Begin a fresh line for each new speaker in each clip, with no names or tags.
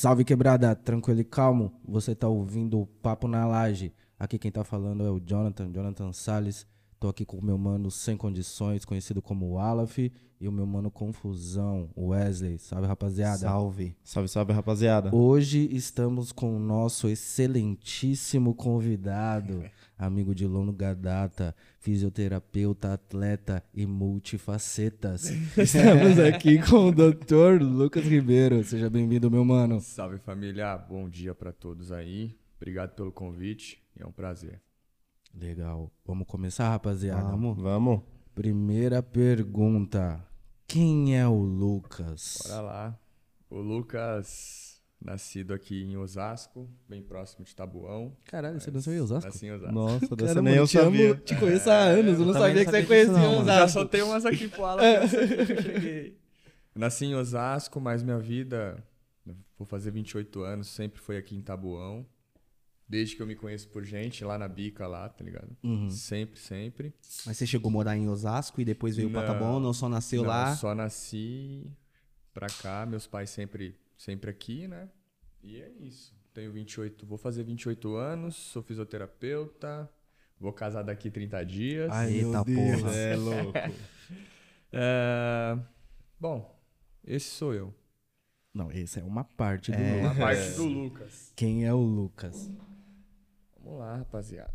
Salve quebrada, tranquilo e calmo. Você tá ouvindo o Papo na Laje. Aqui quem tá falando é o Jonathan, Jonathan Salles. Tô aqui com o meu mano Sem Condições, conhecido como Alaf, e o meu mano Confusão, Wesley. Salve rapaziada.
Salve. Salve, salve, rapaziada.
Hoje estamos com o nosso excelentíssimo convidado, amigo de longa data, fisioterapeuta, atleta e multifacetas. Estamos aqui com o Dr. Lucas Ribeiro. Seja bem-vindo, meu mano.
Salve família, bom dia pra todos aí. Obrigado pelo convite, é um prazer.
Legal. Vamos começar, rapaziada?
Vamos, vamos.
Primeira pergunta. Quem é o Lucas?
Bora lá. O Lucas, nascido aqui em Osasco, bem próximo de Tabuão.
Caralho, você nasceu em Osasco?
Nasci em Osasco.
Nossa, dessa
Cara,
nem
mano,
eu
te amo,
sabia.
te conheço há anos. Eu não sabia que você conhecia
não, mano.
Já
Osasco.
soltei umas aqui pro Alan que eu cheguei. Nasci em Osasco, mas minha vida, vou fazer 28 anos, sempre foi aqui em Tabuão. Desde que eu me conheço por gente, lá na bica lá, tá ligado?
Uhum.
Sempre, sempre.
Mas você chegou a morar em Osasco e depois veio pra
Não.
Taboão, não só nasceu
Não,
lá?
Só nasci pra cá, meus pais sempre, sempre aqui, né? E é isso. Tenho 28, vou fazer 28 anos, sou fisioterapeuta, vou casar daqui 30 dias.
Meu Deus.
porra.
É louco.
É, Bom, esse sou eu.
Não, essa é uma parte do
É.
Uma
Lucas.
parte do Lucas.
Quem é o Lucas?
Vamos lá, rapaziada.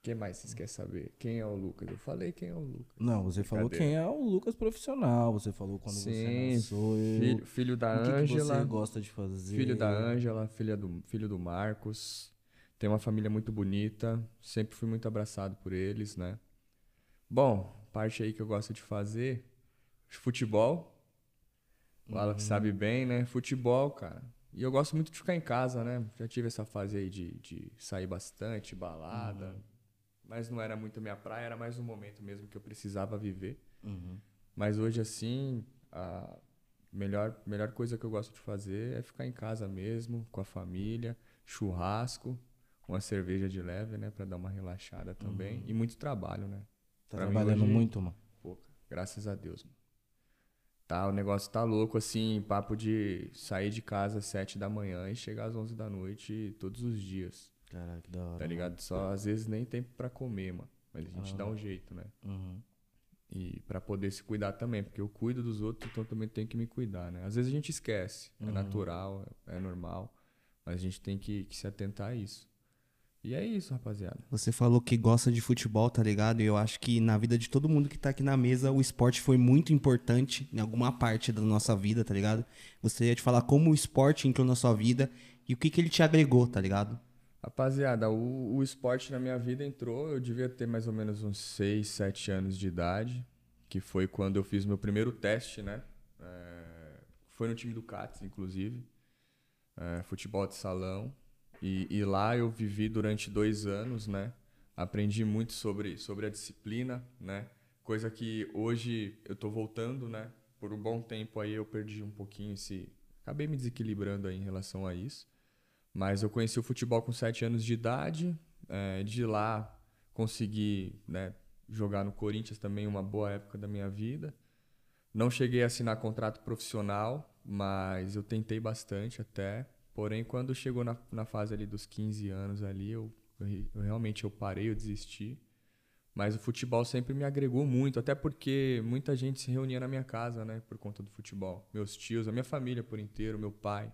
O que mais vocês querem saber? Quem é o Lucas? Eu falei quem é o Lucas.
Não, você falou quem é o Lucas profissional. Você falou quando você
Sim,
nasceu.
Filho, filho da
o que, que
Ângela.
você gosta de fazer?
Filho da Ângela, filha do, filho do Marcos. Tem uma família muito bonita. Sempre fui muito abraçado por eles, né? Bom, parte aí que eu gosto de fazer. Futebol. O Alan sabe bem, né? Futebol, cara. E eu gosto muito de ficar em casa, né? Já tive essa fase aí de, de sair bastante, balada. Mas não era muito minha praia, era mais um momento mesmo que eu precisava viver.
Uhum.
Mas hoje, assim, a melhor, melhor coisa que eu gosto de fazer é ficar em casa mesmo, com a família, churrasco, uma cerveja de leve, né, Pra dar uma relaxada também. E muito trabalho, né?
Tá
Pra
trabalhando
hoje-
muito, mano?
Pô, graças a Deus, mano. Tá, o negócio tá louco, assim, papo de sair de casa às sete da manhã e chegar às onze da noite todos os dias,
Caraca, que da hora.
tá ligado? Só às vezes nem tempo pra comer, mano. Mas a gente dá um jeito, né?
Uhum.
E pra poder se cuidar também, porque eu cuido dos outros, então eu também tenho que me cuidar, né? Às vezes a gente esquece, é natural, é normal, mas a gente tem que, que se atentar a isso. E é isso, rapaziada.
Você falou que gosta de futebol, tá ligado? E eu acho que na vida de todo mundo que tá aqui na mesa, o esporte foi muito importante em alguma parte da nossa vida, tá ligado? Gostaria de falar como o esporte entrou na sua vida e o que, que ele te agregou, tá ligado?
Rapaziada, o, o esporte na minha vida entrou, eu devia ter mais ou menos uns 6, 7 anos de idade, que foi quando eu fiz meu primeiro teste, né? É, foi no time do CATS, inclusive, é, futebol de salão. E, e lá eu vivi durante dois anos, né? Aprendi muito sobre, sobre a disciplina, né? Coisa que hoje eu tô voltando, né? Por um bom tempo aí eu perdi um pouquinho esse... Acabei me desequilibrando aí em relação a isso. Mas eu conheci o futebol com 7 anos de idade. eh, de lá consegui né, jogar no Corinthians também uma boa época da minha vida. Não cheguei a assinar contrato profissional, mas eu tentei bastante até. Porém, quando chegou na, na fase ali dos 15 anos ali, eu, eu re- eu realmente eu parei, eu desisti. Mas o futebol sempre me agregou muito, até porque muita gente se reunia na minha casa, né, por conta do futebol. Meus tios, a minha família por inteiro, meu pai.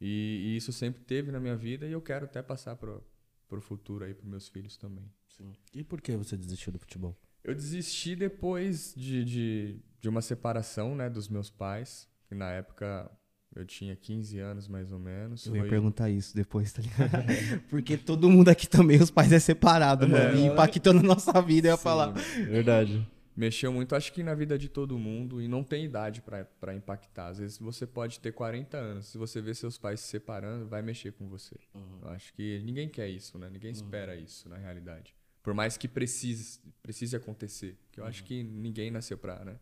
E, e isso sempre teve na minha vida e eu quero até passar pro, pro futuro aí, pros meus filhos também.
Sim. E por que você desistiu do futebol?
Eu desisti depois de, de, de uma separação, né, dos meus pais, que na época eu tinha 15 anos mais ou menos.
Eu ia
Foi-
perguntar isso depois, tá ligado? Porque todo mundo aqui também, os pais é separado, mano. E impactou na nossa vida, eu ia
Sim,
falar.
Verdade.
Mexeu muito, acho que na vida de todo mundo, e não tem idade pra pra impactar. Às vezes você pode ter 40 anos, se você vê seus pais se separando, vai mexer com você. Eu acho que ninguém quer isso, né? Ninguém espera isso, na realidade. Por mais que precise, precise acontecer. Porque eu acho que ninguém nasceu pra, né?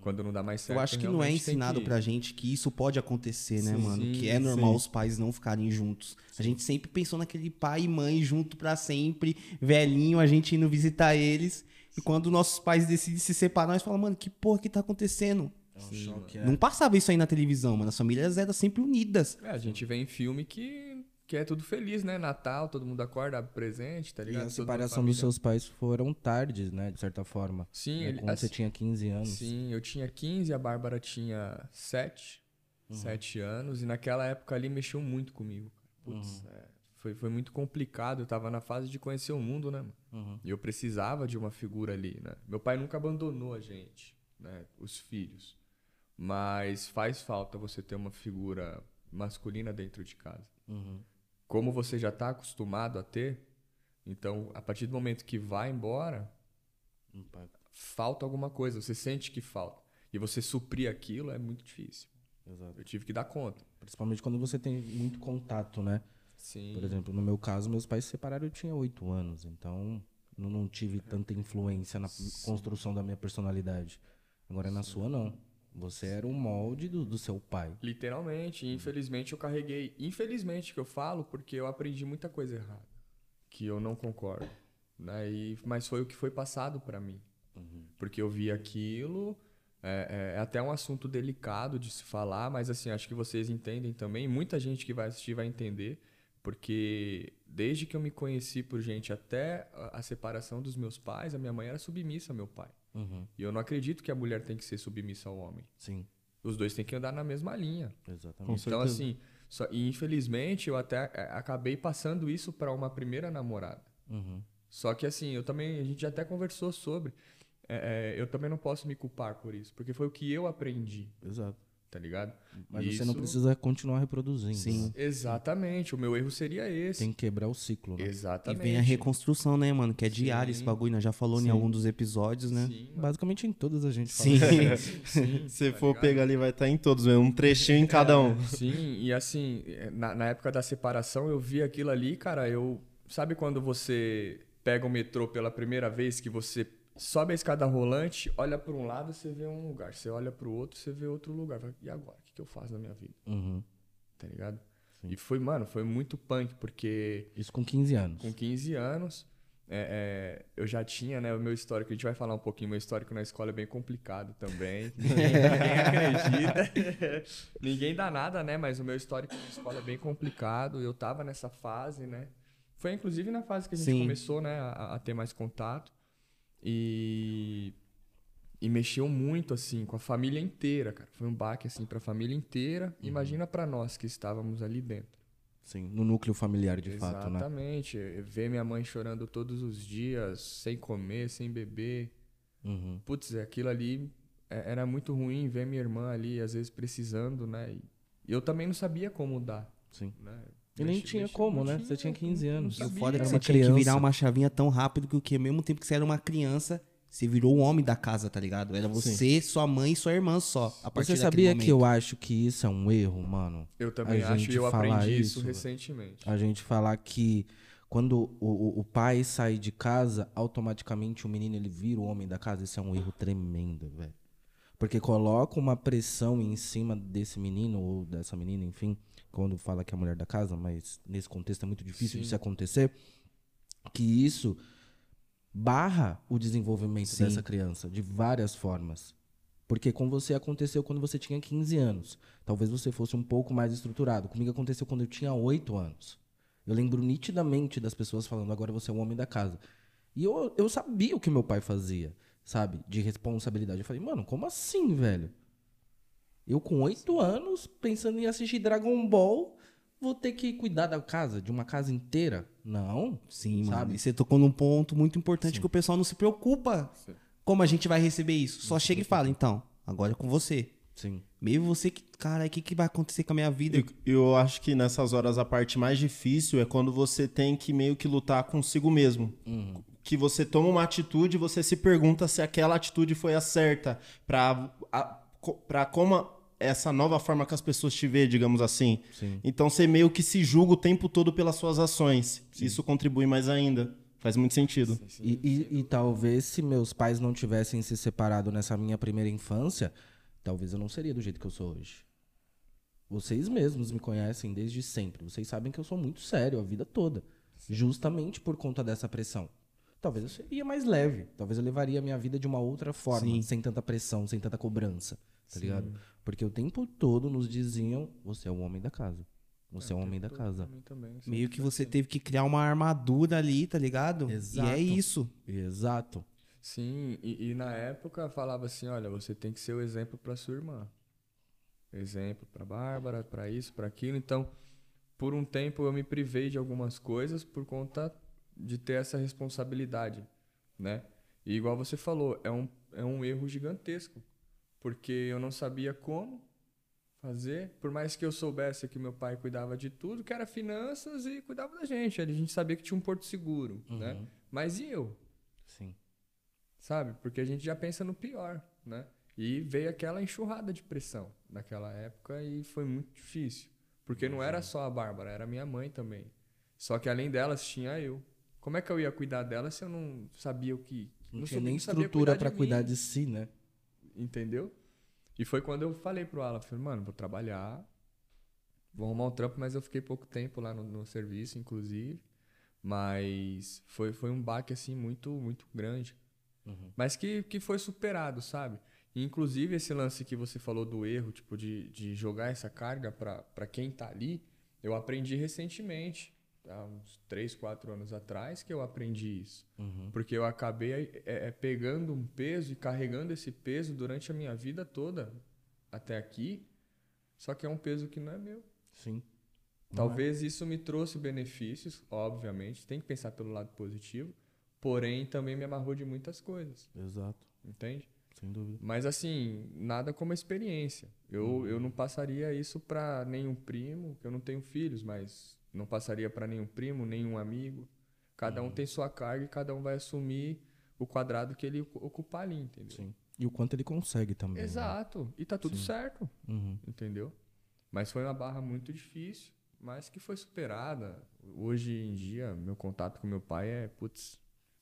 Quando não dá mais certo.
Eu acho que não é ensinado
que-
pra gente que isso pode acontecer, né,
Sim,
mano?
sim,
que é normal
sim.
os pais não ficarem juntos. A gente sempre pensou naquele pai e mãe junto pra sempre, velhinho, a gente indo visitar eles. E quando nossos pais decidem se separar, nós falamos, mano, que porra que tá acontecendo?
É um
Sim,
choque,
Não passava isso aí na televisão, mano. As famílias eram sempre unidas.
É, a gente vê em filme que, que é tudo feliz, né? Natal, todo mundo acorda, abre presente, tá
E
ligado?
a
Toda uma
separação dos seus pais foram tardes, né? De certa forma.
Sim,
Né,
ele,
Quando você
assim,
tinha 15 anos.
sim, eu tinha 15, a Bárbara tinha 7,
Uhum.
7 anos, e naquela época ali mexeu muito comigo. Putz,
Uhum.
é, foi, foi muito complicado, eu tava na fase de conhecer o mundo, né?
Uhum.
E eu precisava de uma figura ali, né? Meu pai nunca abandonou a gente, né? Os filhos. Mas faz falta você ter uma figura masculina dentro de casa.
Uhum.
Como você já está acostumado a ter, então a partir do momento que vai embora,
Impacto.
falta alguma coisa, você sente que falta. E você suprir aquilo é muito difícil.
Exato.
Eu tive que dar conta.
Principalmente quando você tem muito contato, né?
Sim.
Por exemplo, no meu caso, meus pais se separaram eu tinha 8 anos. Então, não, não tive tanta influência na construção da minha personalidade. Agora, na sua, não. Você era um molde do, do seu pai.
Literalmente, infelizmente eu carreguei. Infelizmente que eu falo, porque eu aprendi muita coisa errada. Que eu não concordo. Né? E, mas foi o que foi passado para mim. Porque eu vi aquilo. É, é- é até um assunto delicado de se falar, mas assim, acho que vocês entendem também. Muita gente que vai assistir vai entender. Porque desde que eu me conheci por gente até a, separação dos meus pais, a minha mãe era submissa ao meu pai.
Uhum.
E eu não acredito que a mulher tem que ser submissa ao homem.
Sim,
Os dois têm que andar na mesma linha.
exatamente.
então, assim, só- e infelizmente eu até é, acabei passando isso para uma primeira namorada.
Uhum.
Só que assim, eu também, a gente até conversou sobre. é, é, eu também não posso me culpar por isso, porque foi o que eu aprendi,
Exato.
Tá ligado?
Mas
E
você não
isso-
precisa continuar reproduzindo.
Sim.
né?
Exatamente, o meu erro seria esse.
Tem que quebrar o ciclo, né?
E
Exatamente.
vem a reconstrução, né, mano? Que é diário esse bagulho, né? Já falou em
Sim.
algum dos episódios, né?
Sim.
Basicamente em todas a gente
Sim.
fala.
Sim,
Se
tá
for
ligado?
pegar ali, vai estar em todos, mesmo. Um trechinho em cada um.
Sim, e assim, na, na época da separação, eu vi aquilo ali, cara, eu. Sabe quando você pega o metrô pela primeira vez, que você sobe a escada rolante, olha para um lado, você vê um lugar, você olha para o outro, você vê outro lugar. E agora? O que, que eu faço na minha vida?
Uhum.
Tá ligado? E foi, mano, foi muito punk, porque
Isso com 15 anos.
com 15 anos. é, é, eu já tinha, né, o meu histórico, a gente vai falar um pouquinho, meu histórico na escola é bem complicado também. Ninguém, ninguém acredita. ninguém dá nada, né, mas o meu histórico na escola é bem complicado. Eu tava nessa fase, né. Foi inclusive na fase que a gente
Sim.
começou, né, a, a ter mais contato. E e mexeu muito assim com a família inteira, cara. Foi um baque assim para a família inteira. Imagina para nós que estávamos ali dentro.
Sim, no núcleo familiar de fato, né?
Exatamente. Ver minha mãe chorando todos os dias, sem comer, sem beber.
Uhum.
Putz, aquilo ali é- era muito ruim ver minha irmã ali, às vezes precisando, né? E eu também não sabia como dar.
Sim.
Né?
E nem tinha
mexi-
como,
não
né? Você tinha 15
não
anos.
O foda é que você
uma
tinha que
criança.
virar uma chavinha tão rápido que o que ao mesmo tempo que você era uma criança, você virou o homem da casa, tá ligado? Era você, sua mãe e sua irmã só. A partir
Você sabia que eu acho que isso é um erro, mano?
Eu também
A
acho
gente
e eu
falar
aprendi
isso,
recentemente.
A gente falar que quando o, o, o pai sai de casa, automaticamente o menino ele vira o homem da casa. Isso é um erro tremendo, velho. Porque coloca uma pressão em cima desse menino ou dessa menina, enfim, quando fala que é a mulher da casa, mas nesse contexto é muito difícil de
Sim.
se acontecer, que isso barra o desenvolvimento
Sim.
dessa criança de várias formas. Porque com você aconteceu quando você tinha 15 anos. Talvez você fosse um pouco mais estruturado. Comigo aconteceu quando eu tinha 8 anos. Eu lembro nitidamente das pessoas falando, agora você é o homem da casa. E eu, eu sabia o que meu pai fazia, sabe? De responsabilidade. Eu falei, mano, como assim, velho? Eu com 8 anos, pensando em assistir Dragon Ball, vou ter que cuidar da casa, de uma casa inteira? Não.
Sim, mano.
Sabe?
E você tocou num ponto muito importante que o pessoal não se preocupa. Como a gente vai receber isso? Só chega e fala, então, agora é com você.
Sim.
Meio você que, cara, o que, que vai acontecer com a minha vida?
E Eu acho que nessas horas a parte mais difícil é quando você tem que meio que lutar consigo mesmo. Que você toma uma atitude e você se pergunta se aquela atitude foi a certa pra, a, co- pra como essa nova forma que as pessoas te vê, digamos assim.
Sim.
Então você meio que se julga o tempo todo pelas suas ações. Isso contribui mais ainda. Faz muito sentido.
E, e- e talvez se meus pais não tivessem se separado nessa minha primeira infância, talvez eu não seria do jeito que eu sou hoje. Vocês mesmos me conhecem desde sempre. Vocês sabem que eu sou muito sério a vida toda. Justamente por conta dessa pressão. Talvez eu seria mais leve. Talvez eu levaria a minha vida de uma outra forma,
Sim.
sem tanta pressão, sem tanta cobrança. tá ligado? Porque o tempo todo nos diziam, você é o homem da casa. Você é, o homem da casa.
Também,
Meio que você
assim.
teve que criar uma armadura ali, tá ligado?
Exato.
E é isso.
Exato.
Sim, e, e na época falava assim, olha, você tem que ser o exemplo para sua irmã. Exemplo para Bárbara, para isso, para aquilo. Então, por um tempo eu me privei de algumas coisas por conta de ter essa responsabilidade, né? E igual você falou, é um, é um erro gigantesco, porque eu não sabia como fazer, por mais que eu soubesse que meu pai cuidava de tudo, que era finanças e cuidava da gente, a gente sabia que tinha um porto seguro, né? Mas e eu?
Sim.
sabe? Porque a gente já pensa no pior, né? E veio aquela enxurrada de pressão naquela época e foi muito difícil. Porque não era só a Bárbara, era minha mãe também. Só que além delas tinha eu. Como é que eu ia cuidar dela se eu não sabia o que.
Não,
não
tinha nem estrutura
mim,
cuidar de si, né?
Entendeu? E foi quando eu falei pro Alan, falei, mano, vou trabalhar, vou arrumar um trampo, mas eu fiquei pouco tempo lá no, no serviço, inclusive. Mas foi, foi um baque, assim, muito, muito grande. Mas que, que foi superado, sabe? E, inclusive, esse lance que você falou do erro, tipo, de, de jogar essa carga pra quem tá ali, eu aprendi recentemente, há uns 3, 4 anos atrás, que eu aprendi isso. Porque eu acabei é, é, pegando um peso e carregando esse peso durante a minha vida toda, até aqui, só que é um peso que não é meu.
Sim.
Talvez isso me trouxe benefícios, obviamente, tem que pensar pelo lado positivo, porém também me amarrou de muitas coisas,
Exato.
entende?
Sem dúvida.
Mas assim, nada como experiência. Eu, eu não passaria isso pra nenhum primo, que eu não tenho filhos, mas não passaria pra nenhum primo, nenhum amigo. Cada um tem sua carga e cada um vai assumir o quadrado que ele ocu- ocupar ali, entendeu?
Sim. E o quanto ele consegue também. né?
Exato. E tá tudo certo,
Uhum.
entendeu? Mas foi uma barra muito difícil, mas que foi superada. Hoje em dia, meu contato com meu pai é, putz,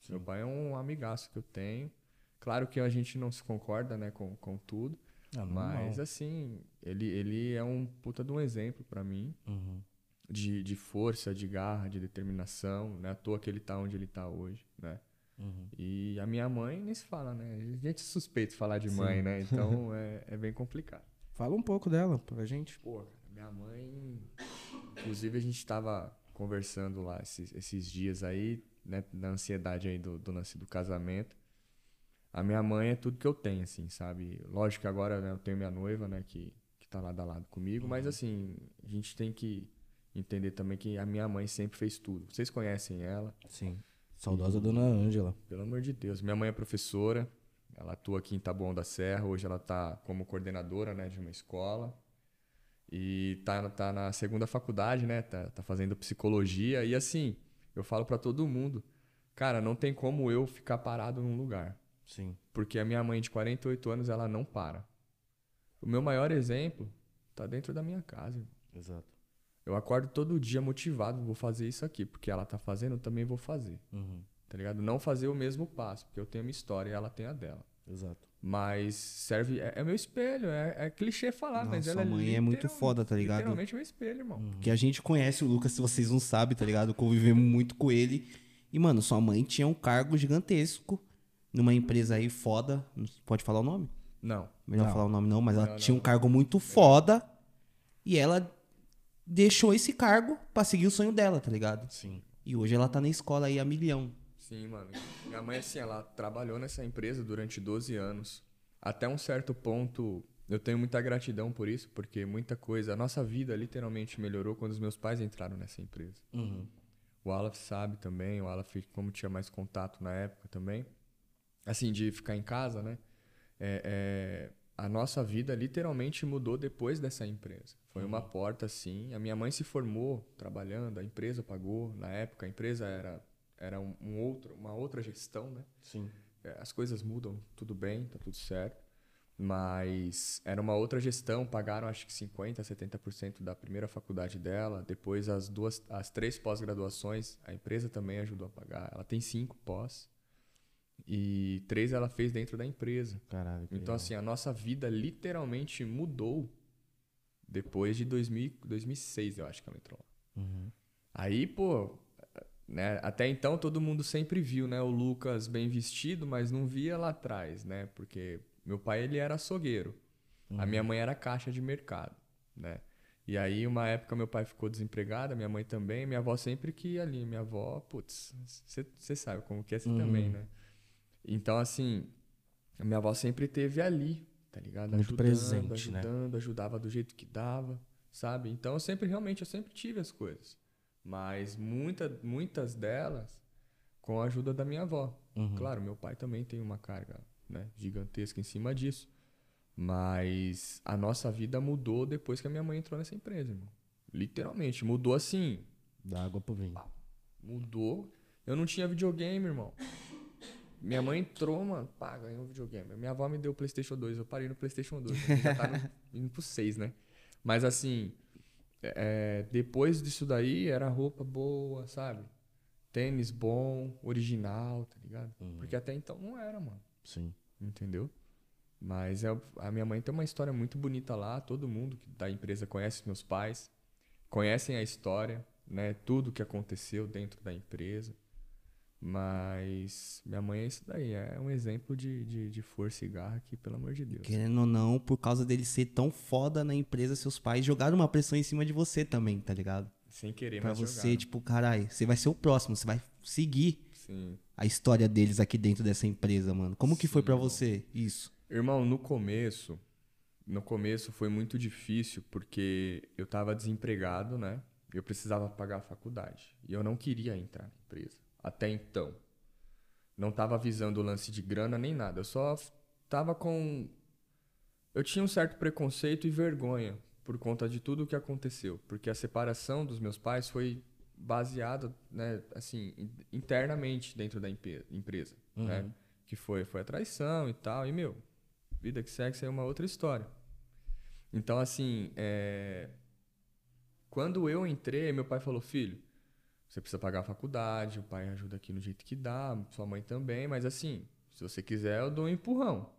meu pai é um amigaço que eu tenho. Claro que a gente não se concorda, né, com, com tudo,
normal.
mas assim, ele, ele é um puta de um exemplo pra mim
Uhum.
De, de força, de garra, de determinação, né? À toa que ele tá onde ele tá hoje, né?
Uhum.
E a minha mãe nem se fala, né? A gente é suspeito de falar de mãe, né? Então é, é bem complicado.
Fala um pouco dela pra gente.
Pô, cara, minha mãe. Inclusive, a gente tava conversando lá esses, esses dias aí, né? Na ansiedade aí do, do lance do casamento. A minha mãe é tudo que eu tenho, assim, sabe? Lógico que agora né, eu tenho minha noiva, né? Que, que tá lado a lado comigo, mas assim, a gente tem que entender também que a minha mãe sempre fez tudo. Vocês conhecem ela,
Sim. Saudosa dona Ângela.
pelo amor de Deus. Minha mãe é professora, ela atua aqui em Taboão da Serra, hoje ela está como coordenadora né, de uma escola. E tá, tá na segunda faculdade, né? Tá, tá fazendo psicologia. E assim, eu falo para todo mundo, cara, não tem como eu ficar parado num lugar.
Sim.
Porque a minha mãe de 48 anos, ela não para. O meu maior exemplo tá dentro da minha casa. irmão.
Exato.
Eu acordo todo dia motivado, vou fazer isso aqui, porque ela tá fazendo, eu também vou fazer.
Uhum.
Tá ligado? Não fazer o mesmo passo, porque eu tenho a minha história e ela tem a dela.
Exato.
Mas serve. É, é meu espelho, é, é clichê falar, mas
Nossa,
ela é.
sua mãe é muito
literal-
foda, tá ligado?
Literalmente meu espelho, irmão.
Que a gente conhece o Lucas, se vocês não sabem, tá ligado? Convivemos muito com ele. E, mano, sua mãe tinha um cargo gigantesco numa empresa aí foda. Não Pode falar o nome?
Não.
Melhor
Não.
falar o nome não, mas ela
Não,
tinha um
não.
cargo muito foda. E ela deixou esse cargo pra seguir o sonho dela, tá ligado?
Sim.
E hoje ela tá na escola aí a milhão.
Sim, mano. Minha mãe, assim, ela trabalhou nessa empresa durante 12 anos. Até um certo ponto, eu tenho muita gratidão por isso, porque muita coisa. A nossa vida literalmente melhorou quando os meus pais entraram nessa empresa.
Uhum.
O Alaf sabe também, o Alaf, como tinha mais contato na época também, assim, de ficar em casa, né? É, é, a nossa vida literalmente mudou depois dessa empresa. Foi uma porta, assim. A minha mãe se formou trabalhando, a empresa pagou. Na época, a empresa era, era um, um outro, uma outra gestão, né?
Sim.
É, as coisas mudam, tudo bem, tá tudo certo. Mas era uma outra gestão, pagaram acho que 50%, 70% da primeira faculdade dela. Depois as duas, as três pós-graduações, a empresa também ajudou a pagar. Ela tem cinco pós. E três ela fez dentro da empresa.
Caralho.
Então,
legal.
assim, a nossa vida literalmente mudou depois de 2000, 2006, eu acho que ela entrou lá.
Uhum.
Aí, pô, né, até então todo mundo sempre viu, né, o Lucas bem vestido, mas não via lá atrás, né? Porque meu pai, ele era açougueiro. A minha mãe era caixa de mercado, né? E aí, uma época, meu pai ficou desempregado, minha mãe também. Minha avó sempre que ia ali. Minha avó, putz, você sabe como que é assim também, né? Então, assim, a minha avó sempre teve ali, tá ligado?
Muito
ajudando,
presente, né?
ajudando, ajudava do jeito que dava, sabe? Então, eu sempre, realmente, eu sempre tive as coisas. Mas muita, muitas delas com a ajuda da minha avó.
Uhum.
Claro, meu pai também tem uma carga né, gigantesca em cima disso. Mas a nossa vida mudou depois que a minha mãe entrou nessa empresa, irmão. Literalmente, mudou assim.
Da água pro vinho.
Mudou. Eu não tinha videogame, irmão. Minha mãe entrou, mano, pá, ganhou um videogame. Minha avó me deu o PlayStation 2, eu parei no PlayStation 2. né? Já tá no, indo pro 6, né? Mas assim, é, depois disso daí era roupa boa, sabe? Tênis bom, original, tá ligado? Porque até então não era, mano.
Sim.
Entendeu? Mas é, a minha mãe tem uma história muito bonita lá. Todo mundo que da empresa conhece meus pais, conhecem a história, né? Tudo que aconteceu dentro da empresa. Mas minha mãe é isso daí, é um exemplo de, de, de força e garra que, pelo amor de Deus.
Querendo ou não, por causa dele ser tão foda na empresa, seus pais jogaram uma pressão em cima de você também, tá ligado?
Sem querer,
Pra
mas
você,
jogaram.
tipo, caralho, você vai ser o próximo, você vai seguir
Sim.
a história deles aqui dentro dessa empresa, mano. Como que foi pra você isso?
Irmão, no começo, no começo foi muito difícil porque eu tava desempregado, né? Eu precisava pagar a faculdade e eu não queria entrar na empresa até então. Não tava visando o lance de grana nem nada. Eu só tava com eu tinha um certo preconceito e vergonha por conta de tudo o que aconteceu, porque a separação dos meus pais foi baseada, né, assim, in- internamente dentro da empresa, né? Que foi foi a traição e tal, e meu, vida que segue é uma outra história. Então, assim, é... quando eu entrei, meu pai falou, filho, você precisa pagar a faculdade, o pai ajuda aqui no jeito que dá, sua mãe também, mas assim, se você quiser, eu dou um empurrão.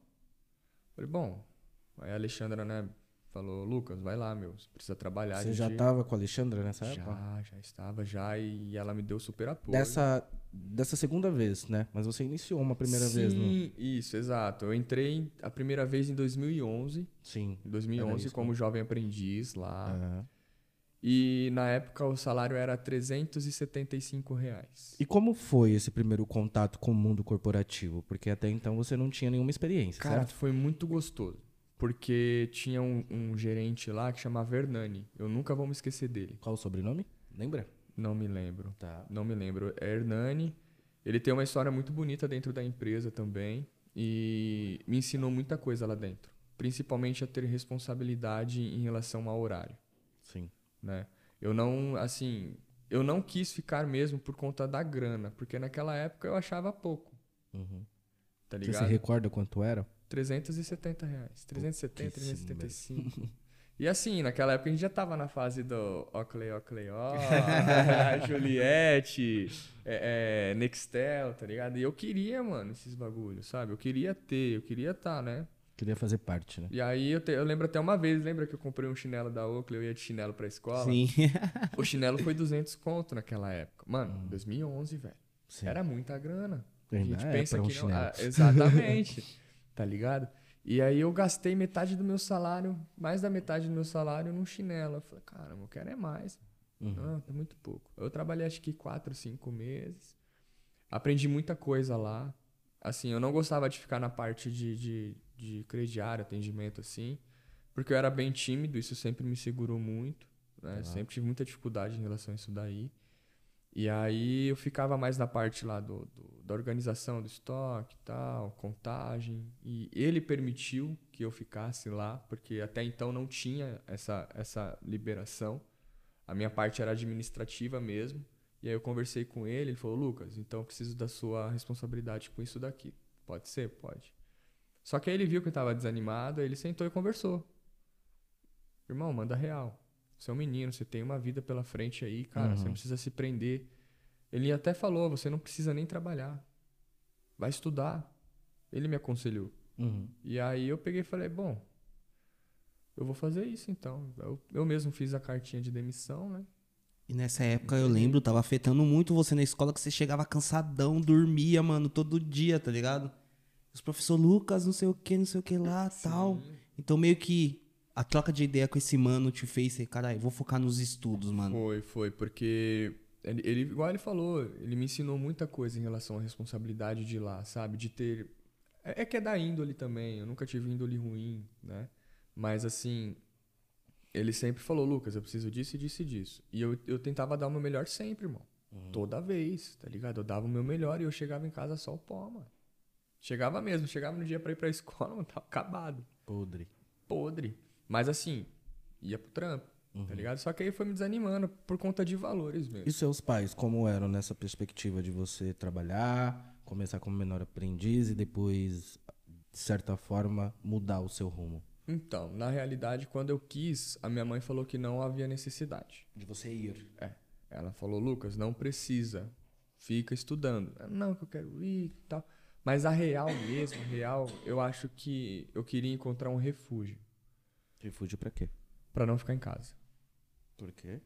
Falei, bom, aí a Alexandra, né, falou, Lucas, vai lá, meu, você precisa trabalhar.
Você já
gente-
tava com a Alexandra nessa época?
Já, já estava, já, e ela me deu super apoio.
Dessa, dessa segunda vez, né? Mas você iniciou uma primeira vez no.
Sim, isso, exato. Eu entrei a primeira vez em 2011,
Sim.
em 2011
Era isso,
como jovem aprendiz lá.
Aham.
E na época o salário era 375 reais.
E como foi esse primeiro contato com o mundo corporativo? Porque até então você não tinha nenhuma experiência,
Cara,
certo?
foi muito gostoso. Porque tinha um, um gerente lá que chamava Hernani. Eu nunca vou me esquecer dele.
Qual o sobrenome? Lembra?
Não me lembro.
Tá.
Não me lembro. É Hernani. Ele tem uma história muito bonita dentro da empresa também. E me ensinou muita coisa lá dentro. Principalmente a ter responsabilidade em relação ao horário.
Sim.
Né? Eu não, assim, eu não quis ficar mesmo por conta da grana, porque naquela época eu achava pouco,
Uhum.
tá
Você se
ligado?
recorda quanto era?
370 reais, 370,
Pouquíssimo
375. E assim, naquela época a gente já tava na fase do Ocley, Ocley, ó, Juliette, é, é, Nextel, tá ligado? E eu queria, mano, esses bagulhos, sabe? Eu queria ter, eu queria estar, né?
Queria fazer parte, né?
E aí eu, te- eu lembro até uma vez, lembra que eu comprei um chinelo da Oakley, eu ia de chinelo pra escola?
Sim.
O chinelo foi 200 conto naquela época. Mano, 2011, velho.
Sim.
Era muita grana. A gente
é
pensa
pra um
que não. Ah, exatamente. tá ligado? E aí eu gastei metade do meu salário, mais da metade do meu salário num chinelo. Eu falei, caramba, eu quero é mais.
Uhum.
Não, é muito pouco. Eu trabalhei acho que quatro, cinco meses. Aprendi muita coisa lá. Assim, eu não gostava de ficar na parte de, de, de crediário, atendimento, assim. Porque eu era bem tímido, isso sempre me segurou muito. Né? Sempre tive muita dificuldade em relação a isso daí. E aí eu ficava mais na parte lá do, do- da organização do estoque e tal, contagem. E ele permitiu que eu ficasse lá, porque até então não tinha essa, essa liberação. A minha parte era administrativa mesmo. E aí eu conversei com ele, ele falou, Lucas, então eu preciso da sua responsabilidade com isso daqui. Pode ser? Pode. Só que aí ele viu que eu estava desanimado, aí ele sentou e conversou. Irmão, manda real. Você é um menino, você tem uma vida pela frente aí, cara, você não precisa se prender. Ele até falou, você não precisa nem trabalhar. Vai estudar. Ele me aconselhou.
Uhum.
E aí eu peguei e falei, bom, eu vou fazer isso então. Eu, eu mesmo fiz a cartinha de demissão, né?
E nessa época eu lembro, tava afetando muito você na escola, que você chegava cansadão, dormia, mano, todo dia, tá ligado? Os professor Lucas, não sei o que, não sei o que lá, tal. Então meio que a troca de ideia com esse mano te fez caralho, vou focar nos estudos, mano.
Foi, foi, porque ele, ele, igual ele falou, ele me ensinou muita coisa em relação à responsabilidade de ir lá, sabe? De ter. É, é que é da índole também, eu nunca tive índole ruim, né? Mas assim, ele sempre falou, Lucas, eu preciso disso e disso e disso. E eu, eu tentava dar o meu melhor sempre, irmão. Toda vez, tá ligado? Eu dava o meu melhor e eu chegava em casa só o pó, mano. Chegava mesmo, chegava no dia pra ir pra escola, mano, tava acabado.
Podre.
Podre. Mas assim, ia pro trampo, tá ligado? Só que aí foi me desanimando por conta de valores mesmo.
E seus pais, como eram nessa perspectiva de você trabalhar, começar como menor aprendiz e depois, de certa forma, mudar o seu rumo?
Então, na realidade, quando eu quis, a minha mãe falou que não havia necessidade.
De você ir.
É. Ela falou, Lucas, não precisa. Fica estudando. Não, que eu quero ir e tal. Mas a real mesmo, a real, eu acho que eu queria encontrar um refúgio
Refúgio pra quê?
pra não ficar em casa.
Por quê?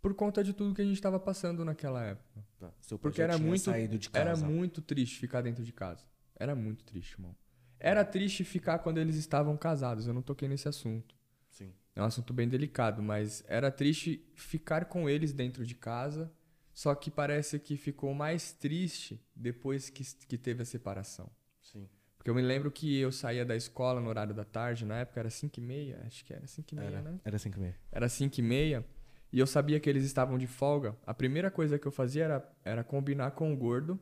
Por conta de tudo que a gente tava passando naquela época.
Tá. Seu
Porque era muito,
saído de
era muito triste ficar dentro de casa. Era muito triste, irmão. Era triste ficar quando eles estavam casados. Eu não toquei nesse assunto.
Sim.
É um assunto bem delicado, mas era triste ficar com eles dentro de casa. Só que parece que ficou mais triste depois que, que teve a separação.
Sim.
Porque eu me lembro que eu saía da escola no horário da tarde, na época era 5 e meia, acho que era 5 e meia,
Era,
né?
era 5 e meia.
Era 5 e meia, e eu sabia que eles estavam de folga. A primeira coisa que eu fazia era, era combinar com o gordo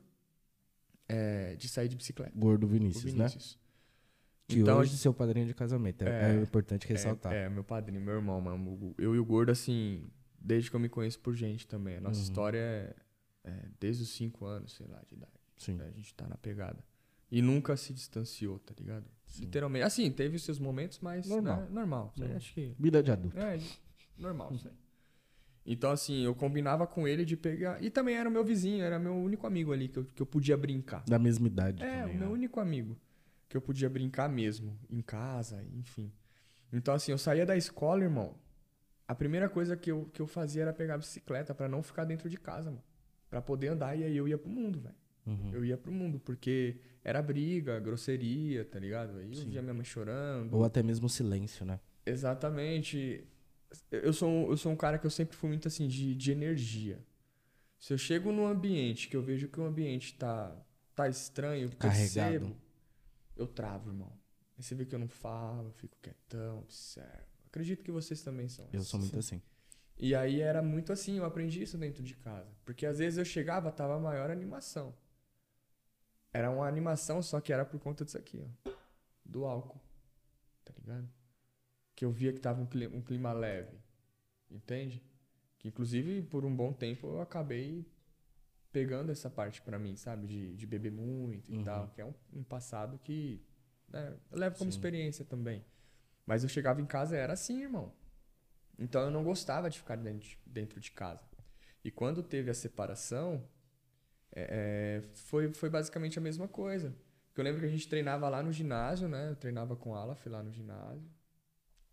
é, de sair de bicicleta.
Gordo
O
Vinícius, né?
Vinícius.
Que
Então,
hoje é seu padrinho de casamento. É, é importante ressaltar.
É, é, meu padrinho, meu irmão, mano. Eu e o Gordo, assim, desde que eu me conheço por gente também. A nossa
Uhum.
história é, é desde os 5 anos, sei lá, de idade.
Sim.
A gente tá na pegada. E nunca se distanciou, tá ligado? Literalmente. Assim, teve os seus momentos, mas.
Normal.
né, normal. Acho que.
Vida de adulto.
É, normal isso aí. Então, assim, eu combinava com ele de pegar. E também era o meu vizinho, era meu único amigo ali que eu, que eu podia brincar.
Da mesma idade
É,
também.
o meu
né?
único amigo. Que eu podia brincar mesmo, em casa, enfim. Então, assim, eu saía da escola, irmão. A primeira coisa que eu, que eu fazia era pegar a bicicleta pra não ficar dentro de casa, mano. Pra poder andar e aí eu ia pro mundo, velho.
Uhum.
Eu ia pro mundo, porque era briga, grosseria, tá ligado? Aí eu via minha mãe chorando.
Ou até mesmo silêncio, né?
Exatamente. Eu sou, um- eu sou um cara que eu sempre fui muito assim, de, de energia. Se eu chego num ambiente que eu vejo que o ambiente tá, tá estranho,
Carregado.
percebo, eu travo, irmão. Aí você vê que eu não falo, eu fico quietão, observo. Acredito que vocês também são.
Eu sou muito assim.
E aí era muito assim, eu aprendi isso dentro de casa. Porque às vezes eu chegava, tava a maior animação. Era uma animação, só que era por conta disso aqui, ó. Do álcool. Tá ligado? Que eu via que tava um clima, um clima leve. Entende? Que inclusive por um bom tempo eu acabei pegando essa parte pra mim, sabe? De, de beber muito e
Uhum.
tal. Que é um, um passado que né, eu levo como experiência também. Mas eu chegava em casa e era assim, irmão. Então eu não gostava de ficar dentro de, dentro de casa. E quando teve a separação, é, é, foi, foi basicamente a mesma coisa. Porque eu lembro que a gente treinava lá no ginásio, né? Eu treinava com o Alaf lá no ginásio.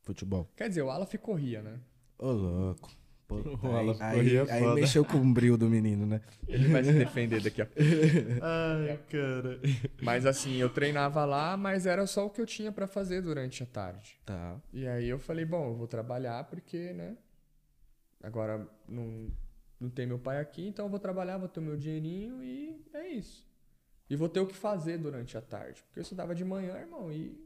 Futebol.
Quer dizer, o Alaf corria, né?
Ô, louco.
Alan
aí, aí, aí
foda.
mexeu com o brilho do menino, né?
Ele vai se defender daqui a pouco.
Ai, cara.
Mas assim, eu treinava lá, mas era só o que eu tinha pra fazer durante a tarde.
Tá.
E aí eu falei, bom, eu vou trabalhar porque, né? Agora não, não tem meu pai aqui, então eu vou trabalhar, vou ter o meu dinheirinho e é isso. E vou ter o que fazer durante a tarde. Porque eu estudava de manhã, irmão, e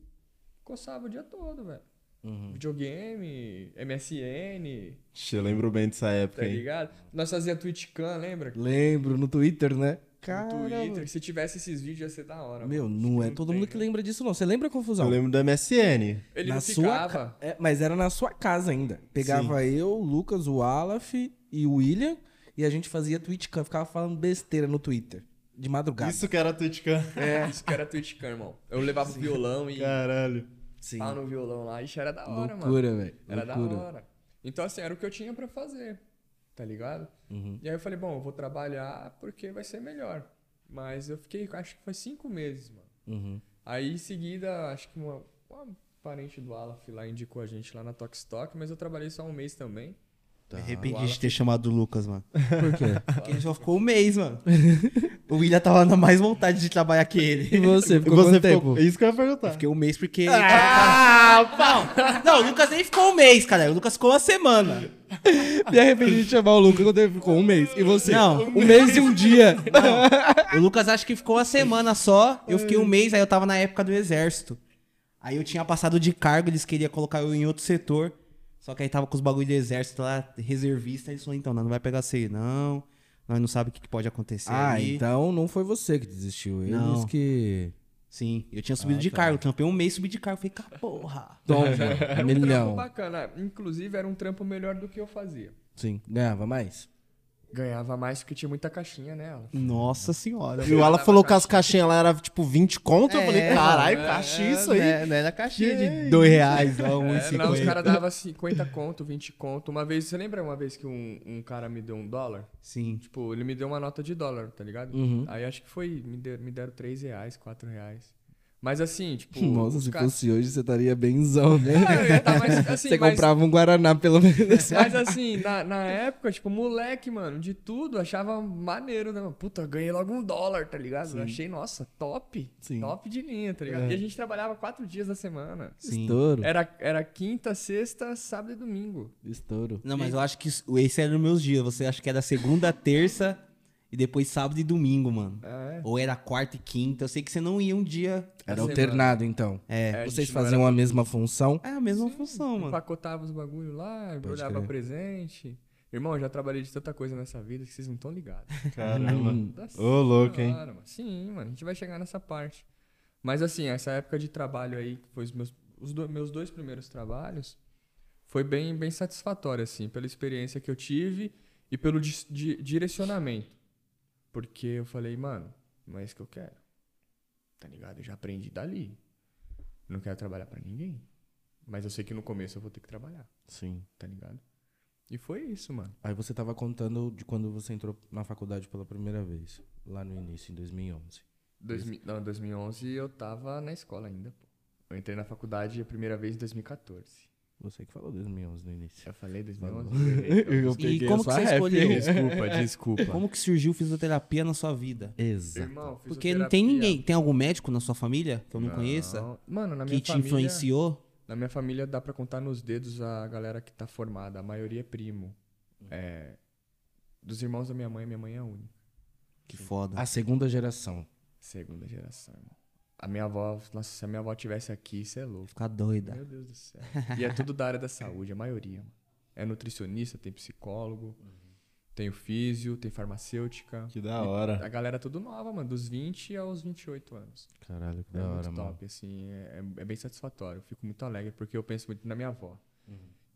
coçava o dia todo, velho.
Uhum.
Videogame, MSN,
Eu lembro bem dessa época,
tá
hein?
ligado? Nós fazia TwitchCam, lembra?
Lembro, no Twitter, né?
No
Caramba.
Twitter. Se tivesse esses vídeos ia ser da hora.
Meu,
mano.
não é
Não
todo
tem,
mundo que
né?
lembra disso, não. Você lembra a confusão?
Eu lembro do MSN.
Ele
na
não
sua ca- é, mas era na sua casa ainda. Pegava eu, o Lucas, o Alaf e o William e a gente fazia TwitchCam, ficava falando besteira no Twitter. De madrugada.
Isso que era TwitchCam.
É, isso que era TwitchCam, irmão. Eu levava o violão e
Caralho.
Sim.
pá no violão lá. Ixi, era da hora, mano.
Loucura, velho.
Era da
Loucura.
hora. Então, assim, era o que eu tinha pra fazer. Tá ligado?
Uhum.
E aí eu falei, bom, eu vou trabalhar porque vai ser melhor. Mas eu fiquei, acho que foi cinco meses, mano.
Uhum.
Aí em seguida, acho que uma, uma parente do Alaf lá indicou a gente lá na Tokstok, mas eu trabalhei só um mês também.
Tá.
Me arrependi de ter chamado o Lucas, mano.
Por quê?
Porque ele só ficou um mês, mano. O William tava na mais vontade de trabalhar que ele.
E você, ficou
você
quanto
ficou...
tempo?
Isso que eu ia perguntar.
Fiquei um mês porque. Ah, não, não, o Lucas nem ficou um mês, cara. O Lucas ficou uma semana.
Me arrependi de chamar o Lucas quando ele ficou um mês. E você?
Não.
Um mês e um dia.
O Lucas acho que ficou uma semana só. Eu fiquei um mês, aí eu tava na época do exército. Aí eu tinha passado de cargo, eles queriam colocar eu em outro setor. Só que aí tava com os bagulho do exército lá, reservista. Eles falaram, então, não, não vai pegar você, não. Nós não sabemos o que, pode acontecer.
Ah,
aí.
então não foi você que desistiu. Eles
Não.
que.
Sim, eu tinha subido
Ah,
de
tá.
cargo. Trampei um mês, subi de cargo. Falei, cara, porra.
Toma,
Era um
milhão.
trampo bacana. Inclusive, era um trampo melhor do que eu fazia.
Sim, ganhava mais?
Ganhava mais porque tinha muita caixinha nela.
Nossa senhora.
E o Ala falou que as caixinhas lá eram tipo 20 conto. eu
É,
falei, caralho,
é,
caixinha
é,
isso aí.
Né, não era caixinha de dois reais, não, um
É, não, os
1,50.
caras davam 50 conto, 20 conto. Uma vez, você lembra uma vez que um, um cara me deu um dólar?
Sim.
Tipo, ele me deu uma nota de dólar, tá ligado?
Uhum.
Aí acho que foi, me, der- me deram 3 reais, 4 reais. Mas assim, tipo.
Nossa,
os
se fosse hoje, você estaria benzão, né?
É, tá mais, assim,
você
mas-
comprava um Guaraná, pelo menos.
Mas assim, na, na época, tipo, moleque, mano, de tudo, achava maneiro, né? Puta, ganhei logo um dólar, tá ligado? Eu achei, nossa, top.
Sim.
Top de linha, tá ligado?
É.
E a gente trabalhava quatro dias da semana.
Sim.
Estouro.
Era, era quinta, sexta, sábado e domingo.
Estouro.
Não, mas eu acho que esse era os meus dias. Você acha que era segunda, terça e depois sábado e domingo, mano.
É.
Ou era quarta e quinta. Eu sei que você não ia um dia.
Era alternado, então.
É.
É,
Vocês faziam
era-
a mesma função?
É a mesma função, mano.
Empacotava os bagulho lá, embrulhava
crer.
presente. Irmão, eu já trabalhei de tanta coisa nessa vida que vocês não estão ligados.
Caramba.
Nossa
Ô, louco, hein?
mano. Sim, mano, a gente vai chegar nessa parte. Mas assim, essa época de trabalho aí, que foi os meus, os do- meus dois primeiros trabalhos, foi bem, bem satisfatório, assim, pela experiência que eu tive e pelo dis- di- direcionamento. Porque eu falei, mano, não é isso que eu quero. Tá ligado? Eu já aprendi dali. Não quero trabalhar pra ninguém. Mas eu sei que no começo eu vou ter que trabalhar,
Sim.
tá ligado? E foi isso, mano.
Aí você tava contando de quando você entrou na faculdade pela primeira vez, lá no início, em 2011.
Dois, não, 2011 eu tava na escola ainda, pô. Eu entrei na faculdade a primeira vez em 2014.
Você que falou 2011 no início.
Eu falei 2011?
Eu
E como que você escolheu?
desculpa, desculpa.
Como que surgiu fisioterapia na sua vida?
Exato.
Irmão,
Porque não tem ninguém. Tem algum médico na sua família que eu não, conheça?
Mano, na
Que
minha
te
família...
influenciou?
Na minha família dá pra contar nos dedos a galera que tá formada. A maioria é primo. É... Dos irmãos da minha mãe, minha mãe é a única.
Que foda.
A segunda geração.
Segunda geração, irmão. A minha avó... Nossa, se a minha avó tivesse aqui, você é louco.
Ficar doida.
Meu Deus do céu. E é tudo da área da saúde, a maioria. Mano. É nutricionista, tem psicólogo, tem o físio, tem farmacêutica.
Que da hora.
A galera é tudo nova, mano, dos 20 aos 28 anos.
Caralho, que
É
da
muito
hora, mano.
top, assim, é, é- é bem satisfatório. Eu fico muito alegre porque eu penso muito na minha avó.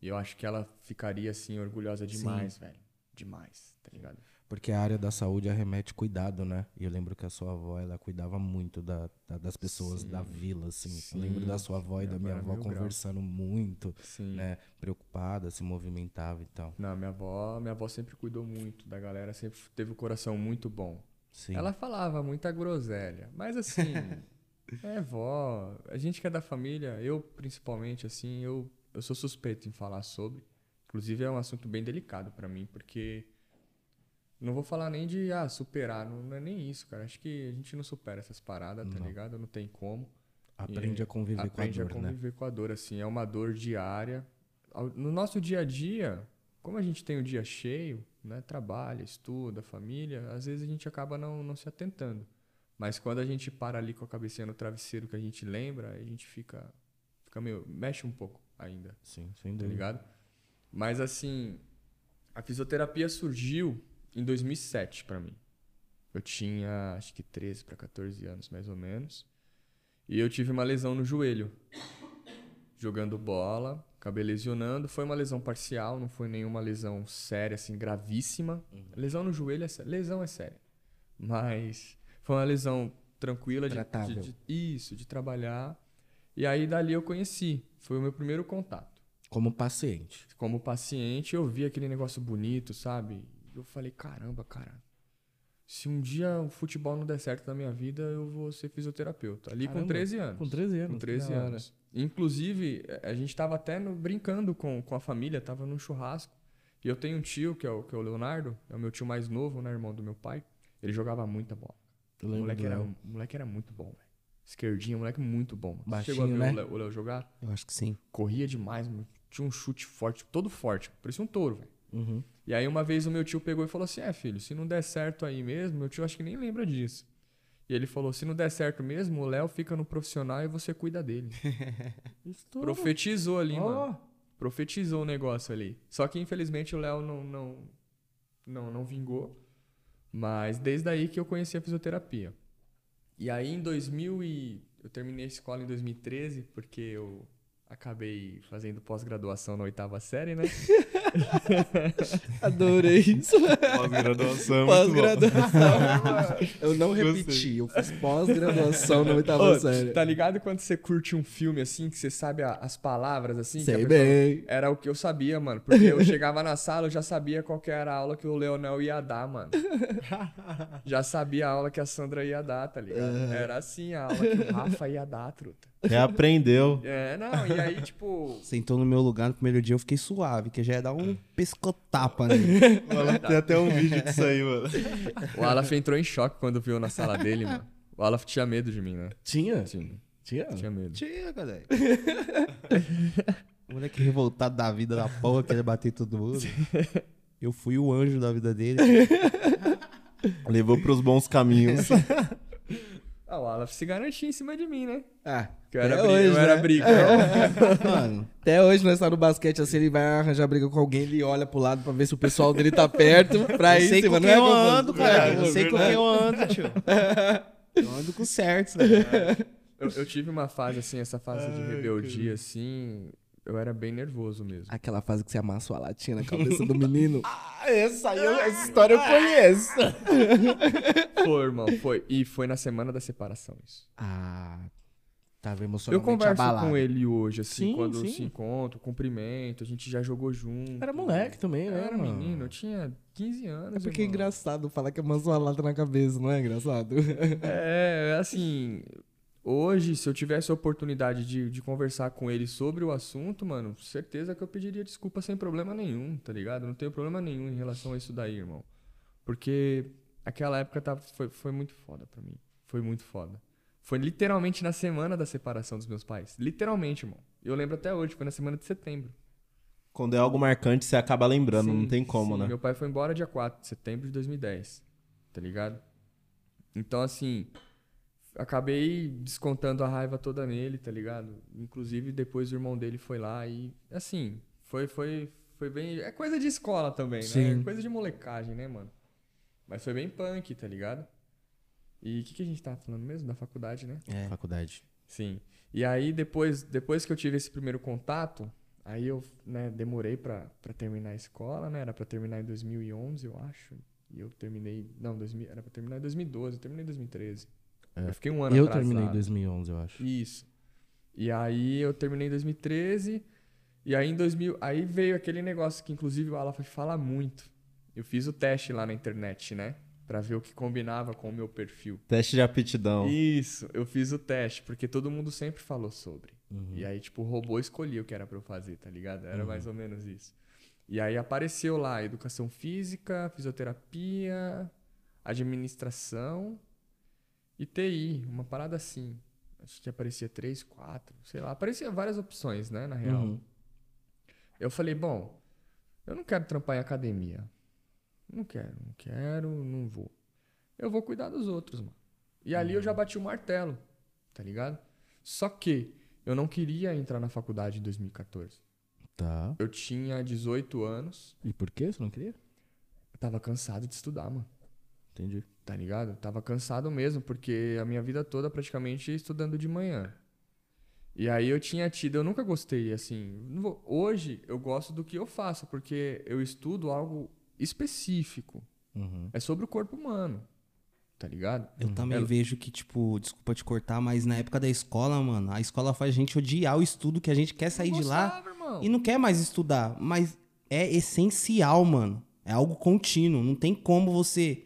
E eu acho que ela ficaria, assim, orgulhosa demais, velho. Demais, tá ligado?
Porque a área da saúde arremete cuidado, né? E eu lembro que a sua avó, ela cuidava muito da, da- das pessoas
Sim.
da vila, assim.
Sim.
Eu lembro da sua avó e
Minha
da minha
avó mil grau.
conversando muito,
Sim.
né? Preocupada, se movimentava e tal.
Não, minha avó, minha avó sempre cuidou muito da galera, sempre teve o coração muito bom.
Sim.
Ela falava muita groselha, mas assim, é vó, a gente que é da família, eu principalmente, assim, eu, eu sou suspeito em falar sobre. Inclusive é um assunto bem delicado pra mim, porque não vou falar nem de ah, superar, não, não é nem isso, cara. Acho que a gente não supera essas paradas, tá
Não.
ligado? Não tem como.
Aprende
E
a conviver
aprende
com a dor,
a
né?
conviver com a dor, assim, é uma dor diária. No nosso dia a dia, como a gente tem o dia cheio, né, trabalha, estuda, família, às vezes a gente acaba não, não se atentando. Mas quando a gente para ali com a cabecinha no travesseiro que a gente lembra, a gente fica, fica meio, mexe um pouco ainda,
Sim, sem
tá
dúvida.
ligado? Mas assim, a fisioterapia surgiu em 2007 pra mim. Eu tinha acho que 13 para 14 anos mais ou menos. E eu tive uma lesão no joelho. Jogando bola, acabei lesionando. Foi uma lesão parcial, não foi nenhuma lesão séria, assim, gravíssima. Lesão no joelho é séria. Lesão é séria. Mas foi uma lesão tranquila de, de- de- isso, de trabalhar. E aí dali eu conheci. Foi o meu primeiro contato
Como paciente.
como paciente, eu vi aquele negócio bonito, sabe? Eu falei, caramba, cara. Se um dia o futebol não der certo na minha vida, eu vou ser fisioterapeuta. Ali com
Caramba,
13 anos.
Com 13 anos.
Com 13
que da hora.
anos. Inclusive, a gente tava até no- brincando com, com a família, tava num churrasco. E eu tenho um tio, que é o, que é o Leonardo, é o meu tio mais novo, né, irmão do meu pai. Ele jogava muita bola. O moleque, era, o moleque era muito bom, velho. Esquerdinho, moleque muito bom.
Baixinho,
Chegou a ver
né?
o Léo- o Léo jogar?
Eu acho que sim.
Corria demais, mano. Tinha um chute forte, todo forte. Parecia um touro, velho.
Uhum.
E aí uma vez o meu tio pegou e falou assim: É, filho, se não der certo aí mesmo, meu tio acho que nem lembra disso. E ele falou: se não der certo mesmo, o Léo fica no profissional e você cuida dele. Profetizou ali,
Ó.
mano. Profetizou o negócio ali. Só que infelizmente o Léo não, não, não, não vingou. Mas desde aí que eu conheci a fisioterapia. E aí em 2000 e... Eu terminei a escola em 2013 porque eu acabei fazendo pós-graduação na oitava série, né?
Adorei isso.
Pós-graduação.
Pós-graduação. eu não repeti, eu fiz pós-graduação na oitava
Ô,
série.
Tá ligado quando você curte um filme assim, que você sabe a- as palavras assim?
Sei bem.
Era o que eu sabia, mano. Porque eu chegava na sala, eu já sabia qual que era a aula que o Leonel ia dar, mano. Já sabia a aula que a Sandra ia dar, tá ligado? Era assim a aula que o Rafa ia dar, truta.
Reaprendeu.
É, não, e aí, tipo.
Sentou no meu lugar no primeiro dia, eu fiquei suave, que já ia dar um pescotapa nele.
Tem até um vídeo disso aí, mano.
O Alaf entrou em choque quando viu na sala dele, mano. O Alaf tinha medo de mim, né?
Tinha?
Tinha,
Tinha?
tinha medo.
Tinha, galera. Moleque revoltado da vida da porra, queria bater todo mundo. Eu fui o anjo da vida dele.
Levou pros bons caminhos.
Ah, o Alaf se garantia em cima de mim, né?
Ah,
Que eu era, briga,
hoje,
eu era
né?
briga.
Mano,
Até hoje nós tá no basquete assim, ele vai arranjar briga com alguém, ele olha pro lado pra ver se o pessoal dele tá perto. Pra
eu
ir
sei com quem
é,
eu ando, cara. Eu sei com quem eu ando, tio. Eu ando com certos, né?
Eu, eu tive uma fase assim, essa fase de rebeldia, assim. Eu era bem nervoso mesmo.
Aquela fase que você amassou a latinha na cabeça do menino. ah, essa aí, eu- essa história eu conheço.
Foi, irmão, foi. E foi na semana da separação isso.
Ah, tava
Eu
emocionalmente
converso
abalado.
com ele hoje, assim,
Sim,
quando
sim.
se encontra, cumprimento, a gente já jogou junto.
Era moleque também,
Eu
né,
era
mano?
menino, eu tinha 15 anos.
É porque é
irmão.
engraçado falar que amassou a lata na cabeça, não é engraçado?
É, assim. Hoje, se eu tivesse a oportunidade de, de conversar com ele sobre o assunto, mano, certeza que eu pediria desculpa sem problema nenhum, tá ligado? Não tenho problema nenhum em relação a isso daí, irmão. Porque aquela época tava, foi, foi muito foda pra mim. Foi muito foda. Foi literalmente na semana da separação dos meus pais. Literalmente, irmão. Eu lembro até hoje, foi na semana de setembro.
Quando é algo marcante, você acaba lembrando, não
Sim,
tem como,
sim.
né?
Meu pai foi embora dia 4 de setembro de 2010. Tá ligado? Então, assim, acabei descontando a raiva toda nele, tá ligado? Inclusive, depois o irmão dele foi lá e, assim, foi, foi, foi bem. É coisa de escola também, né?
Sim.
É coisa de molecagem, né, mano? Mas foi bem punk, tá ligado? E o que, que a gente tava falando mesmo? Da faculdade, né?
É.
Faculdade.
Sim. E aí, depois, depois que eu tive esse primeiro contato, aí eu né, demorei pra, pra terminar a escola, né? Era pra terminar em 2011, eu acho. E eu terminei... Não, 2000, era pra terminar em 2012. Eu terminei em 2013.
É.
Eu fiquei um ano
Eu
atrasado.
terminei em 2011, eu acho.
Isso. E aí eu terminei em 2013. E aí em 2000... Aí veio aquele negócio que, inclusive, o Alaf fala muito. Eu fiz o teste lá na internet, né? Pra ver o que combinava com o meu perfil.
Teste de aptidão.
Isso, eu fiz o teste, porque todo mundo sempre falou sobre.
Uhum.
E aí, tipo, o robô escolhia o que era pra eu fazer, tá ligado? Era mais ou menos isso. E aí apareceu lá educação física, fisioterapia, administração e TI, uma parada assim. Acho que aparecia três, quatro, sei lá. Aparecia várias opções, né, na real.
Uhum.
Eu falei, bom, eu não quero trampar em academia. Não quero, não quero, não vou. Eu vou cuidar dos outros, mano. E ali eu já bati o martelo, tá ligado? Só que eu não queria entrar na faculdade em 2014.
Tá.
Eu tinha 18 anos,
E por que você não queria?
eu tava cansado de estudar, mano.
Entendi.
Tá ligado? Tava cansado mesmo, porque a minha vida toda praticamente estudando de manhã. E aí eu tinha tido, eu nunca gostei, assim. Hoje eu gosto do que eu faço, porque eu estudo algo específico.
Uhum.
É sobre o corpo humano. Tá ligado?
Eu também
Ela-
vejo que, tipo, desculpa te cortar, mas na época da escola, mano, a escola faz a gente odiar o estudo, que a gente quer sair
Eu
de lá
gostava, irmão.
e não quer mais estudar. Mas é essencial, mano. É algo contínuo. Não tem como você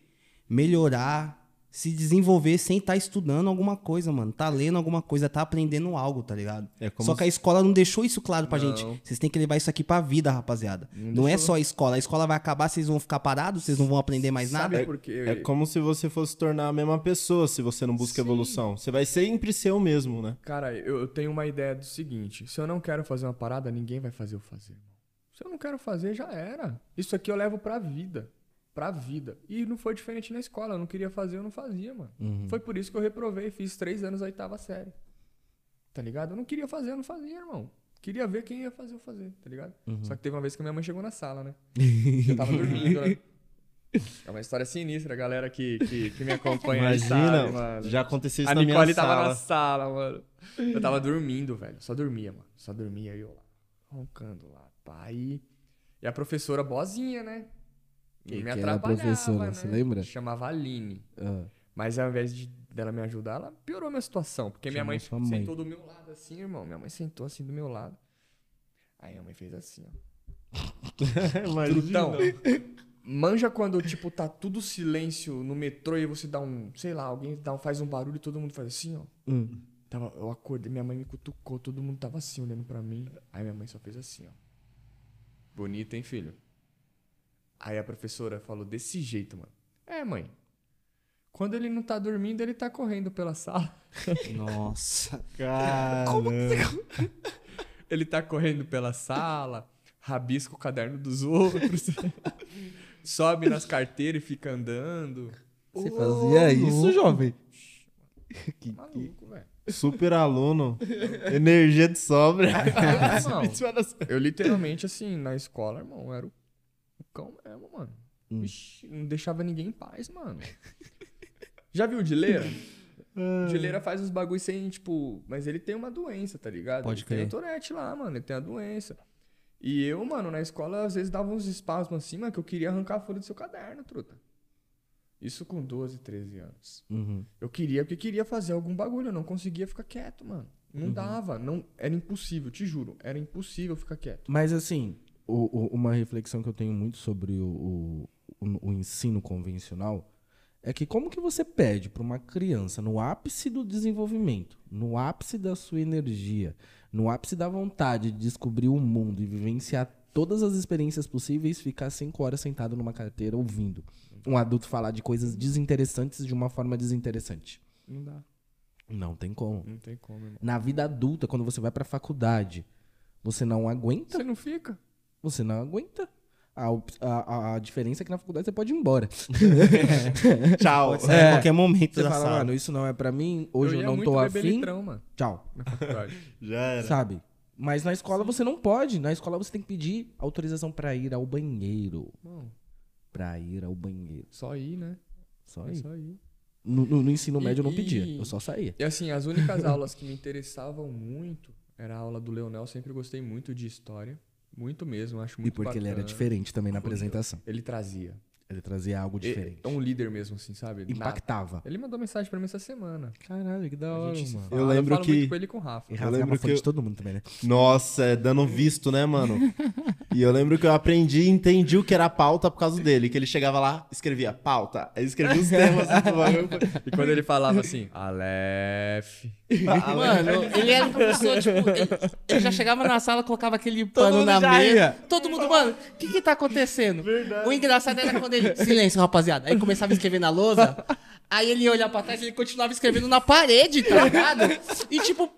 melhorar se desenvolver sem estar estudando alguma coisa, mano. Tá lendo alguma coisa, tá aprendendo algo, tá ligado?
É como
Só que a escola não deixou isso claro pra
Não.
gente. Vocês têm que levar isso aqui pra vida, rapaziada. Não, é só a escola. A escola vai acabar, vocês vão ficar parados, vocês não vão aprender mais
Sabe
nada.
por quê?
É como se você fosse tornar a mesma pessoa se você não busca evolução. Você vai sempre ser o mesmo, né?
Cara, eu, tenho uma ideia do seguinte: se eu não quero fazer uma parada, ninguém vai fazer eu fazer. Se eu não quero fazer, já era. Isso aqui eu levo pra vida. Pra vida. E não foi diferente na escola. Eu não queria fazer, eu não fazia, mano. Foi por isso que eu reprovei. Fiz três anos a oitava série. Tá ligado? Eu não queria fazer, eu não fazia, irmão. Queria ver quem ia fazer eu fazer, tá ligado? Só que teve uma vez que minha mãe chegou na sala, né? eu tava dormindo, né? É uma história sinistra, a galera que, que, que me acompanha
Imagina,
sabe, mano.
já aconteceu isso
A
na minha
Nicole
sala.
tava na sala, mano. Eu tava dormindo, velho. Só dormia, mano. Só dormia eu lá. Roncando lá. Pai. E a professora boazinha, né?
Quem
me
que era a
atrapalhava,
professora,
né?
você lembra?
Chamava Aline.
Ah,
Mas ao invés de dela me ajudar, ela piorou a minha situação. Porque minha mãe,
mãe.
sentou do meu lado assim, irmão. Minha mãe sentou assim do meu lado. Aí a mãe fez assim, ó. Trutão. Manja quando, tipo, tá tudo silêncio no metrô e você dá um, sei lá, alguém dá um, faz um barulho e todo mundo faz assim, ó.
hum.
Tava, eu acordei, minha mãe me cutucou, todo mundo tava assim, olhando pra mim. Aí minha mãe só fez assim, ó. Bonito, hein, filho? Aí a professora falou desse jeito, mano. É, mãe. Quando ele não tá dormindo, ele tá correndo pela sala.
Nossa.
Cara,
Ele tá correndo pela sala, rabisca o caderno dos outros, sobe nas carteiras e fica andando.
Você fazia isso, jovem?
Maluco, velho.
super aluno, energia de sobra.
Ah. Eu literalmente, assim, na escola, irmão, era o cão mesmo, mano. Vixe, não deixava ninguém em paz, mano. Já viu o Dileira? O Dileira faz os bagulhos sem, tipo. Mas ele tem uma doença, tá ligado?
Pode
ele tem o Tourette lá, mano. Ele tem a doença. E eu, mano, na escola, às vezes dava uns espasmos assim, mano, que eu queria arrancar a folha do seu caderno, truta. Isso com 12, 13 anos.
Uhum.
Eu queria porque queria fazer algum bagulho, eu não conseguia ficar quieto, mano. Não dava, não, era impossível, te juro, era impossível ficar quieto.
Mas assim, o- o- uma reflexão que eu tenho muito sobre o, o- ensino convencional é que como que você pede para uma criança no ápice do desenvolvimento, no ápice da sua energia, no ápice da vontade de descobrir o mundo e vivenciar todas as experiências possíveis, ficar cinco horas sentado numa carteira ouvindo um adulto falar de coisas desinteressantes de uma forma desinteressante?
Não dá,
Não tem como.
não tem como, irmão.
Na vida adulta, quando você vai pra faculdade, você não aguenta
Você não fica?
Você não aguenta. A, a, a diferença é que na faculdade você pode ir embora.
Tchau.
Pode sair a qualquer momento
Você
da
fala,
sala.
mano, isso não é pra mim, hoje eu,
ia
não tô afim.
litrão, mano,
Tchau.
na faculdade.
Já era.
Sabe? Mas na escola você não pode. Na escola você tem que pedir autorização pra ir ao banheiro.
Bom,
Pra ir ao banheiro.
só ir, né?
Só
É
ir.
só ir.
No, no- no ensino
E-
médio eu não
e-
pedia, eu só saía.
E assim, as únicas aulas que me interessavam muito era a aula do Leonel. Sempre gostei muito de história. Muito mesmo, acho muito
E porque ele era
bacana.
diferente também na apresentação.
Ele trazia.
Ele trazia algo diferente.
É um líder mesmo, assim, sabe?
Impactava.
Ele mandou mensagem pra mim essa semana.
Caralho, que da
A
hora, mano.
fala,
Eu lembro
falo
que-
muito com ele e com o Rafa.
E
Eu
rasgava
lembro que
de
eu-
todo mundo também, né?
Nossa, é dando visto, né, mano? E eu lembro que eu aprendi e entendi o que era pauta por causa dele. Que ele chegava lá, escrevia pauta. Aí escrevia os temas do bagulho.
E quando ele falava assim, Aleph.
Mano, ele era um professor, tipo, ele, ele já chegava na sala, colocava aquele
Todo
pano
mundo
na
já
mesa.
ia.
Todo mundo, mano, o que que tá acontecendo? O engraçado era quando ele. Silêncio, rapaziada. Aí começava a escrever na lousa. Aí ele ia olhar pra trás e ele continuava escrevendo na parede, tá ligado? E tipo.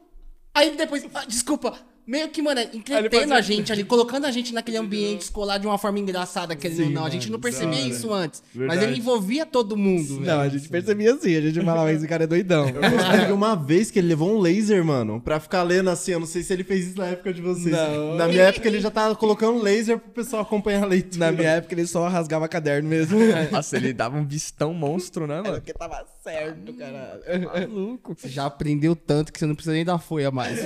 Aí depois. ah, desculpa. Meio que, mano, entretendo a gente ali, colocando a gente naquele ambiente escolar de uma forma engraçada, querendo ou não. A gente não percebia isso antes. Mas
Verdade.
ele envolvia todo mundo, velho.
Não, a gente percebia assim, a gente falava, esse cara é doidão.
Teve uma vez que ele levou um laser, mano, pra ficar lendo assim. Eu não sei se ele fez isso na época de vocês.
Não.
Na minha época ele já tava colocando laser pro pessoal acompanhar a leitura.
Na minha época ele só rasgava caderno mesmo.
Nossa, ele dava um vistão monstro, né, mano?
Porque tava certo, caralho.
Maluco.
Você já aprendeu tanto que você não precisa nem da folha mais.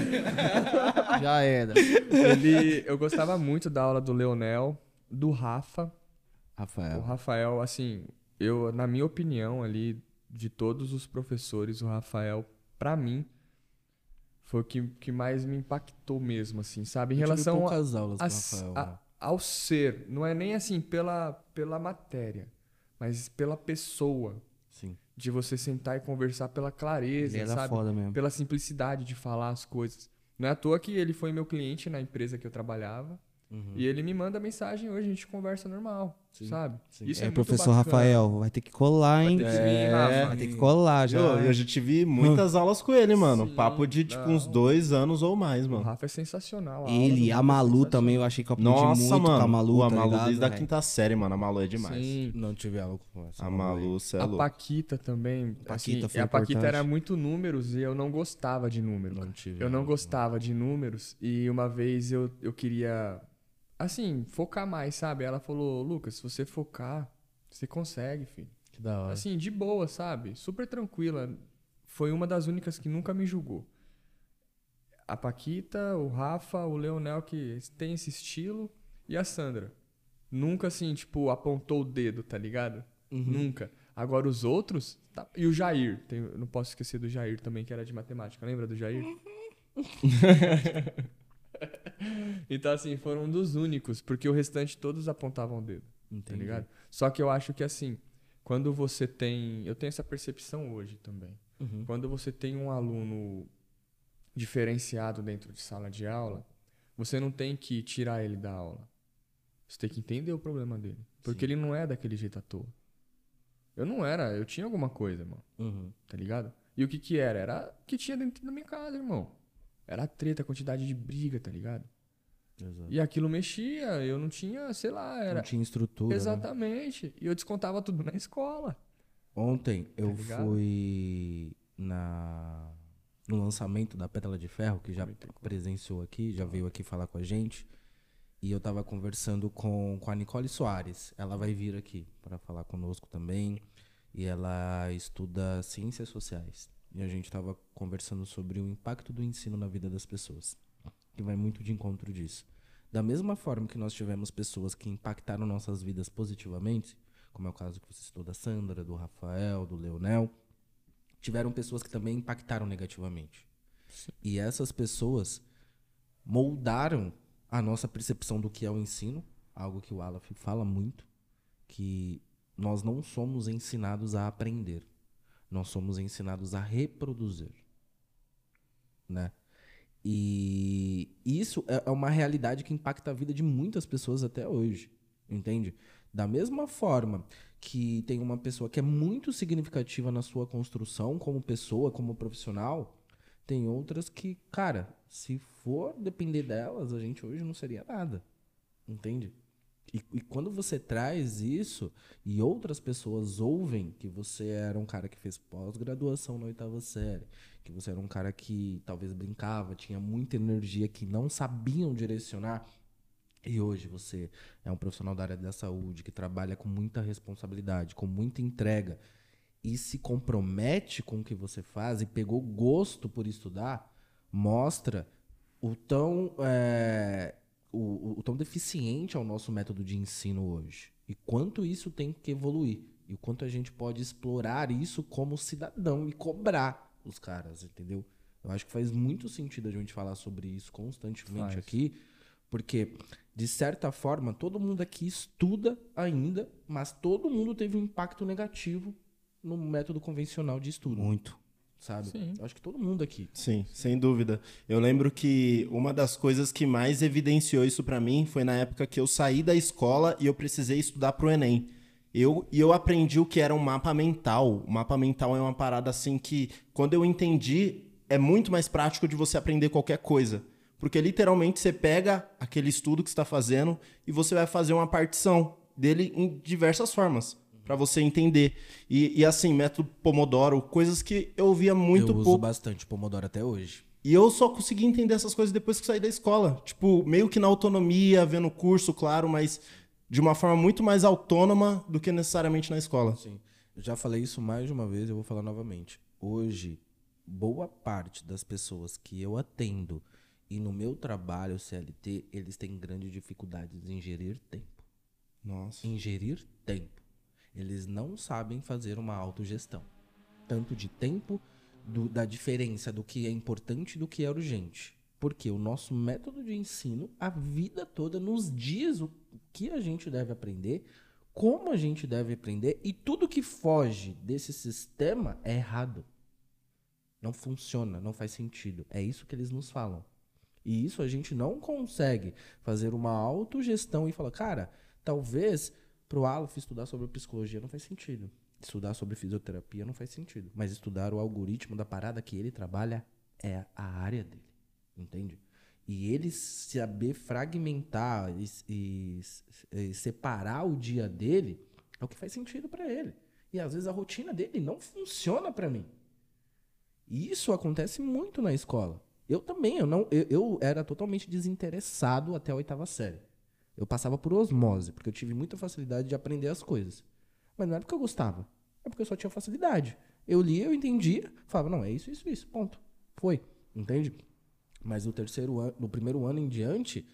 já era.
Ele, eu gostava muito da aula do Leonel, do Rafa. O
Rafael.
Rafael, assim, eu, na minha opinião ali, de todos os professores, o Rafael, pra mim, foi o que, que mais me impactou mesmo, assim, sabe? Em
Eu
relação a,
poucas aulas
a-
Rafael.
a-
né?
ao ser. Não é nem assim pela, pela matéria, mas pela pessoa.
Sim.
de você sentar e conversar pela clareza,
Ele era
sabe?
foda mesmo.
Pela simplicidade de falar as coisas. Não é à toa que ele foi meu cliente na empresa que eu trabalhava.
Uhum.
E ele me manda mensagem hoje, a gente conversa normal, sabe? Isso é,
É, professor
bacana.
Rafael, vai ter que colar, hein?
Vai ter que vir,
É,
Rafa.
Vai ter que colar já.
Eu, eu já tive muitas aulas com ele, mano.
Sim,
Papo de, tipo, uns dois anos ou mais,
O
mano.
Rafa é sensacional. a
Ele,
do
a
é
Malu
sensacional.
também, eu achei que eu aprendi
Nossa,
muito
mano.
com a Malu,
o
tá
Amalu
ligado,
desde a quinta série, mano. A Malu é demais.
Sim.
Não tive aula com essa.
A
Malu.
Malu, cê é
A
louco.
Paquita também.
Paquita
assim,
foi
e a Paquita
importante.
era muito números e eu não gostava de números.
Não tive
Eu não gostava de números e uma vez eu, eu queria, assim, focar mais, sabe? Ela falou, Lucas, se você focar, você consegue, filho.
Que da hora.
Assim, de boa, sabe? Super tranquila. Foi uma das únicas que nunca me julgou. A Paquita, o Rafa, o Leonel, que tem esse estilo, e a Sandra. Nunca, assim, tipo, apontou o dedo, tá ligado? Nunca. Agora os outros. tá- E o Jair. Tem- não posso esquecer do Jair também, que era de matemática. Lembra do Jair? então, assim, foram um dos únicos, porque o restante todos apontavam o dedo tá
Entendi.
ligado? Só que eu acho que assim, quando você tem, eu tenho essa percepção hoje também.
Uhum.
Quando você tem um aluno diferenciado dentro de sala de aula, você não tem que tirar ele da aula. Você tem que entender o problema dele, porque ele não é daquele jeito à toa. Eu não era, eu tinha alguma coisa, mano,
Uhum.
tá ligado? E o que que era? Era o que tinha dentro da minha casa, irmão. Era treta, a quantidade de briga, tá ligado?
Exato.
E aquilo mexia, eu não tinha, sei lá, era
Não tinha estrutura. né?
Exatamente. E eu descontava tudo na escola.
Ontem eu
Tá ligado?
fui na no lançamento da Pétala de Ferro, que já presenciou aqui, já veio aqui falar com a gente. E eu tava conversando com, com a Nicole Soares. Ela vai vir aqui para falar conosco também. E ela estuda ciências sociais. E a gente tava conversando sobre o impacto do ensino na vida das pessoas. Que vai muito de encontro disso. Da mesma forma que nós tivemos pessoas que impactaram nossas vidas positivamente, como é o caso que você citou da Sandra, do Rafael, do Leonel, tiveram pessoas que também impactaram negativamente. E essas pessoas moldaram a nossa percepção do que é o ensino, algo que o Aleph fala muito, que nós não somos ensinados a aprender, nós somos ensinados a reproduzir, né? E isso é é uma realidade que impacta a vida de muitas pessoas até hoje, entende? Da mesma forma que tem uma pessoa que é muito significativa na sua construção como pessoa, como profissional, tem outras que, cara, se for depender delas, a gente hoje não seria nada. Entende? E, e quando você traz isso e outras pessoas ouvem que você era um cara que fez pós-graduação na oitava série, que você era um cara que talvez brincava, tinha muita energia, que não sabiam direcionar, e hoje você é um profissional da área da saúde que trabalha com muita responsabilidade, com muita entrega e se compromete com o que você faz e pegou gosto por estudar, mostra o tão, é, o, o- tão deficiente é o nosso método de ensino hoje. E quanto isso tem que evoluir. E o quanto a gente pode explorar isso como cidadão e cobrar os caras, entendeu? Eu acho que faz muito sentido a gente falar sobre isso constantemente
Faz.
aqui, porque, de certa forma, todo mundo aqui estuda ainda, mas todo mundo teve um impacto negativo no método convencional de estudo,
Muito.
Sabe?
Sim.
Eu acho que todo mundo aqui.
Sim, sem dúvida. Eu lembro que uma das coisas que mais evidenciou isso pra mim foi na época que eu saí da escola e eu precisei estudar pro Enem. Eu, e eu aprendi o que era um mapa mental. O mapa mental é uma parada assim que, quando eu entendi, é muito mais prático de você aprender qualquer coisa. Porque literalmente você pega aquele estudo que você está fazendo e você vai fazer uma partição dele em diversas formas. Pra você entender. E, e assim, método Pomodoro, coisas que eu via muito
eu uso
pouco.
bastante Pomodoro até hoje.
E eu só consegui entender essas coisas depois que saí da escola. Tipo, meio que na autonomia, vendo curso, claro, mas de uma forma muito mais autônoma do que necessariamente na escola.
Sim. Eu já falei isso mais de uma vez, eu vou falar novamente. Hoje, boa parte das pessoas que eu atendo e no meu trabalho CLT, eles têm grandes dificuldades em gerir tempo.
Nossa.
Em gerir tempo. Eles não sabem fazer uma autogestão. Tanto de tempo, do- da diferença do que é importante e do que é urgente. Porque o nosso método de ensino, a vida toda, nos diz o que a gente deve aprender, como a gente deve aprender e tudo que foge desse sistema é errado. Não funciona, não faz sentido. É isso que eles nos falam. E isso a gente não consegue fazer uma autogestão e falar, cara, talvez pro Aleph estudar sobre psicologia não faz sentido. Estudar sobre fisioterapia não faz sentido. Mas estudar o algoritmo da parada que ele trabalha é a área dele. Entende? E ele saber fragmentar e, e, e separar o dia dele é o que faz sentido para ele. E às vezes a rotina dele não funciona para mim. E isso acontece muito na escola. Eu também, eu não, eu, eu, era totalmente desinteressado até a oitava série. Eu passava por osmose, porque eu tive muita facilidade de aprender as coisas. Mas não era porque eu gostava, é porque eu só tinha facilidade. Eu lia, eu entendia, falava, não, é isso, isso, isso, ponto. Foi, entende? Mas no terceiro ano, no primeiro ano em diante,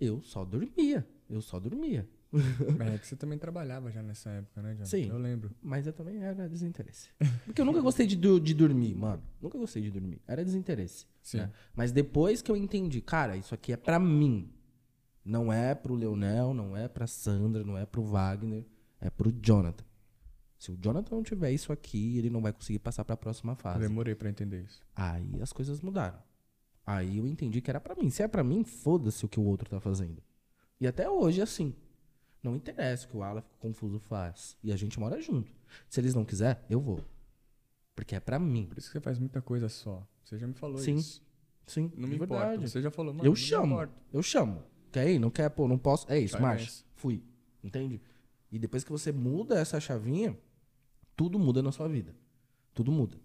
eu só dormia, eu só dormia.
É que você também trabalhava já nessa época, né, John?
Sim.
Eu lembro.
Mas eu também era desinteresse. Porque eu nunca gostei de, de dormir, mano. Nunca gostei de dormir. Era desinteresse.
Sim.
né? Mas depois que eu entendi, cara, isso aqui é pra mim. Não é pro Leonel, não é pra Sandra, não é pro Wagner, é pro Jonathan. Se o Jonathan não tiver isso aqui, ele não vai conseguir passar pra próxima
Eu
fase.
demorei pra entender isso.
Aí as coisas mudaram. Aí eu entendi que era pra mim. Se é pra mim, foda-se o que o outro tá fazendo. E até hoje é assim. Não interessa o que o Aleph Confuso faz. E a gente mora junto. Se eles não quiser, eu vou. Porque é pra mim.
Por isso que você faz muita coisa só. Você já me falou
Sim.
isso.
Sim,
Não me
de
importa.
verdade.
Você já falou, mano.
Eu chamo. Eu chamo. Quer ir? Não quer? Pô, não posso. É isso,
Vai
marcha.
nessa.
Fui. Entende? E depois que você muda essa chavinha, tudo muda na sua vida. Tudo muda.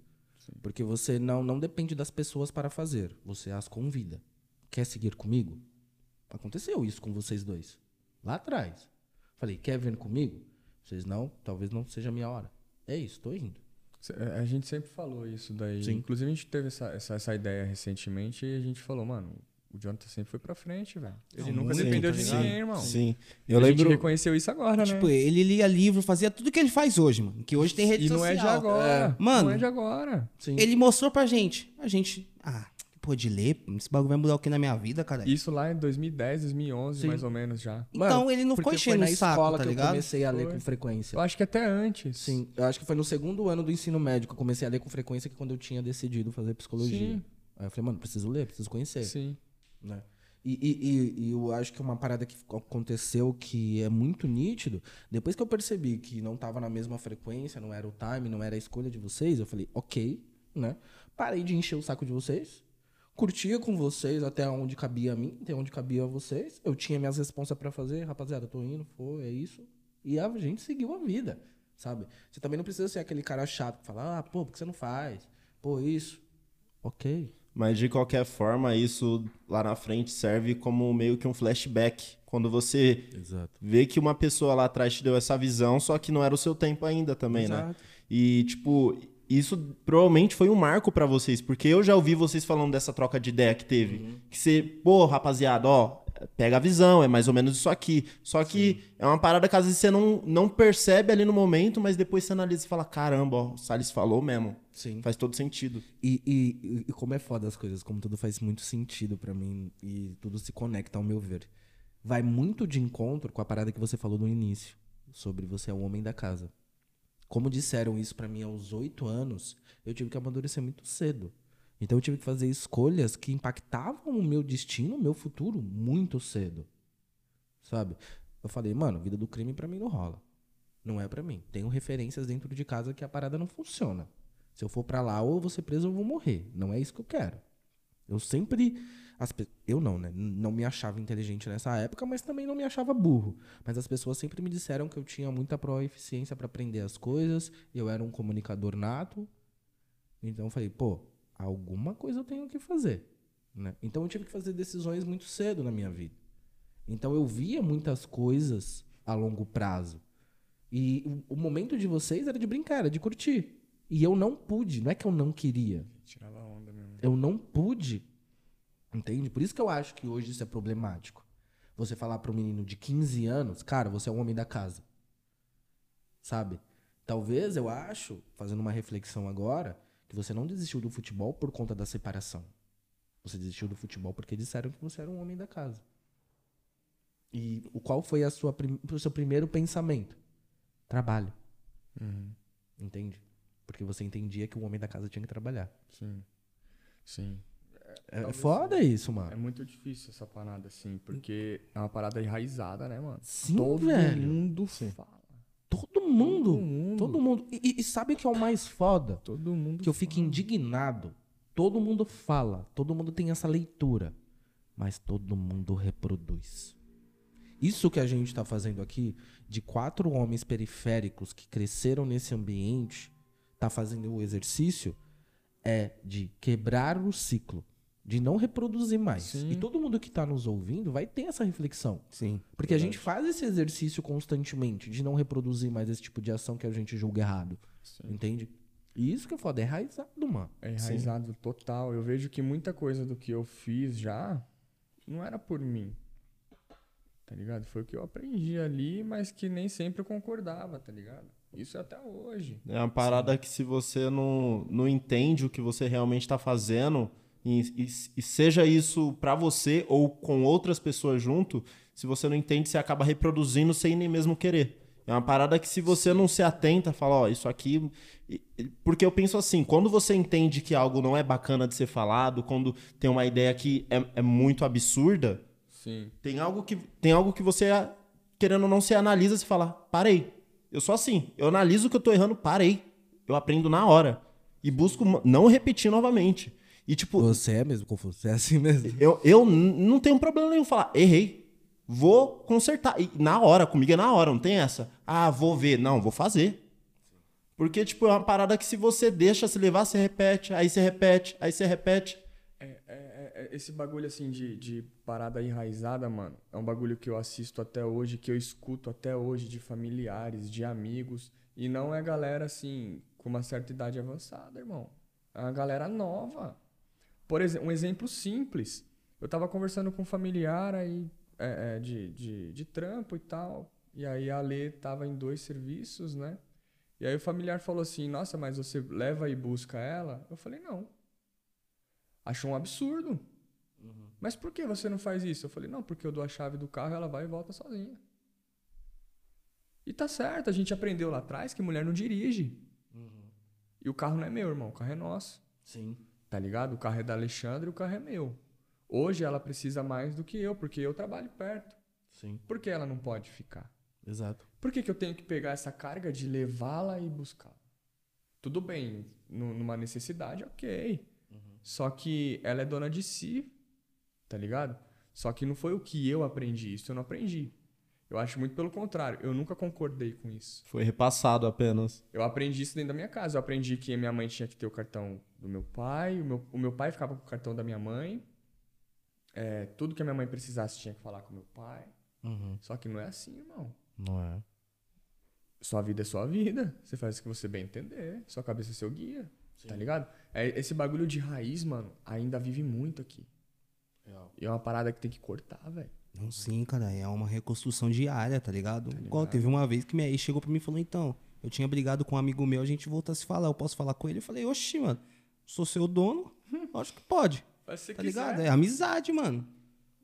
Porque você não, não depende das pessoas para fazer. Você as convida. Quer seguir comigo? Aconteceu isso com vocês dois. Lá atrás. Falei, quer vir comigo? Vocês não, talvez não seja a minha hora. É isso, tô indo.
É, A gente sempre falou isso daí.
Sim.
Inclusive, a gente teve essa, essa, essa ideia recentemente e a gente falou, mano, o Jonathan sempre foi pra frente, velho. Ele
Não,
nunca
muito,
dependeu
tá
de
ligado?
ninguém, irmão.
Sim. Eu
a gente
lembro.
reconheceu isso agora,
Tipo,
né?
ele lia livro, fazia tudo que ele faz hoje, mano. Que hoje tem rede
E não
social.
é de agora.
Mano,
Não é de agora.
Sim.
Ele mostrou pra gente. A gente. Ah, pô, de ler, esse bagulho vai mudar o que na minha vida, cara?
Isso lá em 2010, 2011,
Sim.
mais ou menos já.
Então ele não ficou
foi
enchendo
na
o saco,
escola
tá
que
ligado?
eu comecei a ler
Foi.
com frequência.
Eu acho que até antes.
Sim, eu acho que foi no segundo ano do ensino médio que eu comecei a ler com frequência que quando eu tinha decidido fazer psicologia.
Sim.
Aí eu falei, mano, preciso ler, preciso conhecer.
Sim.
Né? E, e- e- eu acho que uma parada que aconteceu que é muito nítido, depois que eu percebi que não tava na mesma frequência, não era o time, não era a escolha de vocês, eu falei, ok, né? Parei de encher o saco de vocês, curtia com vocês até onde cabia a mim, até onde cabia a vocês. Eu tinha minhas responsas pra fazer, rapaziada, tô indo, foi, é isso. E a gente seguiu a vida, sabe? Você também não precisa ser aquele cara chato que fala, ah, pô, por que você não faz? Pô, isso. Ok.
Mas de qualquer forma, isso lá na frente serve como meio que um flashback. Quando você
Exato.
vê que uma pessoa lá atrás te deu essa visão, só que não era o seu tempo ainda também, né?
Exato.
E, tipo, isso provavelmente foi um marco pra vocês, porque eu já ouvi vocês falando dessa troca de ideia que teve. Que você, pô, rapaziada, ó, pega a visão, é mais ou menos isso aqui. Só que é uma parada que às vezes você não, não percebe ali no momento, mas depois você analisa e fala: caramba, ó, o Salles falou mesmo.
Sim.
Faz todo sentido.
E, e- e como é foda as coisas, como tudo faz muito sentido pra mim e tudo se conecta ao meu ver. Vai muito de encontro com a parada que você falou no início, sobre você é o homem da casa. Como disseram isso pra mim aos oito anos, eu tive que amadurecer muito cedo. Então eu tive que fazer escolhas que impactavam o meu destino, o meu futuro, muito cedo. Sabe? Eu falei, mano, vida do crime pra mim não rola. Não é pra mim. Tenho referências dentro de casa que a parada não funciona. Se eu for pra lá, ou eu vou ser preso ou vou morrer. Não é isso que eu quero. Eu sempre. as eu não, né? Não me achava inteligente nessa época, mas também não me achava burro. Mas as pessoas sempre me disseram que eu tinha muita proeficiência pra aprender as coisas. Eu era um comunicador nato. Então eu falei, pô, alguma coisa eu tenho que fazer. Né? Então eu tive que fazer decisões muito cedo na minha vida. Então eu via muitas coisas a longo prazo. E o, o momento de vocês era de brincar, era de curtir. E eu não pude, não é que eu não queria.
Tirava onda mesmo.
Eu não pude. Entende? Por isso que eu acho que hoje isso é problemático. Você falar para um menino de 15 anos, cara, você é um homem da casa. Sabe? Talvez eu acho, fazendo uma reflexão agora, que você não desistiu do futebol por conta da separação. Você desistiu do futebol porque disseram que você era um homem da casa. E o qual foi a sua o seu primeiro pensamento? trabalho.
Uhum.
Entende? Porque você entendia que o homem da casa tinha que trabalhar.
Sim. Sim.
É
Talvez
foda isso,
É
mano.
muito difícil essa parada, assim, porque é uma parada enraizada, né, mano?
Sim,
Todo
velho.
mundo fala.
Todo mundo.
Todo mundo.
Todo mundo. E, e- sabe o que é o mais foda?
Todo mundo
Que eu fico indignado. Todo mundo fala, todo mundo tem essa leitura, mas todo mundo reproduz. Isso que a gente está fazendo aqui, de quatro homens periféricos que cresceram nesse ambiente, tá fazendo o exercício, é de quebrar o ciclo, de não reproduzir mais.
Sim.
E todo mundo que está nos ouvindo vai ter essa reflexão.
Sim.
Porque a gente faz esse exercício constantemente de não reproduzir mais esse tipo de ação que a gente julga errado. Entende? E isso que é foda, é enraizado, mano.
É enraizado total. Eu vejo que muita coisa do que eu fiz já não era por mim. Tá ligado? Foi o que eu aprendi ali, mas que nem sempre eu concordava, tá ligado? Isso é até hoje.
É uma parada que se você não, não entende o que você realmente está fazendo, e, e- e seja isso pra você ou com outras pessoas junto, se você não entende, você acaba reproduzindo sem nem mesmo querer. É uma parada que se você não se atenta, fala, ó, isso aqui. Porque eu penso assim, quando você entende que algo não é bacana de ser falado, quando tem uma ideia que é, é muito absurda,
Sim.
tem algo que, tem algo que você, querendo ou não, se analisa e fala, parei. Eu sou assim. Eu analiso o que eu tô errando, parei. Eu aprendo na hora. E busco não repetir novamente. E, tipo,
Você é mesmo confuso, você é assim mesmo.
eu, eu não tenho problema nenhum falar, errei. Vou consertar. E na hora, comigo é na hora, não tem essa. Ah, vou ver. Não, vou fazer. Porque, tipo, é uma parada que se você deixa se levar, você repete, aí você repete, aí você repete.
É, é- é- esse bagulho assim de, de parada enraizada, mano, é um bagulho que eu assisto até hoje, que eu escuto até hoje de familiares, de amigos. E não é galera assim, com uma certa idade avançada, irmão. É uma galera nova. Por exemplo, um exemplo simples. Eu tava conversando com um familiar aí é, é, de, de, de trampo e tal. E aí a Lê tava em dois serviços, né? E aí o familiar falou assim, nossa, mas você leva e busca ela? Eu falei, não. Achou um absurdo. Mas por que você não faz isso? Eu falei, não, porque eu dou a chave do carro e ela vai e volta sozinha. E tá certo, a gente aprendeu lá atrás que mulher não dirige. E o carro não é meu, irmão, o carro é nosso.
Sim.
Tá ligado? O carro é da Alexandre e o carro é meu. Hoje ela precisa mais do que eu, porque eu trabalho perto.
Sim,
Por que ela não pode ficar?
exato.
Por que, que eu tenho que pegar essa carga de levá-la e buscar? Tudo bem, nu- numa necessidade, ok. Só que ela é dona de si, tá ligado? Só que não foi o que eu aprendi, isso eu não aprendi. Eu acho muito pelo contrário, eu nunca concordei com isso.
Foi repassado apenas.
Eu aprendi isso dentro da minha casa. Eu aprendi que minha mãe tinha que ter o cartão do meu pai, o meu, o meu pai ficava com o cartão da minha mãe. É, tudo que a minha mãe precisasse tinha que falar com meu pai.
Uhum.
Só que não é assim, irmão.
Não é?
Sua vida é sua vida. Você faz o que você bem entender. Sua cabeça é seu guia. Tá ligado? É, esse bagulho de raiz, mano, ainda vive muito aqui. E é uma parada que tem que cortar, velho.
Não, sim, cara, é uma reconstrução diária, tá ligado? Igual teve uma vez que minha ex chegou pra mim e falou, então, eu tinha brigado com um amigo meu, a gente voltou a se falar, eu posso falar com ele? Eu falei, oxi, mano, sou seu dono, acho que pode,
você
tá
quiser.
ligado? É amizade, mano,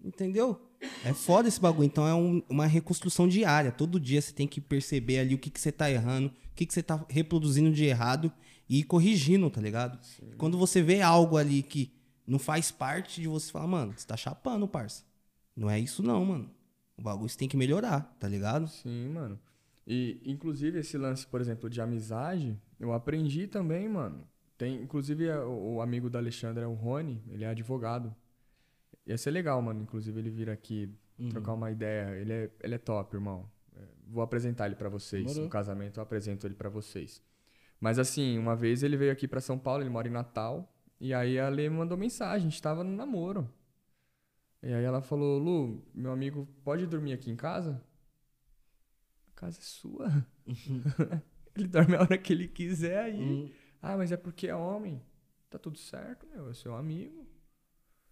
entendeu? É foda esse bagulho, então é um- uma reconstrução diária, todo dia você tem que perceber ali o que, que você tá errando, o que, que você tá reproduzindo de errado e ir corrigindo, tá ligado? Quando você vê algo ali que não faz parte de você, fala, mano, você tá chapando, parça. Não é isso não, mano. O bagulho tem que melhorar, tá ligado?
Sim, mano. E, inclusive, esse lance, por exemplo, de amizade, eu aprendi também, mano. Tem, inclusive, é, o, o amigo da Alexandra é o Rony, ele é advogado. Ia ser legal, mano, inclusive, ele vir aqui trocar uma ideia. Ele é, ele é top, irmão. É, Vou apresentar ele pra vocês.
Demorou.
No casamento, eu apresento ele pra vocês. Mas, assim, uma vez ele veio aqui pra São Paulo, ele mora em Natal. E aí a Lê mandou mensagem, a gente tava no namoro. E aí ela falou, Lu, meu amigo pode dormir aqui em casa? A casa é sua. ele dorme a hora que ele quiser aí. Ah, mas é porque é homem. Tá tudo certo, meu. É seu amigo.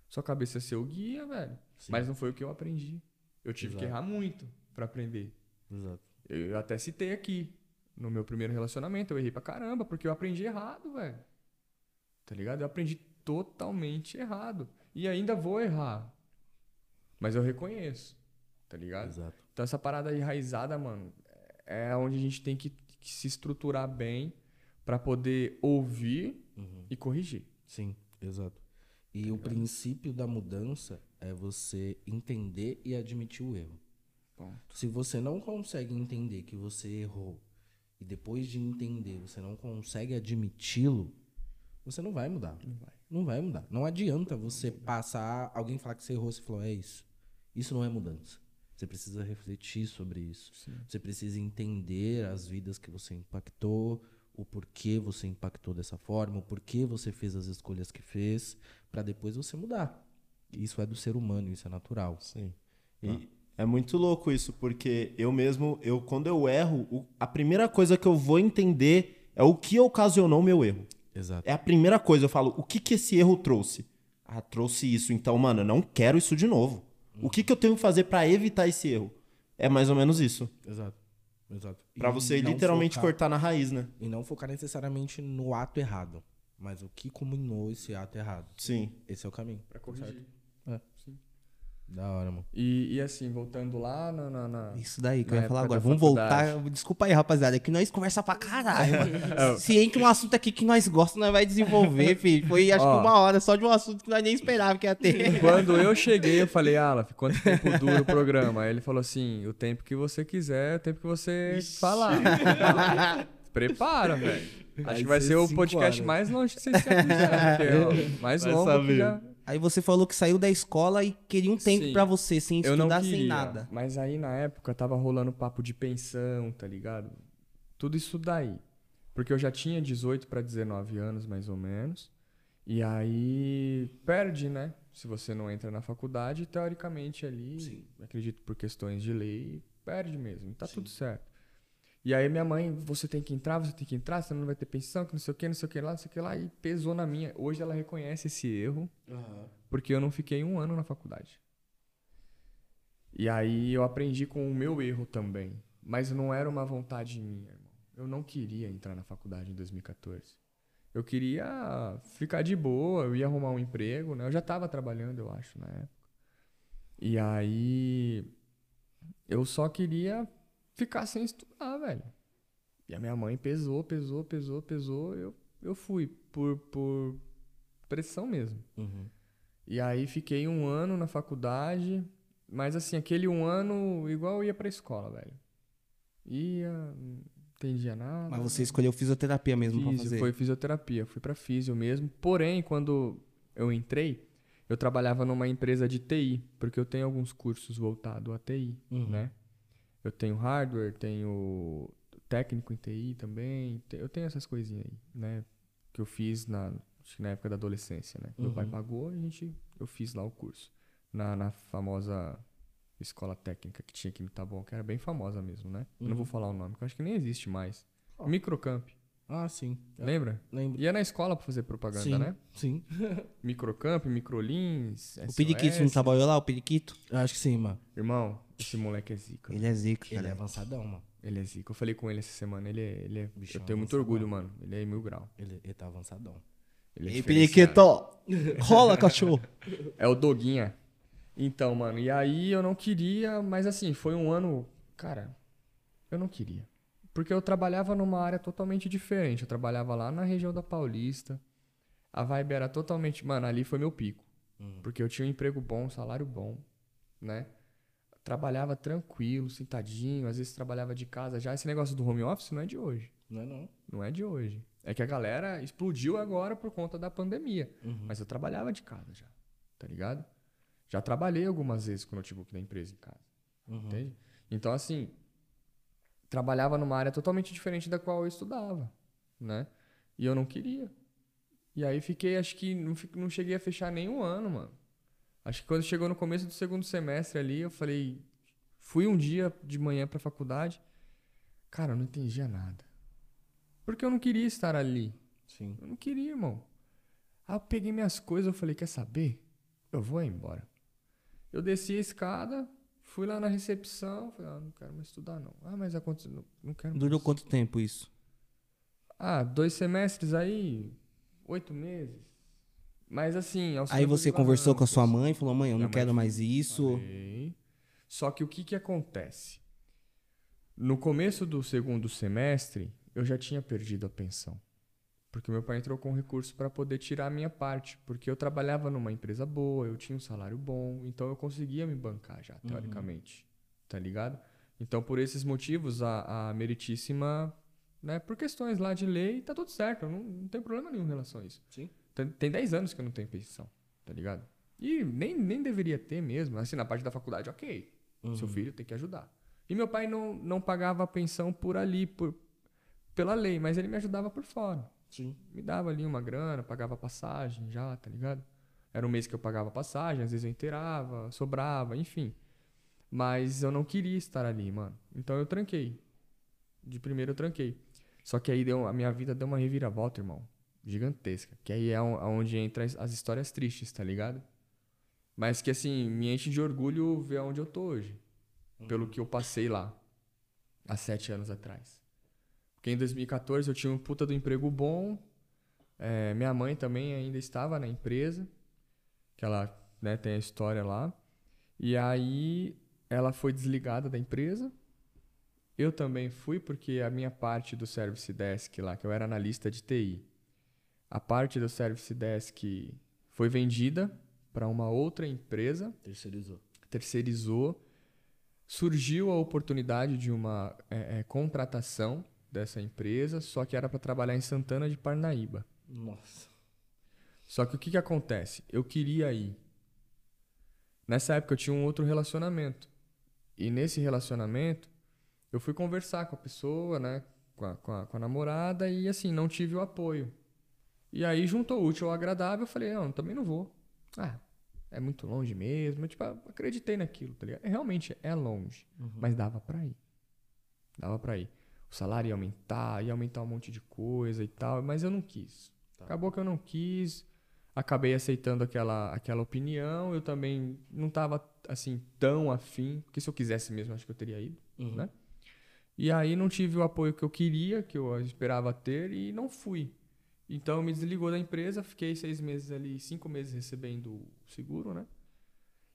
Sua cabeça é seu guia, velho. Mas não foi o que eu aprendi. Eu tive que
Exato.
errar muito pra aprender.
Exato.
Eu até citei aqui. No meu primeiro relacionamento, eu errei pra caramba, porque eu aprendi errado, velho. Tá ligado? Eu aprendi totalmente errado. E ainda vou errar. Mas eu reconheço. Tá ligado?
Exato.
Então essa parada enraizada, mano, é onde a gente tem que, que se estruturar bem para poder ouvir e corrigir.
Sim, exato. E o princípio da mudança é você entender e admitir o erro.
Ponto.
Se você não consegue entender que você errou e depois de entender você não consegue admiti-lo, você não vai mudar.
Não vai.
Não vai mudar. Não adianta você passar, alguém falar que você errou, você falou, é isso. Isso não é mudança. Você precisa refletir sobre isso. Você precisa entender as vidas que você impactou, o porquê você impactou dessa forma, o porquê você fez as escolhas que fez, para depois você mudar. Isso é do ser humano, isso é natural.
Sim. E é muito louco isso, porque eu mesmo, eu quando eu erro, a primeira coisa que eu vou entender é o que ocasionou o meu erro.
Exato.
É a primeira coisa, eu falo, o que que esse erro trouxe? Ah, trouxe isso, então, mano, eu não quero isso de novo. O que que eu tenho que fazer pra evitar esse erro? É mais ou menos isso.
Exato. Exato.
Pra
E
você literalmente
focar-
cortar na raiz, né?
E não focar necessariamente no ato errado, mas o que culminou esse ato errado.
Sim.
Esse é o caminho.
Para corrigir.
Da hora, mano.
E, e assim, voltando lá na. na- na-
Isso daí que
Na
eu ia falar agora. Vamos
faculdade.
voltar. Desculpa aí, rapaziada. É que nós conversa pra caralho. mano. Se entra um assunto aqui que nós gostamos, nós vai desenvolver, filho. Foi acho
Ó.
que uma hora só de um assunto que nós nem esperava que ia ter.
Quando eu cheguei, eu falei, Alan, quanto tempo dura o programa? Aí ele falou assim: o tempo que você quiser, o tempo que você falar. Prepara, velho. Acho
Vai
que vai
ser
ser o podcast
horas.
mais longe que vocês ó, mais
Vai
longo que
saber.
já.
Aí você falou que saiu da escola e queria um tempo
Sim.
pra você, sem
Eu
estudar,
queria,
sem nada.
Mas aí na época tava rolando papo de pensão, tá ligado? Tudo isso daí. Porque eu já tinha 18 para 19 anos, mais ou menos. E aí perde, né? Se você não entra na faculdade, teoricamente ali, acredito por questões de lei, perde mesmo. Tá tudo certo. E aí minha mãe, você tem que entrar, você tem que entrar, senão não vai ter pensão, que não sei o que, não sei o que lá, não sei o que lá. E pesou na minha. Hoje ela reconhece esse erro, porque eu não fiquei um ano na faculdade. E aí eu aprendi com o meu erro também. Mas não era uma vontade minha, irmão. Eu não queria entrar na faculdade em 2014. Eu queria ficar de boa, eu ia arrumar um emprego, né? Eu já tava trabalhando, eu acho, na época. E aí eu só queria ficar sem estudar, velho. E a minha mãe pesou, pesou, pesou, pesou, eu eu fui por por pressão mesmo.
Uhum.
E aí fiquei um ano na faculdade, mas assim, aquele um ano igual eu ia pra escola, velho. Ia, não entendia nada.
Mas você escolheu fisioterapia mesmo pra
Físio,
fazer.
foi fisioterapia, fui pra físio mesmo. Porém, quando eu entrei, eu trabalhava numa empresa de TI, porque eu tenho alguns cursos voltados a TI,
Uhum.
né? Eu tenho hardware, tenho técnico em TI também, eu tenho essas coisinhas aí, né? Que eu fiz na, acho que na época da adolescência, né? Meu pai
Uhum.
pagou, a gente, eu fiz lá o curso. Na, na famosa escola técnica que tinha aqui no Taboão, que era bem famosa mesmo, né? Eu Não
Uhum.
vou falar o nome, que eu acho que nem existe mais. Microcamp.
Ah, sim.
Lembra?
Lembro.
Ia na escola pra fazer propaganda,
sim,
né?
Sim.
Microcamp, Microlins,
O Periquito você não trabalhou lá, o Periquito?
Eu acho que sim, mano.
Irmão, esse moleque é zica.
Ele é zica,
Ele é
cara.
avançadão, mano.
Ele é zica. Eu falei com ele essa semana, ele é... Ele é
Bichão
eu tenho muito
avançadão.
orgulho, mano. Ele é mil grau.
Ele, ele tá avançadão.
Ele é
Ei. Periquito! Rola, cachorro!
É o Doguinha. Então, mano, e aí eu não queria, mas assim, foi um ano. Cara, eu não queria. Porque eu trabalhava numa área totalmente diferente. Eu trabalhava lá na região da Paulista. A vibe era totalmente. Mano, ali foi meu pico. Porque eu tinha um emprego bom, um salário bom, né? Trabalhava tranquilo, sentadinho. Às vezes trabalhava de casa já. Esse negócio do home office não é de hoje.
Não é não.
Não é de hoje. É que a galera explodiu agora por conta da pandemia. Mas eu trabalhava de casa já, tá ligado? Já trabalhei algumas vezes com o notebook da empresa em casa. Entende? Então, assim, trabalhava numa área totalmente diferente da qual eu estudava, né? E eu não queria. E aí fiquei, acho que não, não cheguei a fechar nenhum ano, mano. Acho que quando chegou no começo do segundo semestre ali, eu falei. Fui um dia de manhã pra faculdade. Cara, eu não entendia nada. Porque eu não queria estar ali.
Sim.
Eu não queria, irmão. Aí eu peguei minhas coisas, eu falei, quer saber? Eu vou embora. Eu desci a escada, fui lá na recepção, falei, ah, não quero mais estudar não. Ah, mas aconteceu, não, não quero mais.
Durou quanto tempo isso?
Ah, dois semestres aí, oito meses. Mas assim, aos
Aí você conversou com a sua mãe, falou, mãe, eu não quero mais isso.
Só que o que que acontece? No começo do segundo semestre, eu já tinha perdido a pensão. Porque meu pai entrou com recurso para poder tirar a minha parte. Porque eu trabalhava numa empresa boa, eu tinha um salário bom, então eu conseguia me bancar já, teoricamente. Tá ligado? Então, por esses motivos, a, a meritíssima, né, por questões lá de lei, tá tudo certo. Não, não tem problema nenhum em relação a isso.
Sim.
Tem, tem 10 anos que eu não tenho pensão, tá ligado? E nem, nem deveria ter mesmo. Assim, na parte da faculdade, ok. Seu filho tem que ajudar. E meu pai não, não pagava a pensão por ali, por, pela lei, mas ele me ajudava por fora.
Sim.
Me dava ali uma grana, pagava passagem já, tá ligado? Era um mês que eu pagava passagem, às vezes eu inteirava, sobrava, enfim. Mas eu não queria estar ali, mano. Então eu tranquei. De primeiro eu tranquei. Só que aí deu, a minha vida deu uma reviravolta, irmão. Gigantesca. Que aí é on- onde entra as, as histórias tristes, tá ligado? Mas que assim, me enche de orgulho ver onde eu tô hoje. Pelo que eu passei lá. Há sete anos atrás. Porque em 2014 eu tinha um puta do emprego bom. É, minha mãe também ainda estava na empresa. Que ela né, tem a história lá. E aí ela foi desligada da empresa. Eu também fui, porque a minha parte do Service Desk lá, que eu era analista de TI, a parte do Service Desk foi vendida para uma outra empresa,
Terceirizou.
terceirizou. Surgiu a oportunidade de uma é, é, contratação dessa empresa, só que era para trabalhar em Santana de Parnaíba.
Nossa.
Só que o que, que acontece? Eu queria ir. Nessa época eu tinha um outro relacionamento. E nesse relacionamento, eu fui conversar com a pessoa, né? Com a, com a, com a namorada, e assim, não tive o apoio. E aí juntou o útil ao agradável, eu falei, não, também não vou. Ah, é muito longe mesmo. Eu, tipo, acreditei naquilo, tá ligado? Realmente é longe, mas dava pra ir. Dava pra ir. O salário ia aumentar, ia aumentar um monte de coisa e tal, mas eu não quis. Acabou que eu não quis, acabei aceitando aquela, aquela opinião. Eu também não tava assim tão afim, porque se eu quisesse mesmo, acho que eu teria ido, né? E aí não tive o apoio que eu queria, que eu esperava ter, e não fui. Então me desligou da empresa, fiquei seis meses ali, cinco meses recebendo o seguro, né?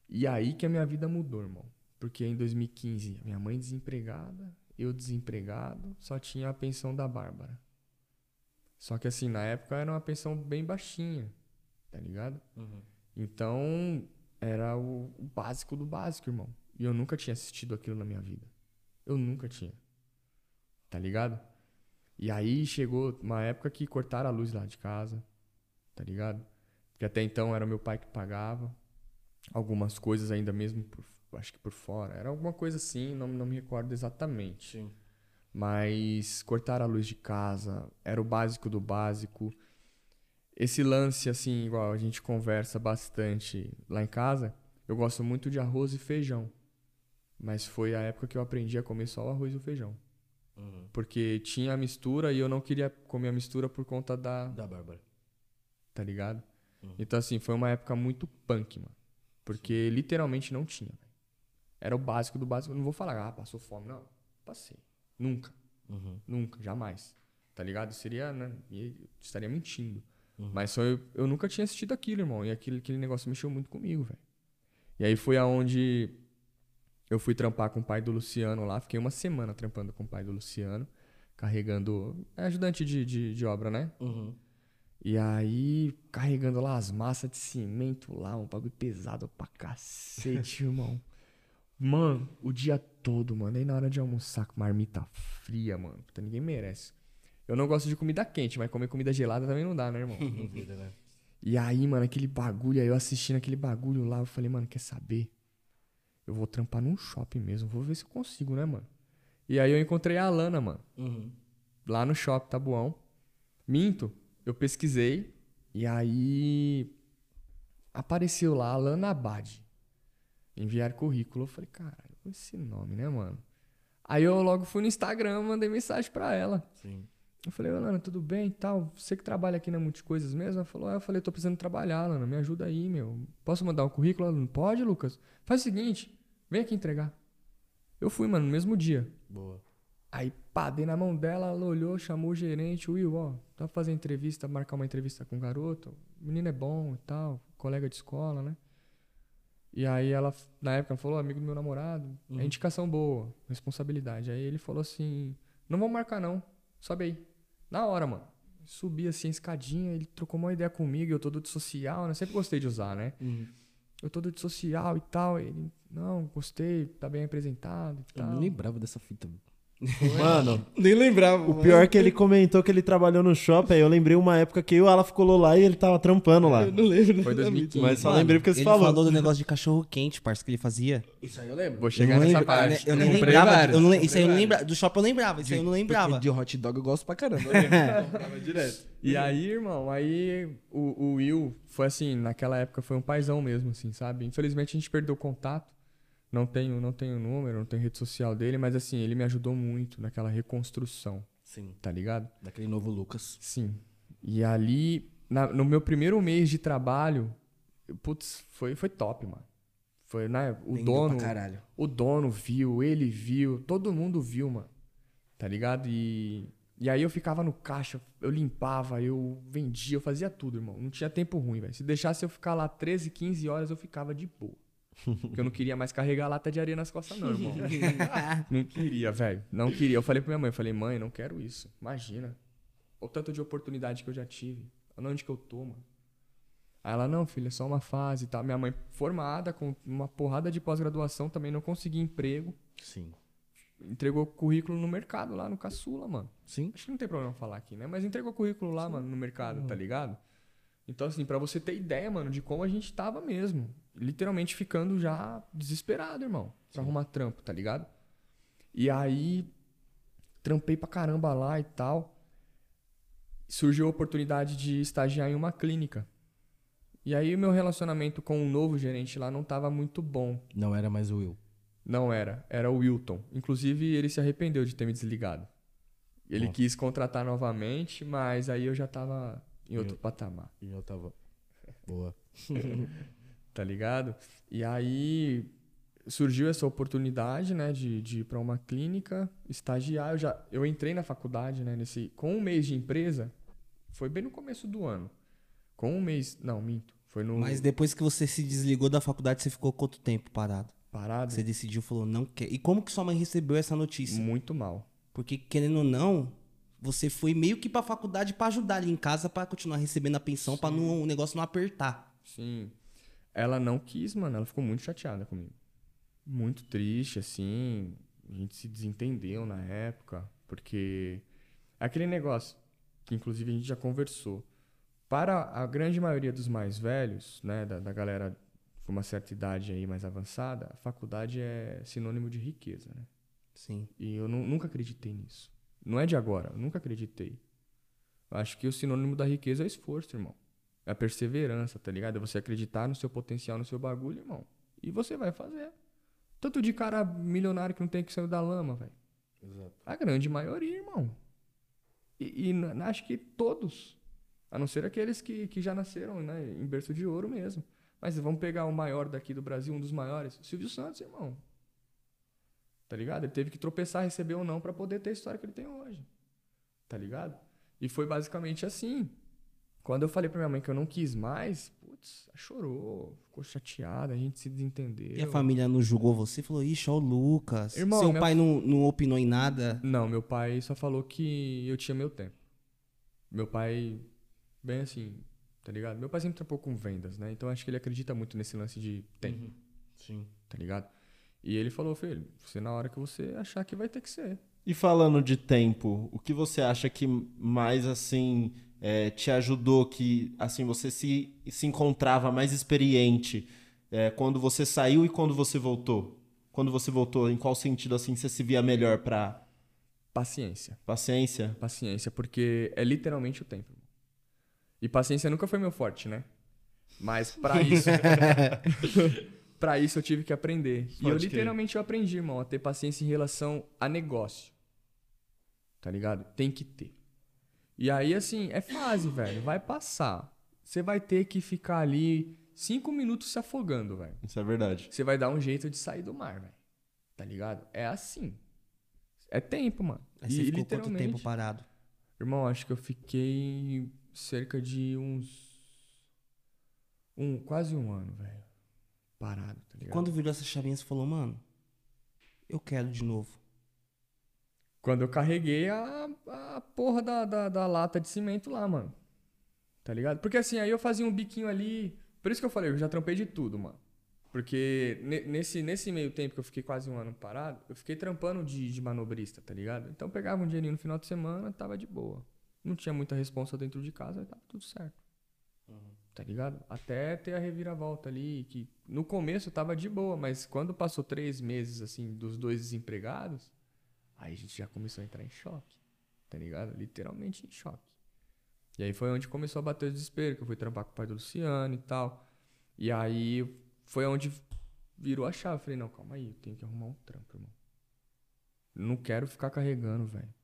E aí que a minha vida mudou, irmão. Porque em 2015, minha mãe desempregada, eu desempregado, só tinha a pensão da Bárbara. Só que assim, na época era uma pensão bem baixinha, tá ligado? Então, era o, o básico do básico, irmão. E eu nunca tinha assistido aquilo na minha vida. Eu nunca tinha. Tá ligado? E aí chegou uma época que cortaram a luz lá de casa, tá ligado? Que até então era meu pai que pagava. Algumas coisas ainda mesmo, por, acho que por fora. Era alguma coisa assim, não, não me recordo exatamente.
Sim.
Mas cortaram a luz de casa, era o básico do básico. Esse lance, assim, igual a gente conversa bastante lá em casa, eu gosto muito de arroz e feijão. Mas foi a época que eu aprendi a comer só o arroz e o feijão. Porque tinha a mistura e eu não queria comer a mistura por conta da.
Da Bárbara.
Tá ligado? Então, assim, foi uma época muito punk, mano. Porque literalmente não tinha. Era o básico do básico. Eu não vou falar, ah, passou fome. Não, passei. Nunca. Nunca, jamais. Tá ligado? Seria, né? eu estaria mentindo. Mas só eu, eu nunca tinha assistido aquilo, irmão. E aquele, aquele negócio mexeu muito comigo, velho. E aí foi aonde eu fui trampar com o pai do Luciano lá. Fiquei uma semana trampando com o pai do Luciano. Carregando. É ajudante de, de, de obra, né?
Uhum.
E aí, carregando lá as massas de cimento lá, um bagulho pesado pra cacete, irmão. Mano, o dia todo, mano. Aí na hora de almoçar com marmita fria, mano. Puta, ninguém merece. Eu não gosto de comida quente, mas comer comida gelada também não dá, né, irmão?
Duvida, né?
E aí, mano, aquele bagulho, aí eu assistindo aquele bagulho lá, eu falei, mano, quer saber? Eu vou trampar num shopping mesmo, vou ver se eu consigo, né, mano? E aí eu encontrei a Alana, mano
Uhum.
lá no shopping Tabuão. Minto, eu pesquisei e aí apareceu lá Alana Abad. Enviar currículo. Eu falei, caralho, esse nome, né, mano? Aí eu logo fui no Instagram, mandei mensagem pra ela.
Sim.
Eu falei, Alana, tudo bem e tal? Você que trabalha aqui na Multicoisas mesmo? Ela falou, ah, eu falei, tô precisando trabalhar, Alana, me ajuda aí, meu. Posso mandar um currículo? Ela, pode, Lucas? Faz o seguinte, vem aqui entregar. Eu fui, mano, no mesmo dia.
Boa.
Aí, pá, dei na mão dela, ela olhou, chamou o gerente, Will, ó, tá fazendo entrevista, marcar uma entrevista com o garoto. O menino é bom e tal, colega de escola, né? E aí ela, na época, ela falou, amigo do meu namorado, é indicação boa, responsabilidade. Aí ele falou assim, não vamos marcar não, sobe aí. Na hora, mano. Subi assim a escadinha, ele trocou uma ideia comigo, eu todo de social, né? Eu sempre gostei de usar, né? Eu todo de social e tal. Ele, não, gostei, tá bem apresentado e
Eu
tal.
nem lembrava dessa fita.
Mano,
Nem lembrava.
o pior é que ele comentou que ele trabalhou no shopping. Aí eu lembrei uma época que o Alan colou lá e ele tava trampando lá.
não lembro.
Foi 2015.
Mas só
Mano,
lembrei porque você
ele
falou.
falou do negócio de cachorro quente, parça, que ele fazia.
Isso aí eu lembro.
Vou
Eu
chegar nessa
lembro-
parte.
Eu nem
Comprei
lembrava.
vários,
eu não, isso aí eu não lembrava. Do shopping eu lembrava, isso aí eu não lembrava.
De hot dog eu gosto pra caramba.
E aí, irmão, aí o, o Will foi assim, naquela época foi um paizão mesmo, assim, sabe? Infelizmente a gente perdeu o contato. Não tenho, não tenho número, não tenho rede social dele, mas assim, ele me ajudou muito naquela reconstrução,
Sim.
tá ligado?
Daquele novo Lucas.
Sim. E ali, na- no meu primeiro mês de trabalho, putz, foi, foi top, mano. Foi, né? O
Vendeu
dono.
pra caralho.
O dono viu, ele viu, todo mundo viu, mano. Tá ligado? E, e aí eu ficava no caixa, eu limpava, eu vendia, eu fazia tudo, irmão. Não tinha tempo ruim, velho. Se deixasse eu ficar lá 13, 15 horas, eu ficava de boa. Porque eu não queria mais carregar lata de areia nas costas, não, irmão. não queria, velho. Não queria. Eu falei pra minha mãe, eu falei, mãe, não quero isso. Imagina. O tanto de oportunidade que eu já tive. Onde que eu tô, mano. Aí ela, não, filha, é só uma fase e tal. Minha mãe, formada, com uma porrada de pós-graduação, também não conseguia emprego.
Sim.
Entregou currículo no mercado lá no Caçula, mano.
Sim.
Acho que não tem problema falar aqui, né? Mas entregou currículo lá, mano, no mercado, tá ligado? Então, assim, pra você ter ideia, mano, de como a gente tava mesmo. Literalmente ficando já desesperado, irmão. Pra arrumar trampo, tá ligado? E aí, trampei pra caramba lá e tal. Surgiu a oportunidade de estagiar em uma clínica. E aí, o meu relacionamento com o novo gerente lá não tava muito bom.
Não era mais o Will.
Não era, era o Wilton. Inclusive, ele se arrependeu de ter me desligado. Ele
Bom.
quis contratar novamente, mas aí eu já tava em outro
Eu-
patamar,
E eu tava. Boa.
tá ligado? E aí surgiu essa oportunidade, né, de, de ir pra uma clínica, estagiar. Eu, já, eu entrei na faculdade, né, nesse, com um mês de empresa, foi bem no começo do ano. Com um mês, não, minto. Foi no
Mas depois que você se desligou da faculdade, você ficou quanto tempo parado?
parado,
Você decidiu, falou, não quer. E como que sua mãe recebeu essa notícia?
muito mal.
Porque, querendo ou não, você foi meio que pra faculdade pra ajudar ali em casa pra continuar recebendo a pensão, pra não, o negócio não apertar.
Sim. Ela não quis, mano. Ela ficou muito chateada comigo. Muito triste, assim. A gente se desentendeu na época. Porque aquele negócio que, inclusive, a gente já conversou. Para a grande maioria dos mais velhos, né, da, da galera com uma certa idade aí mais avançada, a faculdade é sinônimo de riqueza, né?
Sim.
E eu nu- nunca acreditei nisso. Não é de agora, eu nunca acreditei. Eu acho que o sinônimo da riqueza é esforço, irmão. É a perseverança, tá ligado? É você acreditar no seu potencial, no seu bagulho, irmão. E você vai fazer. Tanto de cara milionário que não tem que sair da lama, velho.
Exato.
A grande maioria, irmão. E, e acho que todos. A não ser aqueles que, que já nasceram né, em berço de ouro mesmo. Mas vamos pegar o maior daqui do Brasil, um dos maiores. Silvio Santos, irmão. Tá ligado? Ele teve que tropeçar, receber ou não pra poder ter a história que ele tem hoje. Tá ligado? E foi basicamente assim. Quando eu falei pra minha mãe que eu não quis mais, putz, chorou, ficou chateada, a gente se desentendeu.
E a família não julgou você? Falou, ixi, ó o Lucas.
Irmão,
Seu pai não, não opinou em nada?
Não, meu pai só falou que eu tinha meu tempo. Meu pai, bem assim, tá ligado? Meu pai sempre trampou com vendas, né? Então acho que ele acredita muito nesse lance de tempo,
Sim.
tá ligado? E ele falou, filho, você na hora que você achar que vai ter que ser.
E falando de tempo, o que você acha que mais assim é, te ajudou que assim você se, se encontrava mais experiente é, quando você saiu e quando você voltou? Quando você voltou, em qual sentido assim você se via melhor pra
Paciência.
paciência?
Paciência, porque é literalmente o tempo. E paciência nunca foi meu forte, né? Mas pra isso. pra isso eu tive que aprender. e eu
Pode
literalmente eu aprendi, irmão, a ter paciência em relação a negócio. Tá ligado? Tem que ter. E aí, assim, é fase, velho. Vai passar. Você vai ter que ficar ali cinco minutos se afogando, velho.
Isso é verdade.
Você vai dar um jeito de sair do mar, velho. Tá ligado? É assim. É tempo, mano.
Aí você
E
ficou quanto tempo parado?
Irmão, acho que eu fiquei cerca de uns. Um, quase um ano, velho. Parado, tá ligado?
Quando virou essa chavinha, você falou, mano, eu quero de novo.
Quando eu carreguei a, a porra da, da, da lata de cimento lá, mano. Tá ligado? Porque assim, aí eu fazia um biquinho ali. Por isso que eu falei, eu já trampei de tudo, mano. Porque ne- nesse, nesse meio tempo que eu fiquei quase um ano parado, eu fiquei trampando de, de manobrista, tá ligado? Então eu pegava um dinheirinho no final de semana, tava de boa. Não tinha muita responsa dentro de casa, tava tudo certo. Tá ligado? Até ter a reviravolta ali, que no começo tava de boa, mas quando passou três meses, assim, dos dois desempregados, aí a gente já começou a entrar em choque, tá ligado? Literalmente em choque. E aí foi onde começou a bater o desespero, que eu fui trampar com o pai do Luciano e tal. E aí foi onde virou a chave. Falei, não, calma aí, eu tenho que arrumar um trampo, irmão. Não quero ficar carregando, velho.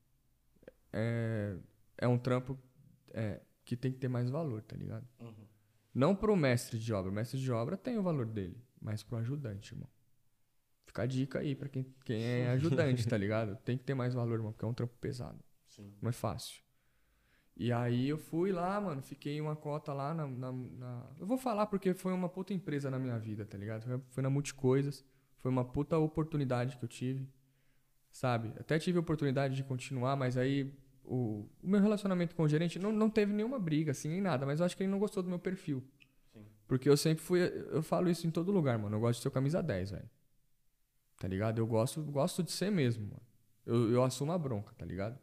É, é um trampo é, que tem que ter mais valor, tá ligado? Não pro mestre de obra. O mestre de obra tem o valor dele, mas pro ajudante, irmão. Fica a dica aí pra quem, quem é ajudante, tá ligado? Tem que ter mais valor, irmão, porque é um trampo pesado. Não é fácil. E aí eu fui lá, mano, fiquei uma cota lá na, na- na- Eu vou falar porque foi uma puta empresa na minha vida, tá ligado? Foi, foi na Multicoisas. Foi uma puta oportunidade que eu tive. Sabe? Até tive a oportunidade de continuar, mas aí o, o meu relacionamento com o gerente não, não teve nenhuma briga, assim, nem nada. Mas eu acho que ele não gostou do meu perfil. Porque eu sempre fui. Eu falo isso em todo lugar, mano. Eu gosto de ser camisa 10, velho. Tá ligado? Eu gosto, gosto de ser mesmo, mano. Eu, eu assumo a bronca, tá ligado?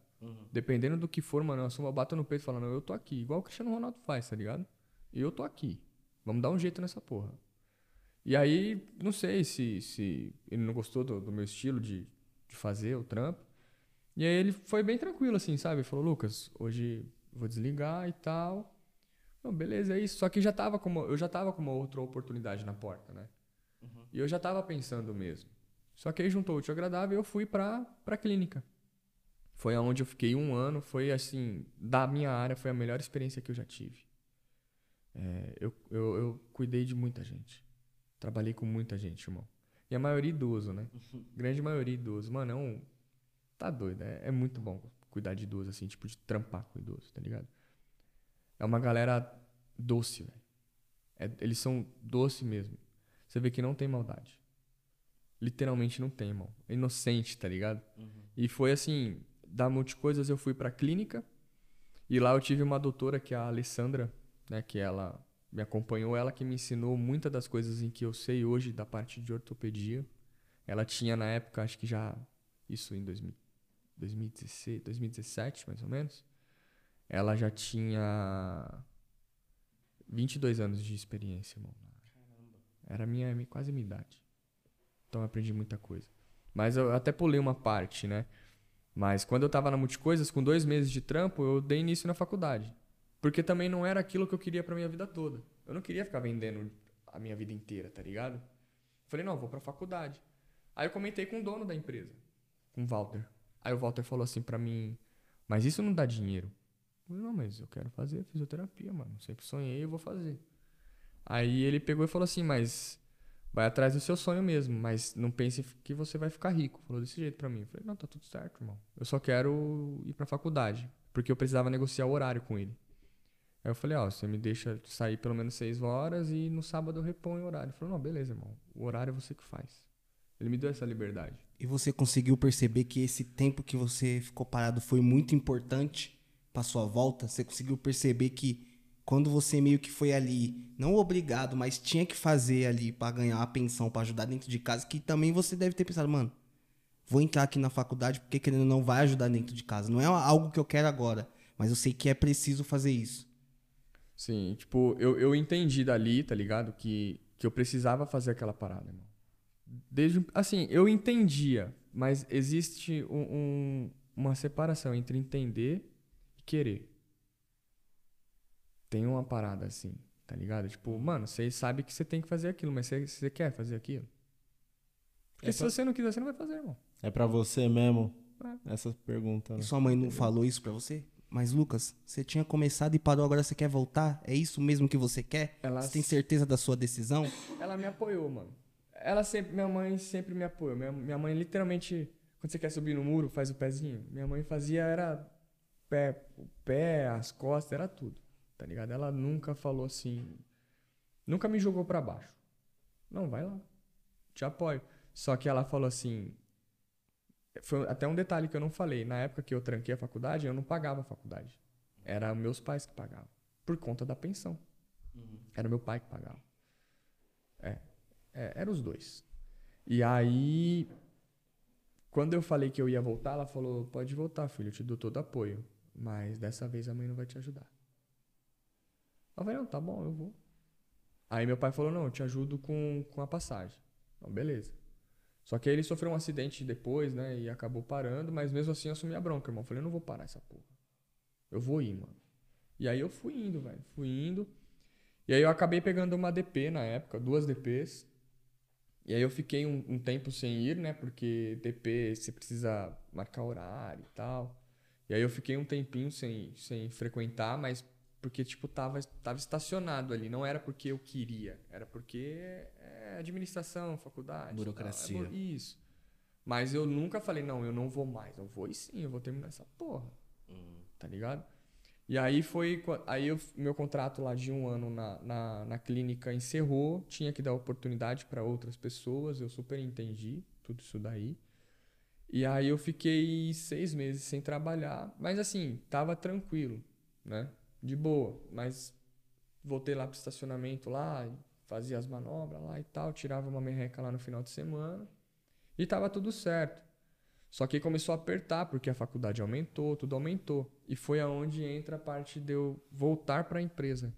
Dependendo do que for, mano, eu assumo, eu bato no peito falando, eu tô aqui. Igual o Cristiano Ronaldo faz, tá ligado? E eu tô aqui. Vamos dar um jeito nessa porra. E aí, não sei se, se ele não gostou do, do meu estilo de, de fazer o trampo. E aí ele foi bem tranquilo, assim, sabe? Falou, Lucas, hoje vou desligar e tal. Não, beleza, é isso. Só que já tava com uma, eu já tava com uma outra oportunidade na porta, né? E eu já tava pensando mesmo. Só que aí juntou o útil ao agradável e eu fui pra, pra clínica. Foi aonde eu fiquei um ano. Foi assim, da minha área, foi a melhor experiência que eu já tive. É, eu, eu, eu cuidei de muita gente. Trabalhei com muita gente, irmão. E a maioria idoso, né? Grande maioria idoso. Mano, é um. Tá doido. É, é muito bom cuidar de idoso, assim, tipo, de trampar com idoso, tá ligado? É uma galera doce, velho. É- eles são doce mesmo. Você vê que não tem maldade. Literalmente não tem, irmão. É inocente, tá ligado? E foi assim, da Multicoisas eu fui pra clínica. E lá eu tive uma doutora que é a Alessandra, né, que ela me acompanhou, ela que me ensinou muitas das coisas em que eu sei hoje da parte de ortopedia. Ela tinha na época, acho que já isso em 2000, 2016, 2017, mais ou menos. Ela já tinha 22 anos de experiência, irmão. Era minha, quase minha idade. Então eu aprendi muita coisa. Mas eu até pulei uma parte, né? Mas quando eu tava na Multicoisas, com dois meses de trampo, eu dei início na faculdade. Porque também não era aquilo que eu queria pra minha vida toda. Eu não queria ficar vendendo a minha vida inteira, tá ligado? Falei, não, vou pra faculdade. Aí eu comentei com o dono da empresa, com o Walter. Aí o Walter falou assim pra mim, mas isso não dá dinheiro. Eu falei, não, mas eu quero fazer fisioterapia, mano. Sempre sonhei, eu vou fazer. Aí ele pegou e falou assim, mas vai atrás do seu sonho mesmo, mas não pense que você vai ficar rico. Falou desse jeito pra mim. Eu falei, não, tá tudo certo, irmão. Eu só quero ir pra faculdade, porque eu precisava negociar o horário com ele. Aí eu falei, ó, você me deixa sair pelo menos seis horas e no sábado eu reponho o horário. Ele falou, não, beleza, irmão. O horário é você que faz. Ele me deu essa liberdade.
E você conseguiu perceber que esse tempo que você ficou parado foi muito importante pra sua volta? Você conseguiu perceber que quando você meio que foi ali, não obrigado, mas tinha que fazer ali pra ganhar a pensão, pra ajudar dentro de casa, que também você deve ter pensado, mano, vou entrar aqui na faculdade porque querendo não vai ajudar dentro de casa. Não é algo que eu quero agora, mas eu sei que é preciso fazer isso.
Sim, tipo, eu, eu entendi dali, tá ligado? Que, que eu precisava fazer aquela parada, irmão. Desde, assim, eu entendia, mas existe um, um- uma separação entre entender e querer. Tem uma parada assim, tá ligado? Tipo, mano, você sabe que você tem que fazer aquilo, mas você, quer fazer aquilo? Porque
É
se
pra-
você não quiser, você não vai fazer, irmão.
É pra você mesmo? Essa pergunta, né?
E sua mãe não falou isso pra você? Mas, Lucas, você tinha começado e parou, agora você quer voltar? É isso mesmo que você quer?
Ela-
Você tem certeza da sua decisão?
Ela me apoiou, mano. Ela sempre, minha mãe sempre me apoiou. Minha, minha mãe literalmente, quando você quer subir no muro, faz o pezinho. Minha mãe fazia era pé, o pé, as costas, era tudo. Tá ligado? Ela nunca falou assim, nunca me jogou pra baixo. Não, vai lá. Te apoio. Só que ela falou assim. Foi até um detalhe que eu não falei. Na época que eu tranquei a faculdade, eu não pagava a faculdade. Era meus pais que pagavam. Por conta da pensão. Era meu pai que pagava. É. é era os dois. E aí. Quando eu falei que eu ia voltar, ela falou: pode voltar, filho, eu te dou todo apoio. Mas dessa vez a mãe não vai te ajudar. Eu falei, não, tá bom, eu vou. Aí meu pai falou, não, eu te ajudo com, com a passagem. Então, beleza. Só que aí ele sofreu um acidente depois, né? E acabou parando, mas mesmo assim eu assumi a bronca, irmão. Eu falei, eu não vou parar essa porra. Eu vou ir, mano. E aí eu fui indo, velho. Fui indo. E aí eu acabei pegando uma DP na época, duas DPs. E aí eu fiquei um, um tempo sem ir, né? Porque DP você precisa marcar horário e tal. E aí eu fiquei um tempinho sem, sem frequentar, mas porque, tipo, tava, tava estacionado ali. Não era porque eu queria, era porque é administração, faculdade.
Burocracia.
Tal, é, isso. Mas eu nunca falei, não, eu não vou mais. Eu vou e sim, eu vou terminar essa porra.
Hum.
Tá ligado? E aí foi. Aí eu, meu contrato lá de um ano na, na, na clínica encerrou, tinha que dar oportunidade para outras pessoas, eu super entendi tudo isso daí. E aí eu fiquei seis meses sem trabalhar, mas assim, tava tranquilo, né? de boa, mas voltei lá pro estacionamento lá, fazia as manobras lá e tal, tirava uma merreca lá no final de semana e tava tudo certo. Só que começou a apertar porque a faculdade aumentou, tudo aumentou. E foi aonde entra a parte de eu voltar para a empresa.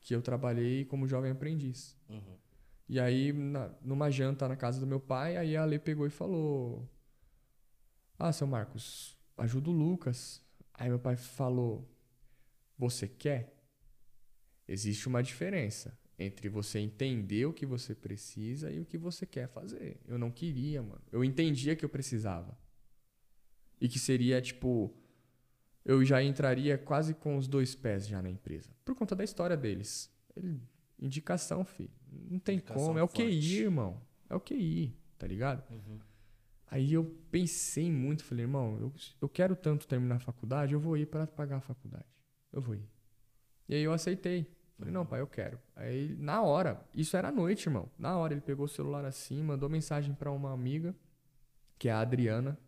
Que eu trabalhei como jovem aprendiz.
Uhum.
E aí, na, numa janta na casa do meu pai, aí a Ale pegou e falou: Ah, seu Marcos, ajuda o Lucas. Aí meu pai falou: você quer? Existe uma diferença entre você entender o que você precisa e o que você quer fazer. Eu não queria, mano. Eu entendia que eu precisava. E que seria, tipo, eu já entraria quase com os dois pés já na empresa. Por conta da história deles. Ele, indicação, filho. Não tem
Indicação
como. É o
forte.
QI, irmão. É o QI, tá ligado?
Uhum.
Aí eu pensei muito, falei, irmão, eu, eu quero tanto terminar a faculdade, eu vou ir para pagar a faculdade. Eu vou ir. E aí eu aceitei. Falei, não, pai, eu quero. Aí, na hora, isso era à noite, irmão. Na hora, ele pegou o celular assim, mandou mensagem para uma amiga, que é a Adriana.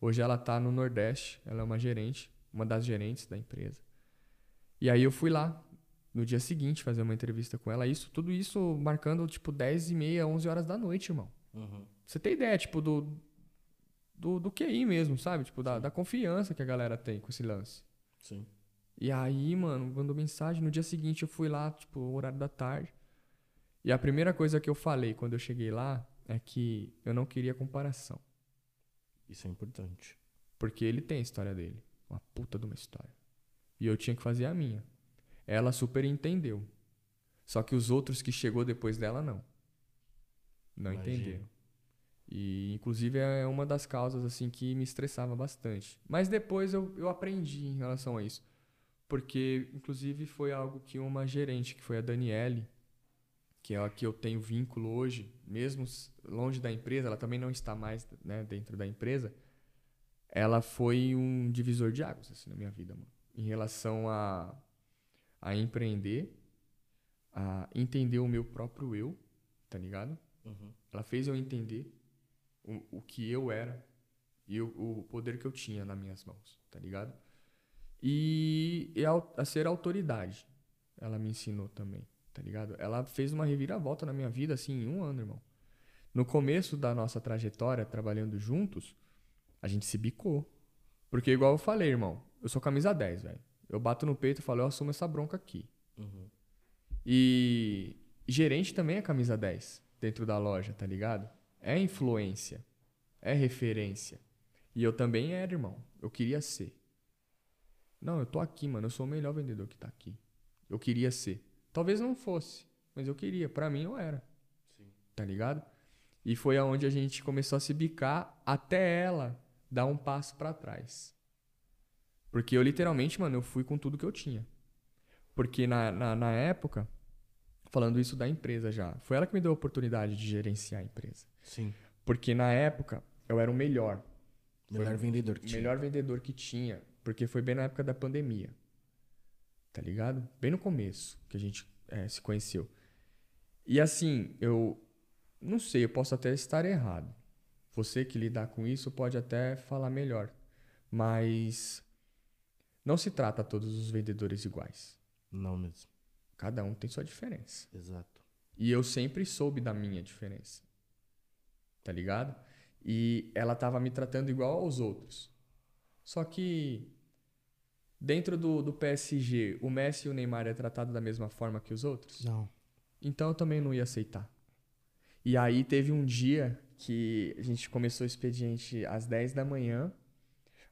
Hoje ela tá no Nordeste, ela é uma gerente, uma das gerentes da empresa. E aí eu fui lá, no dia seguinte, fazer uma entrevista com ela. Isso, tudo isso marcando, tipo, 10 e meia, 11 horas da noite, irmão.
Uhum.
Você tem ideia, tipo, do, do, do QI mesmo, sabe? Tipo, da, da confiança que a galera tem com esse lance.
Sim.
E aí, mano, mandou mensagem. No dia seguinte eu fui lá, tipo, horário da tarde. E a primeira coisa que eu falei quando eu cheguei lá é que eu não queria comparação.
Isso é importante.
Porque ele tem a história dele. Uma puta de uma história. E eu tinha que fazer a minha. Ela super entendeu. Só que os outros que chegou depois dela, não. Não
Imagino.
entenderam. E, inclusive, é uma das causas, assim, que me estressava bastante. Mas depois eu, eu aprendi em relação a isso. Porque, inclusive, foi algo que uma gerente, que foi a Daniele, que é a que eu tenho vínculo hoje, mesmo longe da empresa, ela também não está mais né, dentro da empresa, ela foi um divisor de águas assim, na minha vida, mano. Em relação a, a empreender, a entender o meu próprio eu, tá ligado?
Uhum.
Ela fez eu entender o, o que eu era e o, o poder que eu tinha nas minhas mãos, tá ligado? E, e a, a ser autoridade. Ela me ensinou também, tá ligado? Ela fez uma reviravolta na minha vida, assim, em um ano, irmão. No começo da nossa trajetória, trabalhando juntos, a gente se bicou. Porque, igual eu falei, irmão, eu sou camisa 10, velho. Eu bato no peito e falo, eu assumo essa bronca aqui.
Uhum.
E gerente também é camisa 10 dentro da loja, tá ligado? É influência, é referência. E eu também era, irmão. Eu queria ser. Não, eu tô aqui, mano. Eu sou o melhor vendedor que tá aqui. Eu queria ser. Talvez não fosse, mas eu queria. Pra mim eu era. Tá ligado? E foi aonde a gente começou a se bicar até ela dar um passo pra trás. Porque eu literalmente, mano, eu fui com tudo que eu tinha. Porque na, na, na época, falando isso da empresa já, foi ela que me deu a oportunidade de gerenciar a empresa.
Sim.
Porque na época eu era o melhor.
Melhor vendedor que
O
tinha.
melhor vendedor que tinha. Porque foi bem na época da pandemia. Tá ligado? Bem no começo que a gente eh, se conheceu. E assim, eu não sei, eu posso até estar errado. Você que lidar com isso pode até falar melhor. Mas não se trata todos os vendedores iguais.
Não mesmo.
Cada um tem sua diferença.
Exato.
E eu sempre soube da minha diferença. Tá ligado? E ela tava me tratando igual aos outros. Só que dentro do, do PSG, o Messi e o Neymar é tratado da mesma forma que os outros?
Não.
Então eu também não ia aceitar. E aí teve um dia que a gente começou o expediente às 10 da manhã.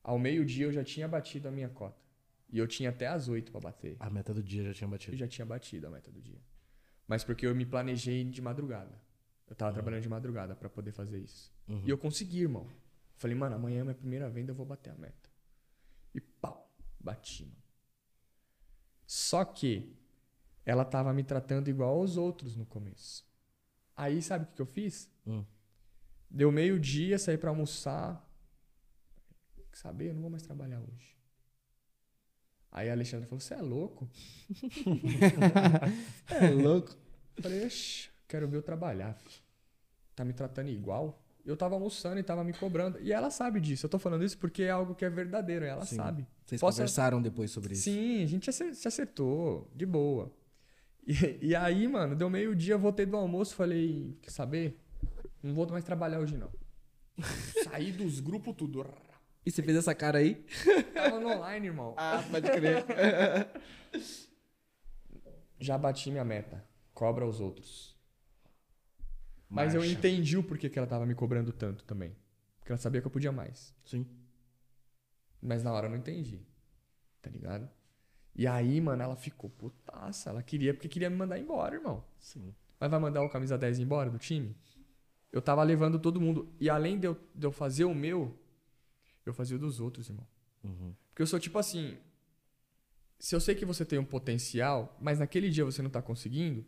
Ao meio-dia eu já tinha batido a minha cota. E eu tinha até às 8 para bater.
A meta do dia já tinha
Eu
batido.
já tinha batido a meta do dia. Mas porque eu me planejei de madrugada. Eu tava trabalhando de madrugada para poder fazer isso. E eu consegui, irmão. Falei, mano, amanhã é minha primeira venda, eu vou bater a meta. E pau, bati, mano. Só que ela tava me tratando igual aos outros no começo. Aí, sabe o que, que eu fiz?
Hum.
Deu meio-dia, saí pra almoçar. Quer saber? Eu não vou mais trabalhar hoje. Aí a Alexandra falou: Você é louco?
É louco.
Eu falei: quero ver eu trabalhar. filho. Tá me tratando igual? Eu tava almoçando e tava me cobrando. E ela sabe disso. Eu tô falando isso porque é algo que é verdadeiro. Ela
Sim.
sabe.
Vocês
Posso-
conversaram depois sobre isso?
Sim, a gente se acertou, de boa. E, e aí, mano, deu meio-dia, voltei do almoço falei, quer saber? Não vou mais trabalhar hoje, não. Saí dos grupos tudo.
E você fez essa cara aí?
Tava no online, irmão.
Ah, pode crer.
Já bati minha meta. Cobra os outros. Mas eu entendi o porquê que ela tava me cobrando tanto também. Porque ela sabia que eu podia mais.
Sim.
Mas na hora eu não entendi. Tá ligado? E aí, mano, ela ficou putaça. Ela queria, porque queria me mandar embora, irmão.
Sim.
Mas vai mandar o camisa 10 embora do time? Eu tava levando todo mundo. E além de eu, de eu fazer o meu, eu fazia o dos outros, irmão.
Uhum.
Porque eu sou tipo assim. Se eu sei que você tem um potencial, mas naquele dia você não tá conseguindo,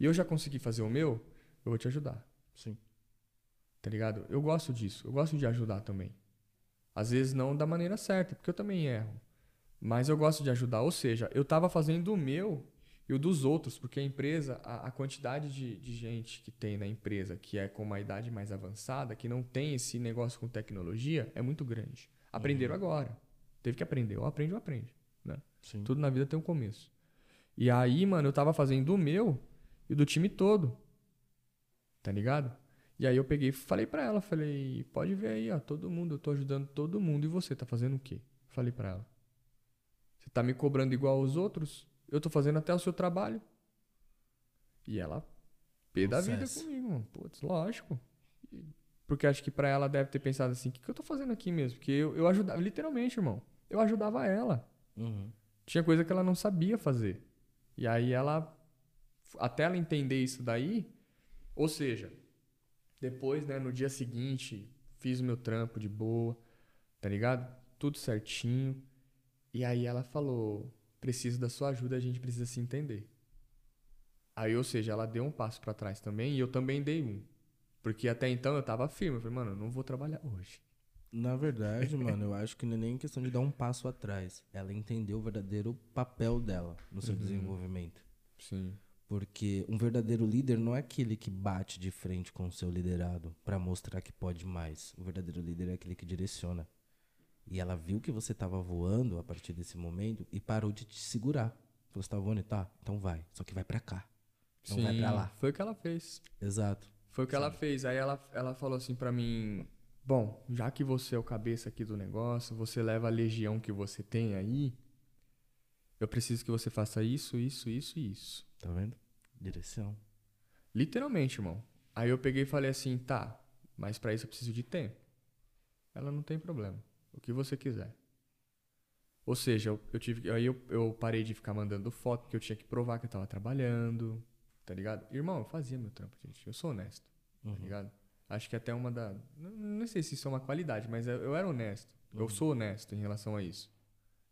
e eu já consegui fazer o meu, eu vou te ajudar.
Sim.
Tá ligado? Eu gosto disso. Eu gosto de ajudar também. Às vezes não da maneira certa, porque eu também erro. Mas eu gosto de ajudar. Ou seja, eu tava fazendo o meu e o dos outros, porque a empresa, a, a quantidade de, de gente que tem na empresa que é com uma idade mais avançada, que não tem esse negócio com tecnologia, é muito grande. Aprenderam agora. Teve que aprender. Ou aprende ou aprende. Né?
Sim.
Tudo na vida tem um começo. E aí, mano, eu tava fazendo o meu e do time todo. Tá ligado? E aí eu peguei e falei pra ela, falei, pode ver aí, ó, todo mundo, eu tô ajudando todo mundo e você tá fazendo o quê? Falei pra ela. Você tá me cobrando igual aos outros? Eu tô fazendo até o seu trabalho. E ela pé da vida comigo, mano. Putz, lógico. Porque acho que pra ela deve ter pensado assim, o que, que eu tô fazendo aqui mesmo? Porque eu, eu ajudava, literalmente, irmão. Eu ajudava ela.
Uhum.
Tinha coisa que ela não sabia fazer. E aí ela, até ela entender isso daí, ou seja, depois, né, no dia seguinte, fiz o meu trampo de boa, tá ligado? Tudo certinho. E aí ela falou: preciso da sua ajuda, a gente precisa se entender. Aí, ou seja, ela deu um passo pra trás também e eu também dei um. Porque até então eu tava firme. Eu falei, mano, eu não vou trabalhar hoje.
Na verdade, mano, eu acho que não é nem questão de dar um passo atrás. Ela entendeu o verdadeiro papel dela no seu desenvolvimento.
Sim.
Porque um verdadeiro líder não é aquele que bate de frente com o seu liderado pra mostrar que pode mais. O verdadeiro líder é aquele que direciona. E ela viu que você tava voando a partir desse momento e parou de te segurar. Falou, você tá voando? Tá, então vai. Só que vai pra cá. Não vai pra lá.
Foi o que ela fez.
Exato.
Foi o que ela fez. Aí ela, ela falou assim pra mim: Bom, já que você é o cabeça aqui do negócio, você leva a legião que você tem aí, eu preciso que você faça isso, isso, isso e isso.
Tá vendo? Direção.
Literalmente, irmão. Aí eu peguei e falei assim: Tá, mas pra isso eu preciso de tempo. Ela não tem problema. O que você quiser. Ou seja, eu, eu tive aí eu, eu parei de ficar mandando foto, porque eu tinha que provar que eu tava trabalhando, tá ligado? Irmão, eu fazia meu trampo, gente. Eu sou honesto, tá ligado? Acho que até uma da. Não, não sei se isso é uma qualidade, mas eu, eu era honesto. Eu sou honesto em relação a isso.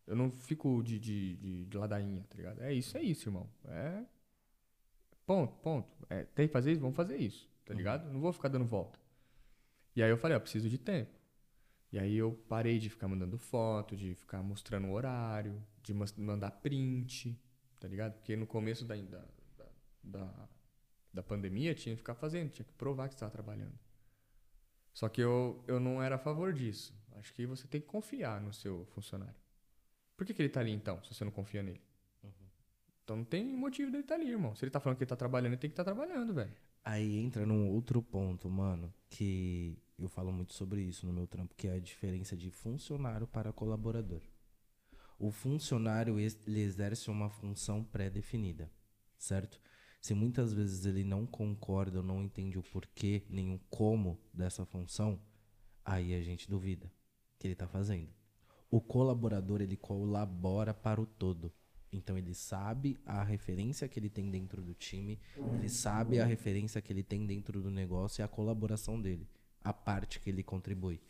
Eu não fico de, de, de, de ladainha, tá ligado? É isso, é isso, irmão. É. Ponto, ponto. É, tem que fazer isso? Vamos fazer isso, tá ligado? Não vou ficar dando volta. E aí eu falei, ó, preciso de tempo. E aí eu parei de ficar mandando foto, de ficar mostrando o horário, de mandar print, tá ligado? Porque no começo da, da, da- da pandemia, tinha que ficar fazendo, tinha que provar que estava trabalhando. Só que eu, eu não era a favor disso. Acho que você tem que confiar no seu funcionário. Por que, que ele tá ali então, se você não confia nele? Então não tem motivo dele estar ali, irmão. Se ele tá falando que ele tá trabalhando, ele tem que estar trabalhando, velho.
Aí entra num outro ponto, mano, que eu falo muito sobre isso no meu trampo, que é a diferença de funcionário para colaborador. O funcionário ele exerce uma função pré-definida, certo? Se muitas vezes ele não concorda ou não entende o porquê nem o como dessa função, aí a gente duvida que ele tá fazendo. O colaborador ele colabora para o todo. Então ele sabe a referência que ele tem dentro do time, ele sabe a referência que ele tem dentro do negócio e a colaboração dele, a parte que ele contribui,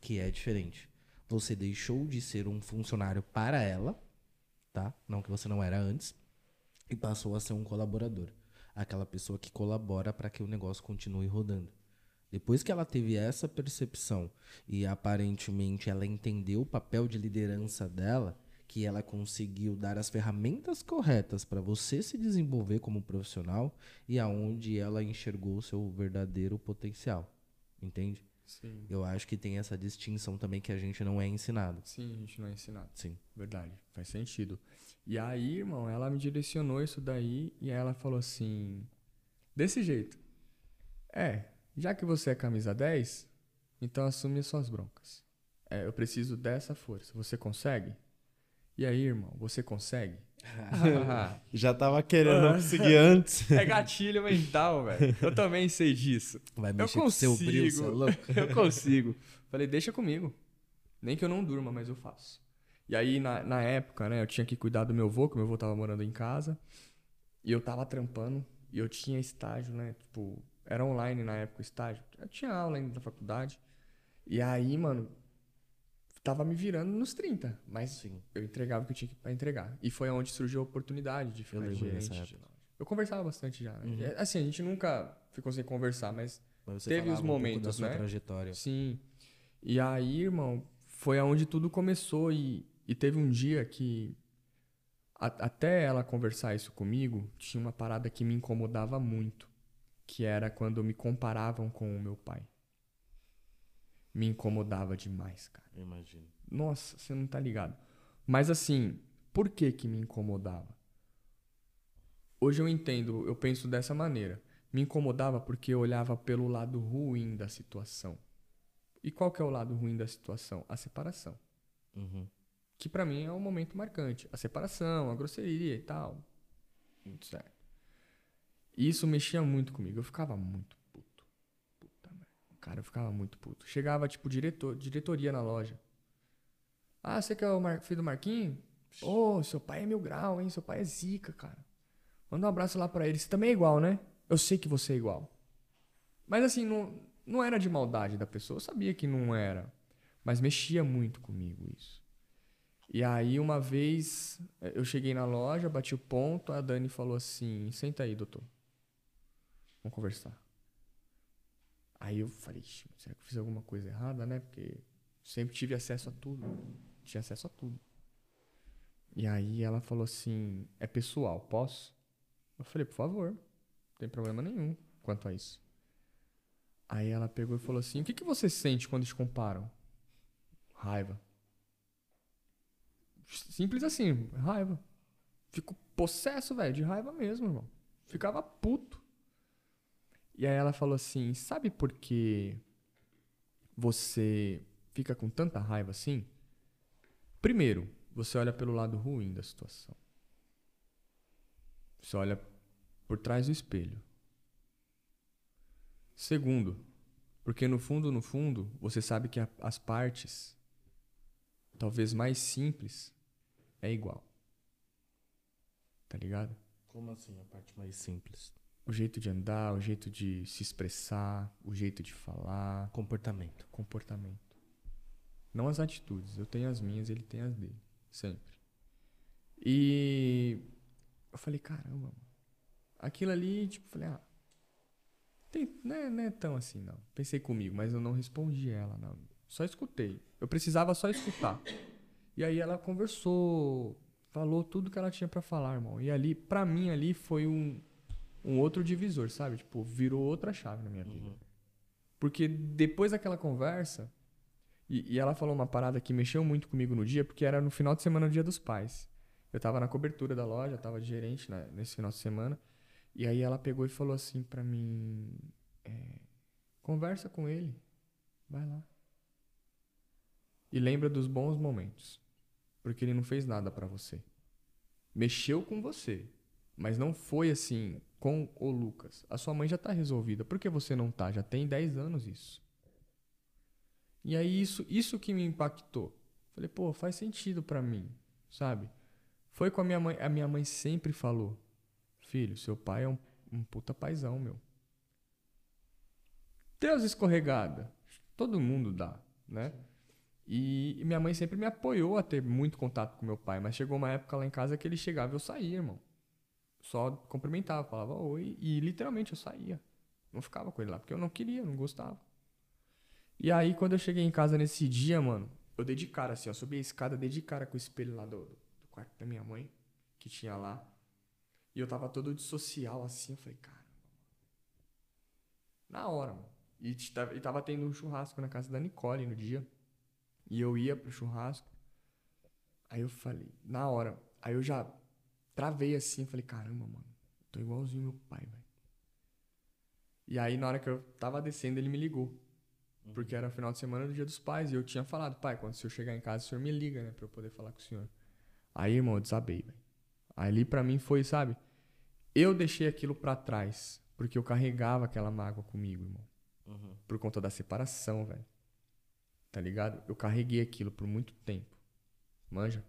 que é diferente. Você deixou de ser um funcionário para ela, tá? Não que você não era antes, e passou a ser um colaborador, aquela pessoa que colabora para que o negócio continue rodando. Depois que ela teve essa percepção e aparentemente ela entendeu o papel de liderança dela, que ela conseguiu dar as ferramentas corretas para você se desenvolver como profissional e aonde ela enxergou o seu verdadeiro potencial. Entende?
Sim.
Eu acho que tem essa distinção também que a gente não é ensinado.
Sim, a gente não é ensinado.
Sim.
Verdade, faz sentido. E aí, irmão, ela me direcionou isso daí e ela falou assim: desse jeito. É, já que você é camisa 10, então assume as suas broncas. É, eu preciso dessa força. Você consegue? E aí, irmão, você consegue?
Já tava querendo conseguir antes.
é gatilho mental, velho. Eu também sei disso.
Vai
Eu
mexer com seu brilho,
consigo.
seu louco.
eu consigo. Falei, deixa comigo. Nem que eu não durma, mas eu faço. E aí, na, na época, né, eu tinha que cuidar do meu avô, que meu avô tava morando em casa. E eu tava trampando. E eu tinha estágio, né? Tipo, era online na época o estágio. Eu tinha aula ainda da faculdade. E aí, mano, tava me virando nos 30. Mas
Sim.
eu entregava o que eu tinha pra entregar. E foi onde surgiu a oportunidade de ficar
lembro
gerente. Eu conversava bastante já, né?
Uhum.
É, Assim, a gente nunca ficou sem conversar, mas
Mas
Teve os
um
momentos,
sua
né?
trajetória.
Sim. E aí, irmão, foi aonde tudo começou e, e teve um dia que a- até ela conversar isso comigo, tinha uma parada que me incomodava muito, que era quando me comparavam com o meu pai. Me incomodava demais, cara.
Eu imagino.
Nossa, você não tá ligado. Mas assim, por que que me incomodava? Hoje eu entendo, eu penso dessa maneira. Me incomodava porque eu olhava pelo lado ruim da situação. E qual que é o lado ruim da situação? A separação.
Uhum.
Que pra mim é um momento marcante. A separação, a grosseria e tal. Muito certo. E isso mexia muito comigo. Eu ficava muito. Cara, eu ficava muito puto. Chegava, tipo, diretor, diretoria na loja. Ah, você que é o Mar- filho do Marquinhos? Ô, seu pai é mil grau, hein? Seu pai é zica, cara. Manda um abraço lá pra ele. Você também é igual, né? Eu sei que você é igual. Mas assim, não, não era de maldade da pessoa. Eu sabia que não era. Mas mexia muito comigo isso. E aí, uma vez, eh, eu cheguei na loja, bati o ponto, a Dani falou assim: senta aí, doutor. Vamos conversar. Aí eu falei: "Ixi, será que eu fiz alguma coisa errada, né? Porque sempre tive acesso a tudo. Tinha acesso a tudo. E aí ela falou assim: é pessoal, posso? Eu falei: por favor, não tem problema nenhum quanto a isso. Aí ela pegou e falou assim: o que, que você sente quando te comparam? Raiva. Simples assim, raiva. Fico possesso, velho, de raiva mesmo, irmão. Ficava puto. E aí ela falou assim: sabe por que você fica com tanta raiva assim? Primeiro, você olha pelo lado ruim da situação. Você olha por trás do espelho. Segundo, porque no fundo, no fundo, você sabe que as partes, talvez mais simples, é igual. Tá ligado?
Como assim, a parte mais simples?
O jeito de andar, o jeito de se expressar, o jeito de falar,
Comportamento.
comportamento. Não as atitudes. Eu tenho as minhas, ele tem as dele. Sempre. E eu falei, caramba. Aquilo ali, tipo, falei, ah. Tem, não, é, não é tão assim, não. Pensei comigo, mas eu não respondi ela, não. Só escutei. Eu precisava só escutar. E aí ela conversou, falou tudo que ela tinha pra falar, irmão. E ali, pra mim, ali foi um, um outro divisor, sabe? Tipo, virou outra chave na minha vida. Porque depois daquela conversa, e, e ela falou uma parada que mexeu muito comigo no dia, porque era no final de semana, no dia dos pais. Eu tava na cobertura da loja, tava de gerente né, nesse final de semana. E aí ela pegou e falou assim pra mim: é, conversa com ele, vai lá. E lembra dos bons momentos, porque ele não fez nada pra você. Mexeu com você, mas não foi assim com o Lucas. A sua mãe já tá resolvida. Por que você não tá? Já tem 10 anos isso. E aí isso, isso que me impactou. Falei, pô, faz sentido pra mim, sabe? Foi com a minha mãe. A minha mãe sempre falou: Filho, seu pai é um, um puta paizão, meu. Deus escorregada. Todo mundo dá, né? E minha mãe sempre me apoiou a ter muito contato com meu pai, mas chegou uma época lá em casa que ele chegava e eu saía, irmão. Só cumprimentava, falava oi, e literalmente eu saía. Não ficava com ele lá, porque eu não queria, não gostava. E aí, quando eu cheguei em casa nesse dia, mano, eu dei de cara assim, ó, subi a escada, dei de cara com o espelho lá do, do quarto da minha mãe, que tinha lá. E eu tava todo de social assim, eu falei, cara. Na hora, mano. E e tava tendo um churrasco na casa da Nicole no dia. E eu ia pro churrasco. Aí eu falei, na hora. Aí eu já travei assim, falei, caramba, mano. Tô igualzinho meu pai, velho. E aí, na hora que eu tava descendo, ele me ligou. Porque era final de semana do dia dos pais. E eu tinha falado, pai, quando o senhor chegar em casa, o senhor me liga, né? Pra eu poder falar com o senhor. Aí, irmão, eu desabei, velho. Ali pra mim foi, sabe? Eu deixei aquilo pra trás. Porque eu carregava aquela mágoa comigo, irmão. Por conta da separação, velho. Tá ligado? Eu carreguei aquilo por muito tempo. Manja?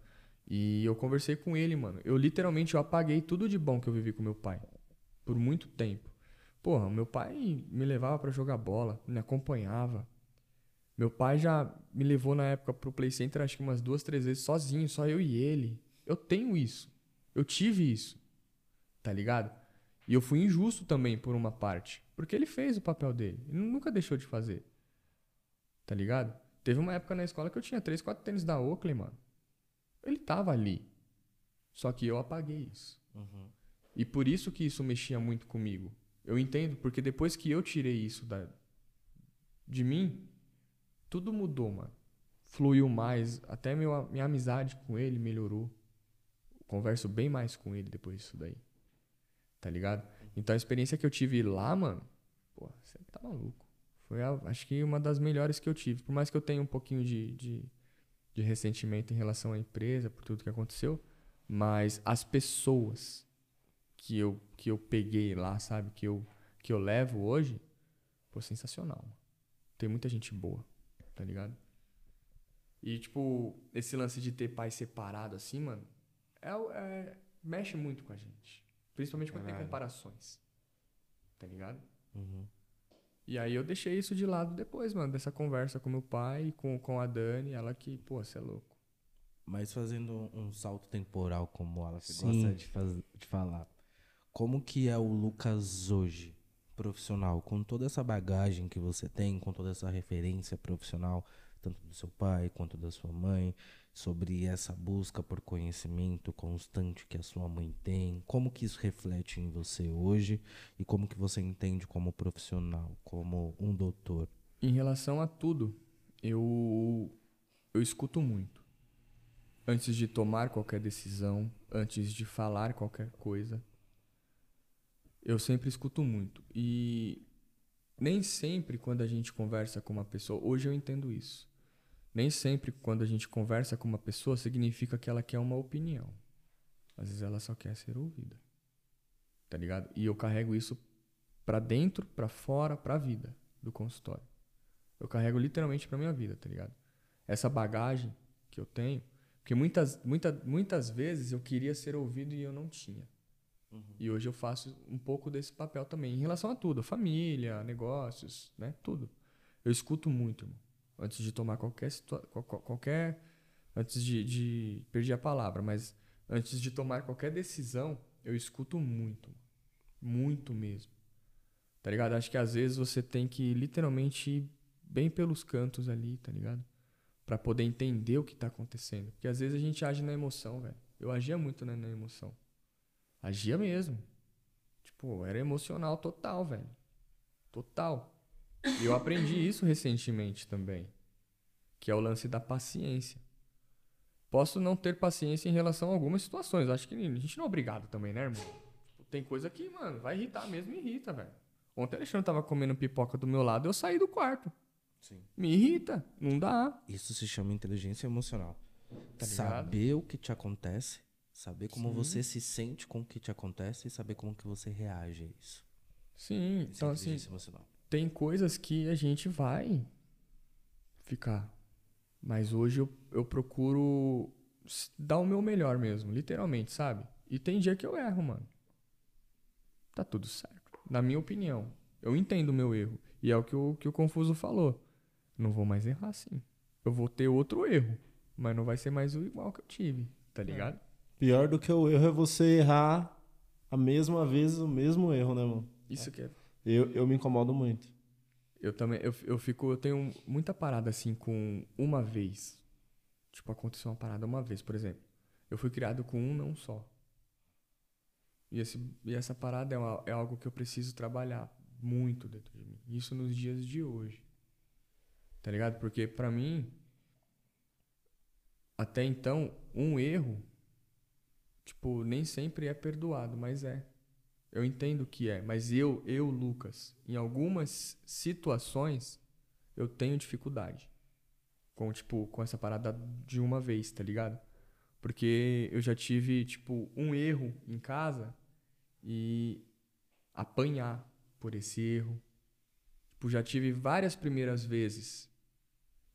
E eu conversei com ele, mano. Eu literalmente eu apaguei tudo de bom que eu vivi com meu pai. Por muito tempo. Porra, meu pai me levava pra jogar bola, me acompanhava. Meu pai já me levou na época pro Play Center acho que umas duas, três vezes sozinho, só eu e ele. Eu tenho isso. Eu tive isso. Tá ligado? E eu fui injusto também por uma parte. Porque ele fez o papel dele. Ele nunca deixou de fazer. Tá ligado? Teve uma época na escola que eu tinha três, quatro tênis da Oakley, mano. Ele tava ali. Só que eu apaguei isso. E por isso que isso mexia muito comigo. Eu entendo, porque depois que eu tirei isso da, de mim, tudo mudou, mano. Fluiu mais. Até meu, minha amizade com ele melhorou. Converso bem mais com ele depois disso daí. Tá ligado? Então a experiência que eu tive lá, mano, pô, você tá maluco. Foi, a- acho que uma das melhores que eu tive. Por mais que eu tenha um pouquinho de, de, de ressentimento em relação à empresa, por tudo que aconteceu, mas as pessoas que eu, que eu peguei lá, sabe? Que eu, que eu levo hoje, pô, sensacional. Tem muita gente boa, tá ligado? E, tipo, esse lance de ter pai separado assim, mano, é, é- mexe muito com a gente. Principalmente quando tem comparações. Tá ligado? E aí eu deixei isso de lado depois, mano, dessa conversa com meu pai, com, com a Dani, ela que, pô, você é louco.
Mas fazendo um salto temporal, como
Sim.
gosta de, faz- de falar. Como que é o Lucas hoje, profissional, com toda essa bagagem que você tem, com toda essa referência profissional, tanto do seu pai quanto da sua mãe, sobre essa busca por conhecimento constante que a sua mãe tem, como que isso reflete em você hoje e como que você entende como profissional, como um doutor?
Em relação a tudo, eu, eu escuto muito. Antes de tomar qualquer decisão, antes de falar qualquer coisa, eu sempre escuto muito. E nem sempre quando a gente conversa com uma pessoa, hoje eu entendo isso. Nem sempre quando a gente conversa com uma pessoa significa que ela quer uma opinião. Às vezes ela só quer ser ouvida. Tá ligado? E eu carrego isso pra dentro, pra fora, pra vida do consultório. Eu carrego literalmente pra minha vida, tá ligado? Essa bagagem que eu tenho, porque muitas, muita, muitas vezes eu queria ser ouvido e eu não tinha. E hoje eu faço um pouco desse papel também, em relação a tudo, família, negócios, né? Tudo. Eu escuto muito, irmão. Antes de tomar qualquer qualquer antes de, de perdi a palavra, mas antes de tomar qualquer decisão, eu escuto muito, muito mesmo. Tá ligado? Acho que às vezes você tem que literalmente ir bem pelos cantos ali, tá ligado? Pra poder entender o que tá acontecendo. Porque às vezes a gente age na emoção, velho. Eu agia muito né, na emoção. Agia mesmo. Tipo, era emocional total, velho. Total. E eu aprendi isso recentemente também. Que é o lance da paciência. Posso não ter paciência em relação a algumas situações. Acho que a gente não é obrigado também, né, irmão? Tem coisa que, mano, vai irritar mesmo, irrita, velho. Ontem o Alexandre tava comendo pipoca do meu lado, eu saí do quarto.
Sim.
Me irrita, não dá.
Isso se chama inteligência emocional.
Tá
saber o que te acontece, saber como
Sim.
você se sente com o que te acontece e saber como que você reage a isso.
Sim,
Isso
então
é
assim,
emocional.
Tem coisas que a gente vai ficar. Mas hoje eu, eu procuro dar o meu melhor mesmo, literalmente, sabe? E tem dia que eu erro, mano. Tá tudo certo. Na minha opinião. Eu entendo o meu erro. E é o que o, que o Confuso falou. Não vou mais errar assim. Eu vou ter outro erro. Mas não vai ser mais o igual que eu tive. Tá ligado?
Pior do que o erro é você errar a mesma vez o mesmo erro, né, mano?
Isso que é
Eu, eu me incomodo muito.
Eu também, eu, eu fico, eu tenho muita parada assim com uma vez. Tipo, aconteceu uma parada uma vez, por exemplo. Eu fui criado com um não só. E, esse, e essa parada é, uma- é algo que eu preciso trabalhar muito dentro de mim. Isso nos dias de hoje. Tá ligado? Porque pra mim, até então, um erro, tipo, nem sempre é perdoado, mas é. Eu entendo que é, mas eu, eu, Lucas, em algumas situações, eu tenho dificuldade. Com, tipo, com essa parada de uma vez, tá ligado? Porque eu já tive, tipo, um erro em casa e apanhar por esse erro. Tipo, já tive várias primeiras vezes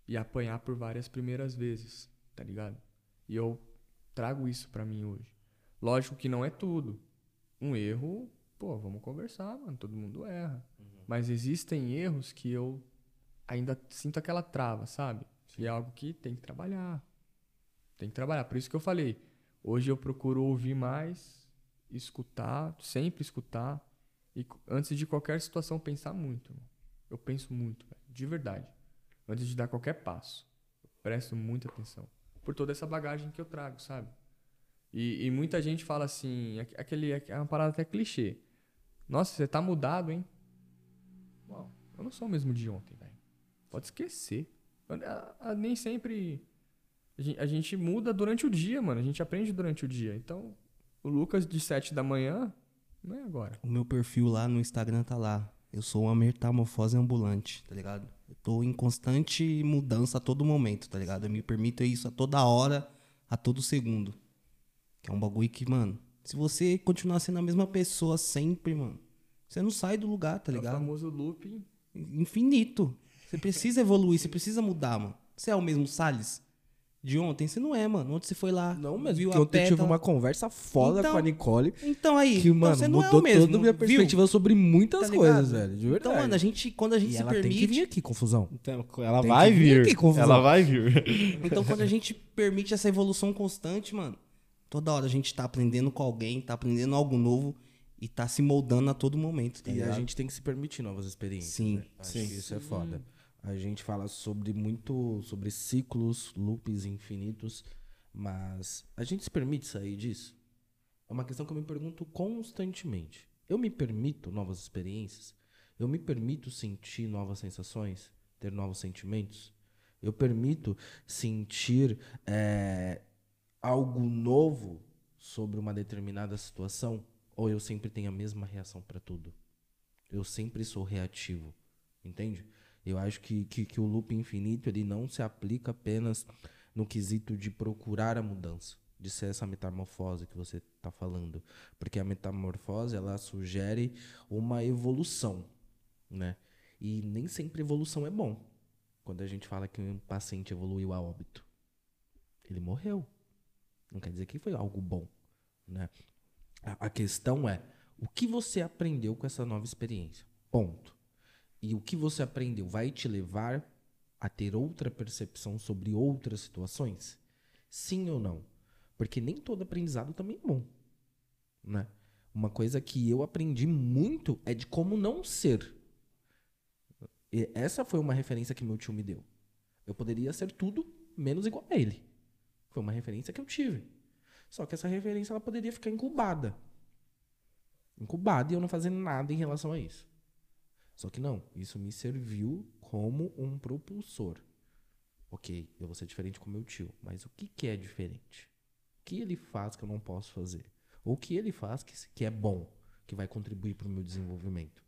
e apanhar por várias primeiras vezes, tá ligado? E eu trago isso pra mim hoje. Lógico que não é tudo. Um erro, pô, vamos conversar, mano, todo mundo erra. Mas existem erros que eu ainda sinto aquela trava, sabe? E é algo que tem que trabalhar. Tem que trabalhar. Por isso que eu falei, hoje eu procuro ouvir mais, escutar, sempre escutar. E antes de qualquer situação, pensar muito. Eu penso muito, de verdade. Antes de dar qualquer passo. Eu presto muita atenção. Por toda essa bagagem que eu trago, sabe? E, e muita gente fala assim, aqu- aquele, é uma parada até clichê. Nossa, você tá mudado, hein? Uau, eu não sou o mesmo de ontem, velho. Pode esquecer. Eu- nem sempre. A gen- a gente muda durante o dia, mano. A gente aprende durante o dia. Então, o Lucas de 7 da manhã não é agora.
O meu perfil lá no Instagram tá lá. Eu sou uma metamorfose ambulante, tá ligado? Eu tô em constante mudança a todo momento, tá ligado? Eu me permito isso a toda hora, a todo segundo. Que é um bagulho que, mano, se você continuar sendo a mesma pessoa sempre, mano, você não sai do lugar, tá
É o
ligado?
famoso looping.
Infinito. Você precisa evoluir, você precisa mudar, mano. Você é o mesmo Salles de ontem? Você não é, mano. Ontem você foi lá,
Não mesmo,
viu
ontem eu tive uma conversa foda
Então-
com a Nicole.
Então aí,
Que,
então
mano,
você não é
mudou
o mesmo,
toda a minha
viu?
perspectiva sobre muitas
Tá ligado?
coisas, velho. De verdade.
Então, mano, a gente, quando a gente
e
se
ela
permite.
tem que vir aqui, confusão.
Então, ela
Tem
vai
vir
vir.
aqui, confusão.
ela vai vir.
Então, quando a gente permite essa evolução constante, mano, toda hora a gente tá aprendendo com alguém, tá aprendendo algo novo e tá se moldando a todo momento, tá
E a
ligado?
gente tem que se permitir novas experiências.
Sim,
né?
Sim.
isso é foda. A gente fala sobre muito sobre ciclos, loops infinitos, mas a gente se permite sair disso? É uma questão que eu me pergunto constantemente. Eu me permito novas experiências? Eu me permito sentir novas sensações, ter novos sentimentos? Eu permito sentir é, algo novo sobre uma determinada situação? Ou eu sempre tenho a mesma reação para tudo? Eu sempre sou reativo, entende? Eu acho que, que, que o loop infinito ele não se aplica apenas no quesito de procurar a mudança, de ser essa metamorfose que você está falando, porque a metamorfose ela sugere uma evolução, né? E nem sempre evolução é bom. Quando a gente fala que um paciente evoluiu a óbito, ele morreu. Não quer dizer que foi algo bom, né? A, a questão é o que você aprendeu com essa nova experiência. Ponto. E o que você aprendeu vai te levar a ter outra percepção sobre outras situações? Sim ou não? Porque nem todo aprendizado também é bom, né? Uma coisa que eu aprendi muito é de como não ser. E essa foi uma referência que meu tio me deu. Eu poderia ser tudo menos igual a ele. Foi uma referência que eu tive. Só que essa referência ela poderia ficar incubada. incubado e eu não fazendo nada em relação a isso. Só que não, isso me serviu como um propulsor. Ok, eu vou ser diferente com meu tio, mas o que, que é diferente? O que ele faz que eu não posso fazer? Ou o que ele faz que, que é bom, que vai contribuir para o meu desenvolvimento?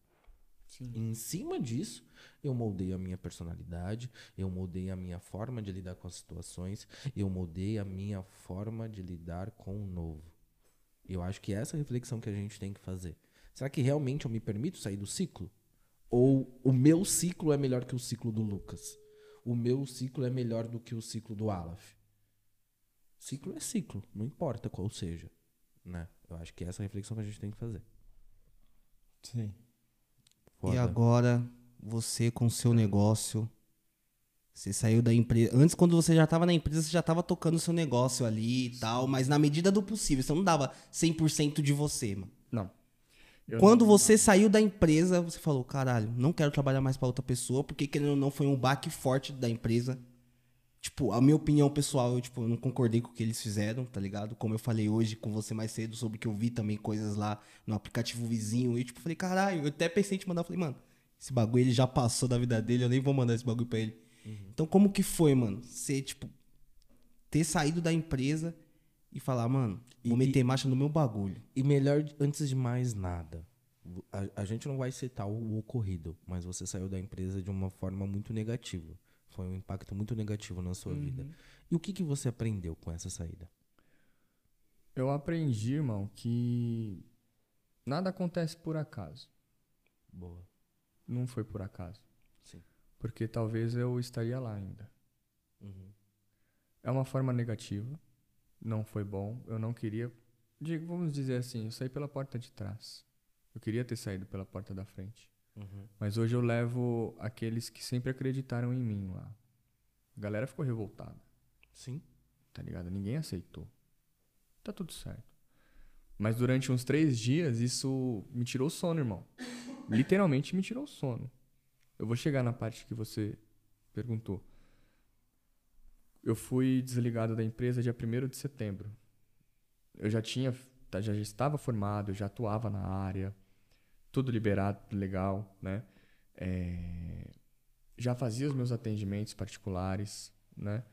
Sim.
Em cima disso, eu moldei a minha personalidade, eu moldei a minha forma de lidar com as situações, eu moldei a minha forma de lidar com o novo. Eu acho que essa é a reflexão que a gente tem que fazer. Será que realmente eu me permito sair do ciclo? Ou o meu ciclo é melhor que o ciclo do Lucas? O meu ciclo é melhor do que o ciclo do Aleph? Ciclo é ciclo, não importa qual seja. Né? Eu acho que essa é a reflexão que a gente tem que fazer.
Sim.
E
Foda.
agora, você com o seu negócio, você saiu da empresa. Antes, quando você já estava na empresa, você já estava tocando o seu negócio ali e tal, mas na medida do possível. Você não dava 100% de você, mano.
Não. Eu
Quando
não-
você saiu da empresa, você falou: caralho, não quero trabalhar mais pra outra pessoa, porque querendo ou não foi um baque forte da empresa. Tipo, a minha opinião pessoal, eu, tipo, eu não concordei com o que eles fizeram, tá ligado? Como eu falei hoje com você mais cedo, sobre que eu vi também coisas lá no aplicativo vizinho. E, tipo, falei, caralho, eu até pensei em te mandar. Falei, mano, esse bagulho ele já passou da vida dele, eu nem vou mandar esse bagulho pra ele. Então, como que foi, mano? Você, tipo, ter saído da empresa e falar, mano, vou
E-
meter marcha no meu bagulho.
E melhor, antes de mais nada, a, a gente não vai citar o, o ocorrido, mas você saiu da empresa de uma forma muito negativa. Foi um impacto muito negativo na sua vida. E o que, que você aprendeu com essa saída?
Eu aprendi, irmão, que nada acontece por acaso.
Boa.
Não foi por acaso.
Sim.
Porque talvez eu estaria lá ainda.
Uhum.
É uma forma negativa. Não foi bom. Eu não queria. Digo, vamos dizer assim, eu saí pela porta de trás. Eu queria ter saído pela porta da frente.
Uhum.
Mas hoje eu levo aqueles que sempre acreditaram em mim lá. A galera ficou revoltada,
Sim.
tá ligado? Ninguém aceitou. Tá tudo certo. Mas durante uns três dias, isso me tirou o sono, irmão. Literalmente me tirou o sono. Eu vou chegar na parte que você perguntou. Eu fui desligado da empresa dia 1 de setembro. Eu já tinha, já estava formado, eu já atuava na área, tudo liberado, legal, né? É, já fazia os meus atendimentos particulares, né?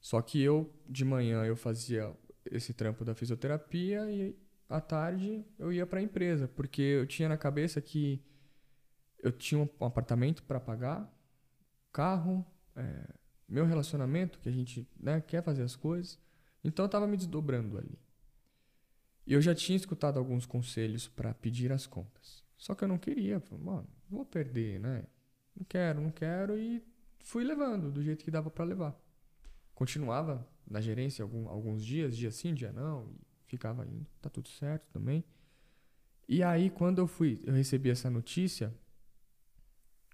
Só que eu, de manhã, eu fazia esse trampo da fisioterapia e à tarde eu ia para a empresa, porque eu tinha na cabeça que eu tinha um apartamento para pagar, carro, é, meu relacionamento, que a gente né, quer fazer as coisas. Então eu estava me desdobrando ali. E eu já tinha escutado alguns conselhos para pedir as contas. Só que eu não queria. Mano, vou perder, né? Não quero, não quero. E fui levando do jeito que dava para levar. Continuava na gerência algum, alguns dias, dia sim, dia não. E ficava indo. Tá tudo certo também. E aí, quando eu fui, eu recebi essa notícia.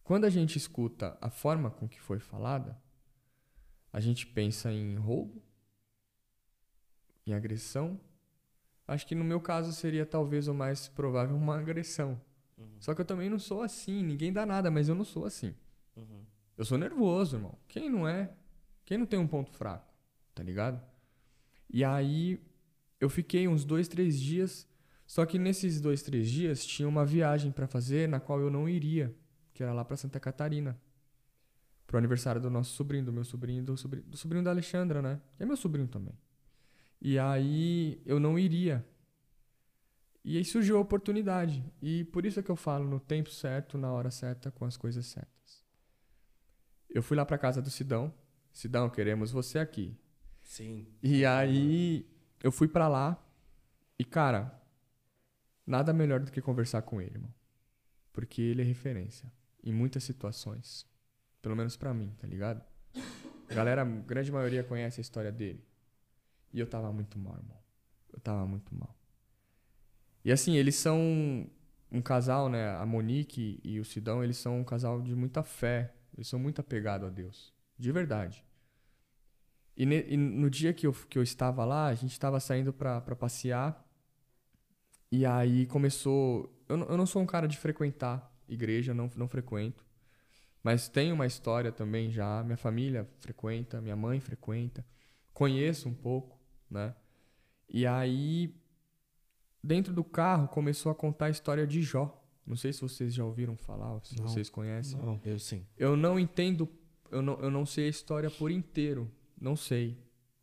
Quando a gente escuta a forma com que foi falada, a gente pensa em roubo, em agressão. Acho que no meu caso seria talvez o mais provável uma agressão. Só que eu também não sou assim, ninguém dá nada, mas eu não sou assim. Eu sou nervoso, irmão. Quem não é? Quem não tem um ponto fraco? Tá ligado? E aí eu fiquei uns dois, três dias. Só que nesses dois, três dias tinha uma viagem pra fazer na qual eu não iria, que era lá pra Santa Catarina. Pro aniversário do nosso sobrinho, do meu sobrinho, do sobrinho, do sobrinho da Alexandra, né? Que é meu sobrinho também. E aí eu não iria. E aí surgiu a oportunidade. E por isso é que eu falo no tempo certo, na hora certa, com as coisas certas. Eu fui lá pra casa do Sidão. Sidão, queremos você aqui.
Sim.
E aí eu fui pra lá e, cara, nada melhor do que conversar com ele, irmão. Porque ele é referência em muitas situações. Pelo menos pra mim, tá ligado? A galera, a grande maioria conhece a história dele. E eu tava muito mal, irmão. Eu tava muito mal. E assim, eles são um casal, né? A Monique e o Sidão, eles são um casal de muita fé. Eles são muito apegados a Deus. De verdade. E, ne- e no dia que eu, que eu estava lá, a gente estava saindo pra passear. E aí começou. Eu, eu não sou um cara de frequentar igreja, não, não frequento. Mas tenho uma história também já. Minha família frequenta, minha mãe frequenta. Conheço um pouco, né? E aí dentro do carro começou a contar a história de Jó. Não sei se vocês já ouviram falar, ou se
Não.
vocês conhecem.
Não.
Eu sim.
Eu não entendo, eu não, eu não sei a história por inteiro. Não sei,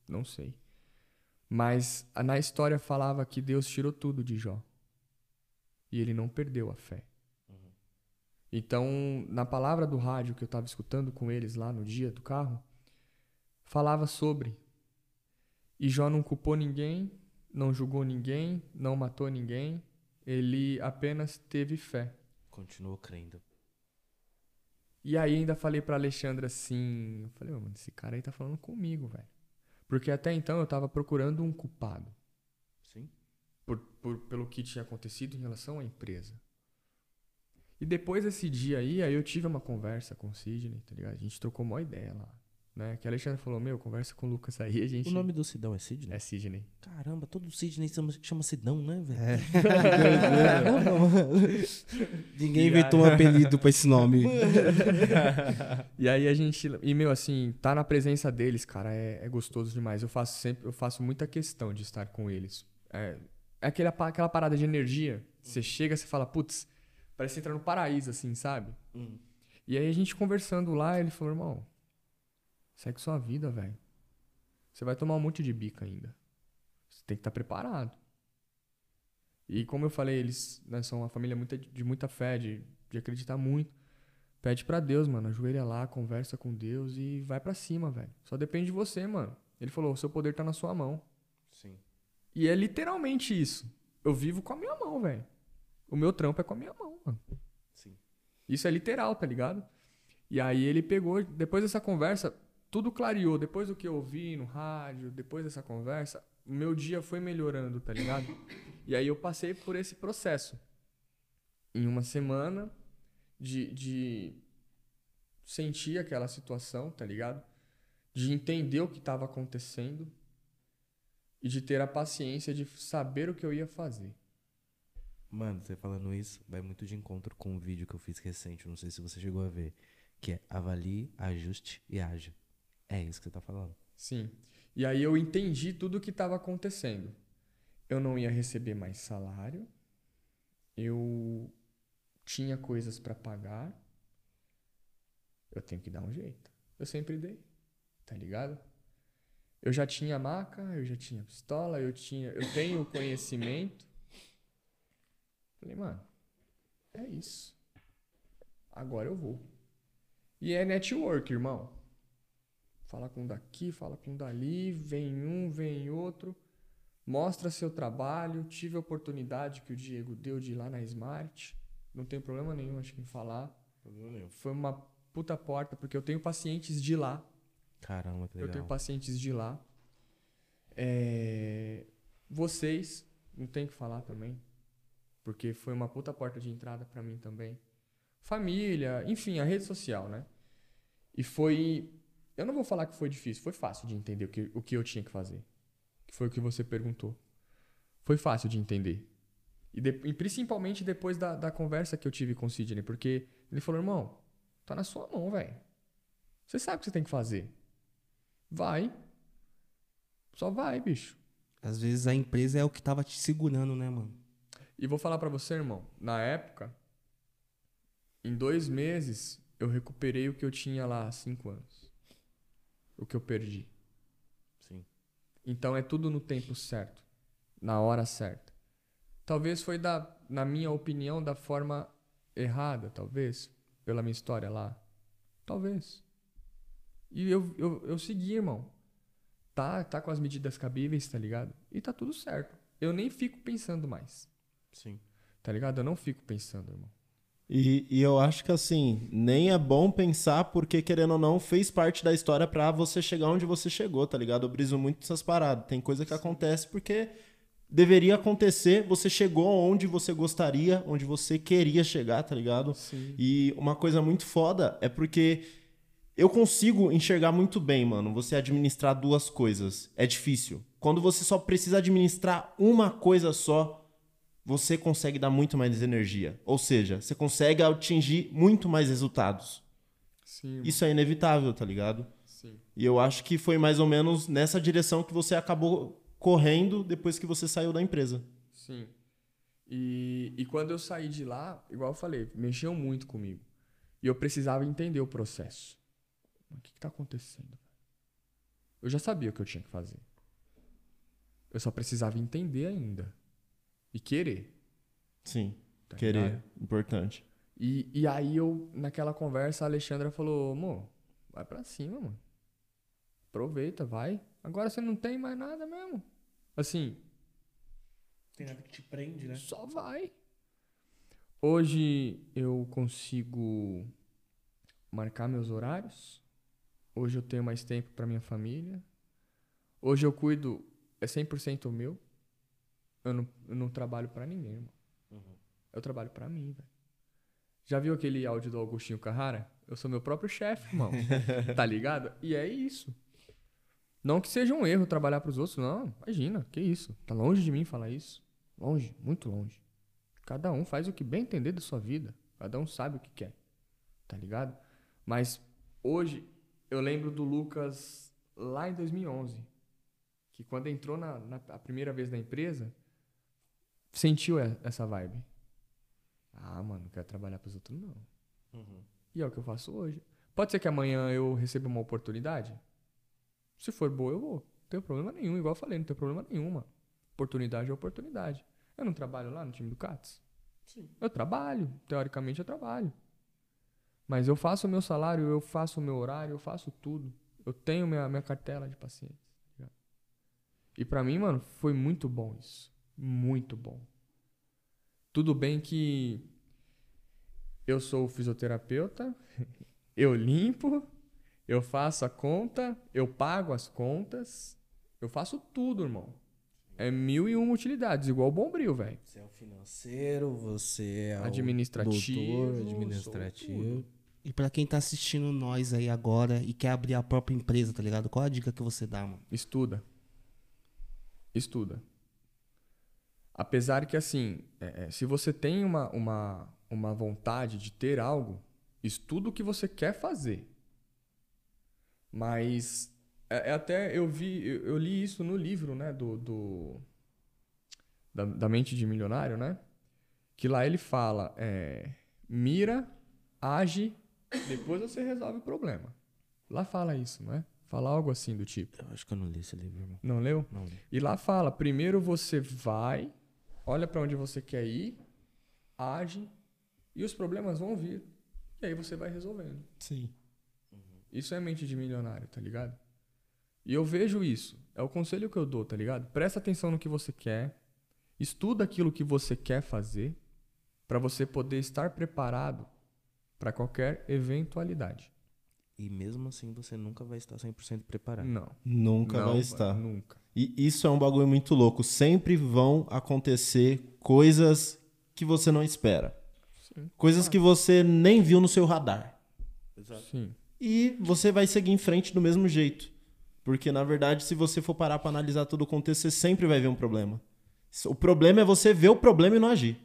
não sei. Mas na história falava que Deus tirou tudo de Jó. E ele não perdeu a fé. Então, na palavra do rádio que eu estava escutando com eles lá no dia do carro, falava sobre. E Jó não culpou ninguém, não julgou ninguém, não matou ninguém. Ele apenas teve fé.
Continuou crendo.
E aí ainda falei pra Alexandra assim, eu falei, "Ô, mano, esse cara aí tá falando comigo, velho. Porque até então eu tava procurando um culpado
Sim.
por, por- pelo que tinha acontecido em relação à empresa. E depois desse dia aí, aí eu tive uma conversa com o Sidney, tá ligado? A gente trocou uma ideia lá, né? Que a Alexandra falou, meu, conversa com o Lucas aí, a gente...
O nome do Sidão é Sidney?
É Sidney.
Caramba, todo Sidney chama, chama Sidão, né, velho?
É. Ninguém inventou um apelido pra esse nome.
E aí a gente. E, meu, assim, tá na presença deles, cara, é, é gostoso demais. Eu faço sempre, eu faço muita questão de estar com eles. É, é aquela, aquela parada de energia. Você chega, você fala, putz, parece entrar no paraíso, assim, sabe?
Hum.
E aí a gente conversando lá, ele falou, irmão, segue sua vida, velho. Você vai tomar um monte de bica ainda. Você tem que estar preparado. E como eu falei, eles né, são uma família muita, de muita fé, de, de acreditar muito. Pede pra Deus, mano. Ajoelha lá, conversa com Deus e vai pra cima, velho. Só depende de você, mano. Ele falou: o seu poder tá na sua mão.
Sim.
E é literalmente isso. Eu vivo com a minha mão, velho. O meu trampo é com a minha mão, mano.
Sim.
Isso é literal, tá ligado? E aí ele pegou, depois dessa conversa, tudo clareou. Depois do que eu ouvi no rádio, depois dessa conversa, meu dia foi melhorando, tá ligado? E aí eu passei por esse processo. Em uma semana de, de sentir aquela situação, tá ligado? De entender o que estava acontecendo e de ter a paciência de saber o que eu ia fazer.
Mano, você falando isso, vai muito de encontro com um vídeo que eu fiz recente, não sei se você chegou a ver, que é avalie, ajuste e haja. É isso que você tá falando.
Sim. E aí eu entendi tudo o que estava acontecendo. Eu não ia receber mais salário. Eu tinha coisas para pagar. Eu tenho que dar um jeito. Eu sempre dei. Tá ligado? Eu já tinha maca, eu já tinha pistola, eu tinha, eu tenho conhecimento. Falei, mano, é isso. Agora eu vou. E é network, irmão. Fala com um daqui, fala com um dali, vem um, vem outro. Mostra seu trabalho. Tive a oportunidade que o Diego deu de ir lá na Smart. Não tem problema nenhum, acho que em falar. Foi uma puta porta, porque eu tenho pacientes de lá.
Caramba, que
Eu
legal.
tenho pacientes de lá. É, Vocês, não tem o que falar também. Porque foi uma puta porta de entrada pra mim também. Família, enfim, a rede social, né? E foi. Eu não vou falar que foi difícil, foi fácil de entender o que, o que eu tinha que fazer. Que foi o que você perguntou. Foi fácil de entender. E, de- e principalmente depois da, da conversa que eu tive com o Sidney, porque ele falou: irmão, tá na sua mão, velho. Você sabe o que você tem que fazer. Vai. Só vai, bicho.
Às vezes a empresa é o que tava te segurando, né, mano?
E vou falar pra você, irmão. Na época, em dois meses, eu recuperei o que eu tinha lá há cinco anos. O que eu perdi.
Sim.
Então é tudo no tempo certo. Na hora certa. Talvez foi da, na minha opinião, da forma errada, talvez. Pela minha história lá. Talvez. E eu, eu, eu segui, irmão. Tá, tá com as medidas cabíveis, tá ligado? E tá tudo certo. Eu nem fico pensando mais.
Sim.
Tá ligado? Eu não fico pensando, irmão.
E, e eu acho que assim, nem é bom pensar porque, querendo ou não, fez parte da história pra você chegar onde você chegou, tá ligado? Eu briso muito essas paradas. Tem coisa que acontece porque deveria acontecer, você chegou onde você gostaria, onde você queria chegar, tá ligado?
Sim.
E uma coisa muito foda é porque eu consigo enxergar muito bem, mano, você administrar duas coisas. É difícil. Quando você só precisa administrar uma coisa só, você consegue dar muito mais energia. Ou seja, você consegue atingir muito mais resultados.
Sim.
Isso é inevitável, tá ligado?
Sim.
E eu acho que foi mais ou menos nessa direção que você acabou correndo depois que você saiu da empresa.
Sim. E, e quando eu saí de lá, igual eu falei, mexeu muito comigo. E eu precisava entender o processo. O que, que tá acontecendo? Eu já sabia o que eu tinha que fazer. Eu só precisava entender ainda. E querer.
Sim.
tá
Querer.
ligado?
Importante.
E, e aí eu, naquela conversa, a Alexandra falou, amor, vai pra cima, mano. Aproveita, vai. Agora você não tem mais nada mesmo. Assim,
Tem nada que te prende, né?
só vai. Hoje eu consigo marcar meus horários. Hoje eu tenho mais tempo pra minha família. Hoje eu cuido, é 100% meu. Eu não, eu não trabalho pra ninguém, irmão. Eu trabalho pra mim, velho. Já viu aquele áudio do Augustinho Carrara? Eu sou meu próprio chefe, irmão. tá ligado? E é isso. Não que seja um erro trabalhar pros outros, não. Imagina, que isso. Tá longe de mim falar isso. Longe, muito longe. Cada um faz o que bem entender da sua vida. Cada um sabe o que quer. Tá ligado? Mas hoje eu lembro do Lucas lá em 2011. Que quando entrou na, na a primeira vez na empresa, sentiu essa vibe. Ah, mano, não quero trabalhar pros outros, não. E é o que eu faço hoje. Pode ser que amanhã eu receba uma oportunidade? Se for boa, eu vou. Não tenho problema nenhum, igual eu falei, não tem problema nenhum, mano. Oportunidade é oportunidade. Eu não trabalho lá no time do Cats?
Sim.
Eu trabalho, teoricamente eu trabalho. Mas eu faço o meu salário, eu faço o meu horário, eu faço tudo. Eu tenho minha, minha cartela de pacientes. tá? E pra mim, mano, foi muito bom isso. Muito bom. Tudo bem que eu sou fisioterapeuta, eu limpo, eu faço a conta, eu pago as contas, eu faço tudo, irmão. É mil e uma utilidades, igual o Bombril, velho.
Você é o financeiro, você é o
Administrativo,
doutor
sou
administrativo.
E pra quem tá assistindo nós aí agora e quer abrir a própria empresa, tá ligado? Qual a dica que você dá, mano?
Estuda. Estuda. Apesar que, assim, é, é, se você tem uma, uma, uma vontade de ter algo, estuda o que você quer fazer. Mas é, é até eu vi, eu, eu li isso no livro, né, do, do da, da mente de milionário, né? Que lá ele fala, é, mira, age, depois você resolve o problema. Lá fala isso, não é? Fala algo assim do tipo.
Eu acho que eu não li esse livro, irmão.
Não leu?
Não.
E lá fala, primeiro você vai, olha pra onde você quer ir, age e os problemas vão vir. E aí você vai resolvendo.
Sim.
Isso é mente de milionário, tá ligado? E eu vejo isso. É o conselho que eu dou, tá ligado? Presta atenção no que você quer. Estuda aquilo que você quer fazer pra você poder estar preparado pra qualquer eventualidade.
E mesmo assim você nunca vai estar 100% preparado.
Não.
Nunca
Não,
vai estar.
Nunca.
E isso é um bagulho muito louco. Sempre vão acontecer coisas que você não espera.
Sim.
Coisas que você nem viu no seu radar.
Sim.
E você vai seguir em frente do mesmo jeito. Porque, na verdade, se você for parar pra analisar todo o contexto, você sempre vai ver um problema. O problema é você ver o problema e não agir.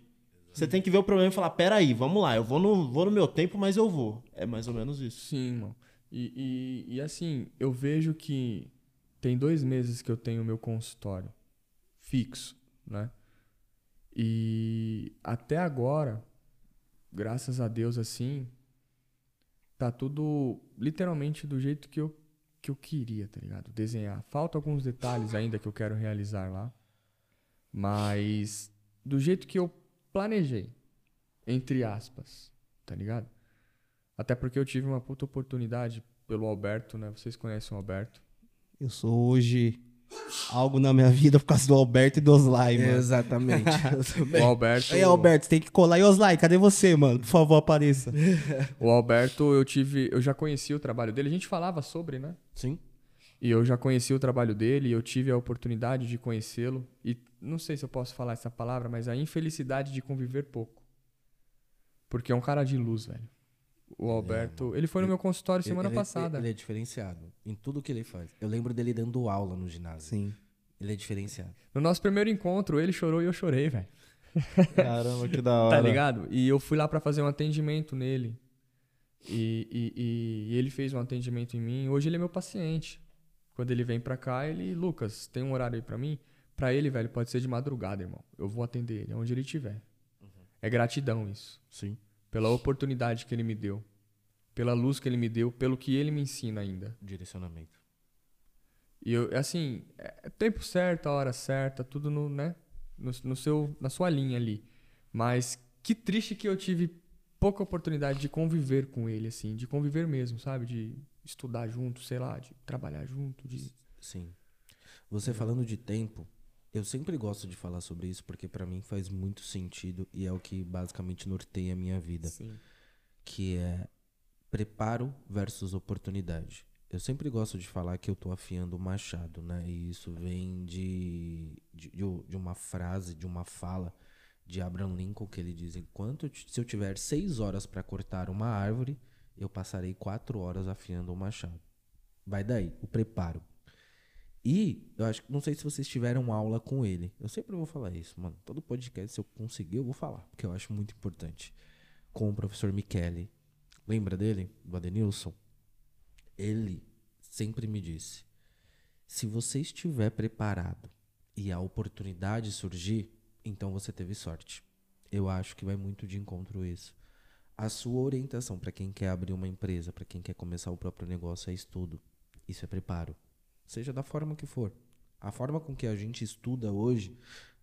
Você tem que ver o problema e falar: peraí, vamos lá, eu vou no, vou no meu tempo, mas eu vou. É mais ou menos isso.
Sim, mano. E, e, e assim, eu vejo que tem dois meses que eu tenho meu consultório fixo, né? E até agora, graças a Deus, assim, tá tudo literalmente do jeito que eu, que eu queria, tá ligado? Desenhar. Faltam alguns detalhes ainda que eu quero realizar lá. Mas do jeito que eu planejei, entre aspas, tá ligado? Até porque eu tive uma puta oportunidade pelo Alberto, né? Vocês conhecem o Alberto.
Eu sou hoje algo na minha vida por causa do Alberto e do Oslai, mano.
Exatamente.
O Alberto,
Aí, Alberto, você tem que colar. E Oslai, cadê você, mano? Por favor, apareça.
o Alberto, eu tive, eu já conheci o trabalho dele. A gente falava sobre, né?
Sim.
E eu já conheci o trabalho dele, e eu tive a oportunidade de conhecê-lo. E não sei se eu posso falar essa palavra, mas a infelicidade de conviver pouco. Porque é um cara de luz, velho. O Alberto, ele foi no meu consultório semana
ele,
passada.
Ele é diferenciado em tudo que ele faz. Eu lembro dele dando aula no ginásio.
Sim.
Ele é diferenciado.
No nosso primeiro encontro, ele chorou e eu chorei, velho.
Caramba, que da hora.
Tá ligado? E eu fui lá pra fazer um atendimento nele. E, e- e- e ele fez um atendimento em mim. Hoje ele é meu paciente. Quando ele vem pra cá, ele, Lucas, tem um horário aí pra mim? Pra ele, velho, pode ser de madrugada, irmão. Eu vou atender ele, onde ele estiver. É gratidão isso.
Sim.
Pela oportunidade que ele me deu. Pela luz que ele me deu, pelo que ele me ensina ainda.
Direcionamento.
E eu, assim, é tempo certo, a hora certa, tudo no, né? No, no seu, na sua linha ali. Mas que triste que eu tive pouca oportunidade de conviver com ele, assim, de conviver mesmo, sabe? De estudar junto, sei lá, de trabalhar junto, de.
Sim. Você falando de tempo, eu sempre gosto de falar sobre isso porque pra mim faz muito sentido e é o que basicamente norteia a minha vida,
Sim.
que é preparo versus oportunidade. Eu sempre gosto de falar que eu tô afiando o machado, né? E isso vem de, de, de uma frase, de uma fala de Abraham Lincoln que ele diz: enquanto se eu tiver seis horas para cortar uma árvore, eu passarei quatro horas afiando o machado. Vai daí, o preparo. E eu acho que não sei se vocês tiveram aula com ele. Eu sempre vou falar isso, mano. Todo podcast, se eu conseguir, eu vou falar, porque eu acho muito importante. Com o professor Michele. Lembra dele? Do Adenilson? Ele sempre me disse: se você estiver preparado e a oportunidade surgir, então você teve sorte. Eu acho que vai muito de encontro isso. A sua orientação para quem quer abrir uma empresa, para quem quer começar o próprio negócio é estudo. Isso é preparo. Seja da forma que for. A forma com que a gente estuda hoje,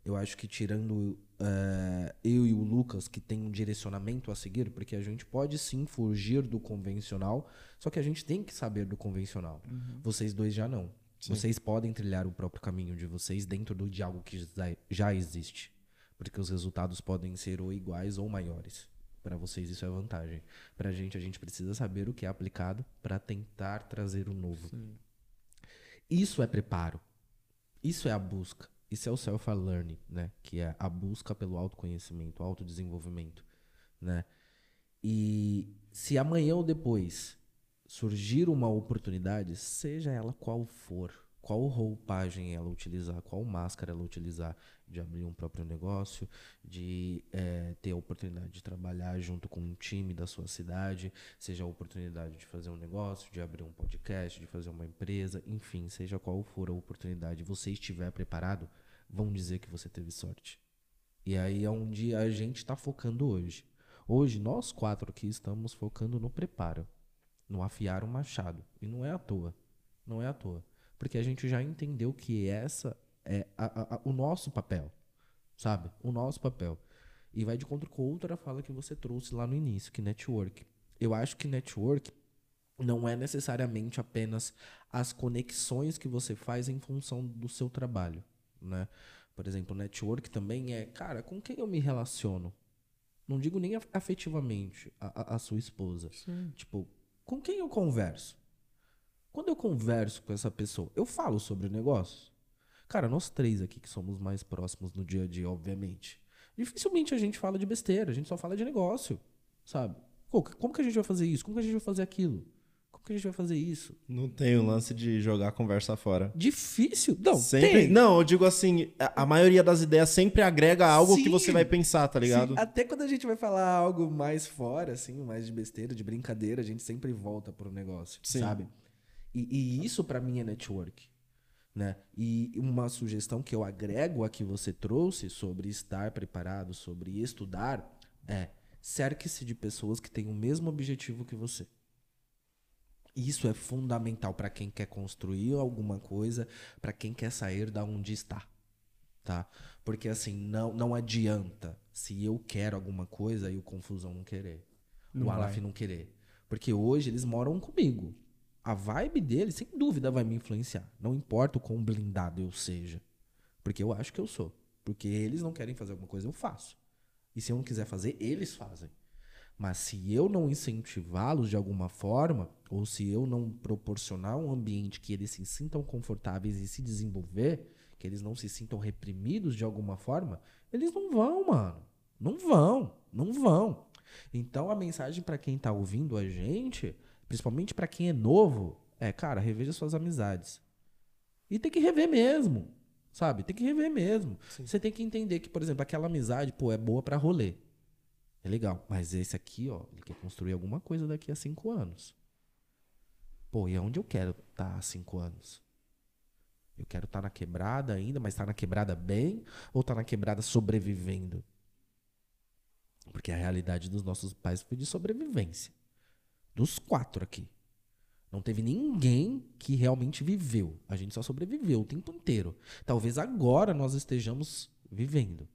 eu acho que tirando eh, eu e o Lucas, que tem um direcionamento a seguir, porque a gente pode sim fugir do convencional, só que a gente tem que saber do convencional. Vocês dois já não. Vocês podem trilhar o próprio caminho de vocês dentro do, de algo que já- existe. Porque os resultados podem ser ou iguais ou maiores. Para vocês isso é vantagem. Para a gente, a gente precisa saber o que é aplicado para tentar trazer o novo. Isso é preparo. Isso é a busca. Isso é o self-learning, né? Que é a busca pelo autoconhecimento, autodesenvolvimento, né? E se amanhã ou depois surgir uma oportunidade, seja ela qual for, qual roupagem ela utilizar, qual máscara ela utilizar, de abrir um próprio negócio, de eh, ter a oportunidade de trabalhar junto com um time da sua cidade, seja a oportunidade de fazer um negócio, de abrir um podcast, de fazer uma empresa, enfim, seja qual for a oportunidade, você estiver preparado, vão dizer que você teve sorte. E aí é onde a gente está focando hoje. Hoje, nós quatro aqui estamos focando no preparo, no afiar o machado. E não é à toa. Não é à toa. Porque a gente já entendeu que essa é a- a- a- o nosso papel. Sabe? O nosso papel. E vai de contra com outra fala que você trouxe lá no início, que network. Eu acho que network não é necessariamente apenas as conexões que você faz em função do seu trabalho, né? Por exemplo, network também é, cara, com quem eu me relaciono? Não digo nem af- afetivamente a, a- a sua esposa. Tipo, com quem eu converso? Quando eu converso com essa pessoa, eu falo sobre negócios? Cara, nós três aqui que somos mais próximos no dia a dia, obviamente. Dificilmente a gente fala de besteira, a gente só fala de negócio, sabe? Como que a gente vai fazer isso? Como que a gente vai fazer aquilo? Como que a gente vai fazer isso?
Não tem o lance de jogar a conversa fora.
Difícil? Não,
sempre.
tem.
Não, eu digo assim, a, a maioria das ideias sempre agrega algo que
Sim.
você vai pensar, tá ligado?
Sim, até quando a gente vai falar algo mais fora, assim, mais de besteira, de brincadeira, a gente sempre volta pro negócio,
Sim.
sabe? E, e isso pra mim é network, né? E uma sugestão que eu agrego a que você trouxe sobre estar preparado, sobre estudar, é cerque-se de pessoas que têm o mesmo objetivo que você. Isso é fundamental pra quem quer construir alguma coisa, pra quem quer sair da onde está tá? Porque assim, não, não adianta se eu quero alguma coisa e o Confusão não querer.
Não
o Alaf
vai.
não querer. Porque hoje eles moram comigo. A vibe deles, sem dúvida, vai me influenciar. Não importa o quão blindado eu seja. Porque eu acho que eu sou. Porque eles não querem fazer alguma coisa, eu faço. E se eu não quiser fazer, eles fazem. Mas se eu não incentivá-los de alguma forma, ou se eu não proporcionar um ambiente que eles se sintam confortáveis e se desenvolver, que eles não se sintam reprimidos de alguma forma, eles não vão, mano. Não vão, não vão. Então a mensagem pra quem tá ouvindo a gente, principalmente pra quem é novo, é, cara, reveja suas amizades. E tem que rever mesmo, sabe? Tem que rever mesmo. Você tem que entender que, por exemplo, aquela amizade, pô, é boa pra rolê. É legal. Mas esse aqui, ó, ele quer construir alguma coisa daqui a cinco anos. Pô, e aonde eu quero estar há cinco anos? Eu quero estar na quebrada ainda, mas estar na quebrada bem ou estar na quebrada sobrevivendo? Porque a realidade dos nossos pais foi de sobrevivência. Dos quatro aqui. Não teve ninguém que realmente viveu. A gente só sobreviveu o tempo inteiro. Talvez agora nós estejamos vivendo.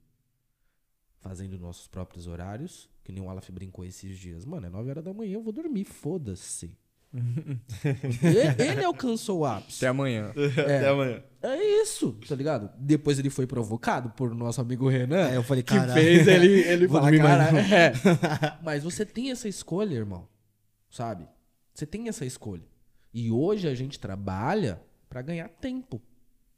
Fazendo nossos próprios horários. Que nem o Alaf brincou esses dias. Mano, é 9 horas da manhã, eu vou dormir. Foda-se. ele, ele alcançou o ápice.
Até amanhã.
Até amanhã.
É isso, tá ligado? Depois ele foi provocado por nosso amigo Renan.
É, eu falei,
que
caralho.
fez ele, ele
Vou
falar,
dormir mais
cara,
não."
é. Mas você tem essa escolha, irmão. Sabe? Você tem essa escolha. E hoje a gente trabalha pra ganhar tempo.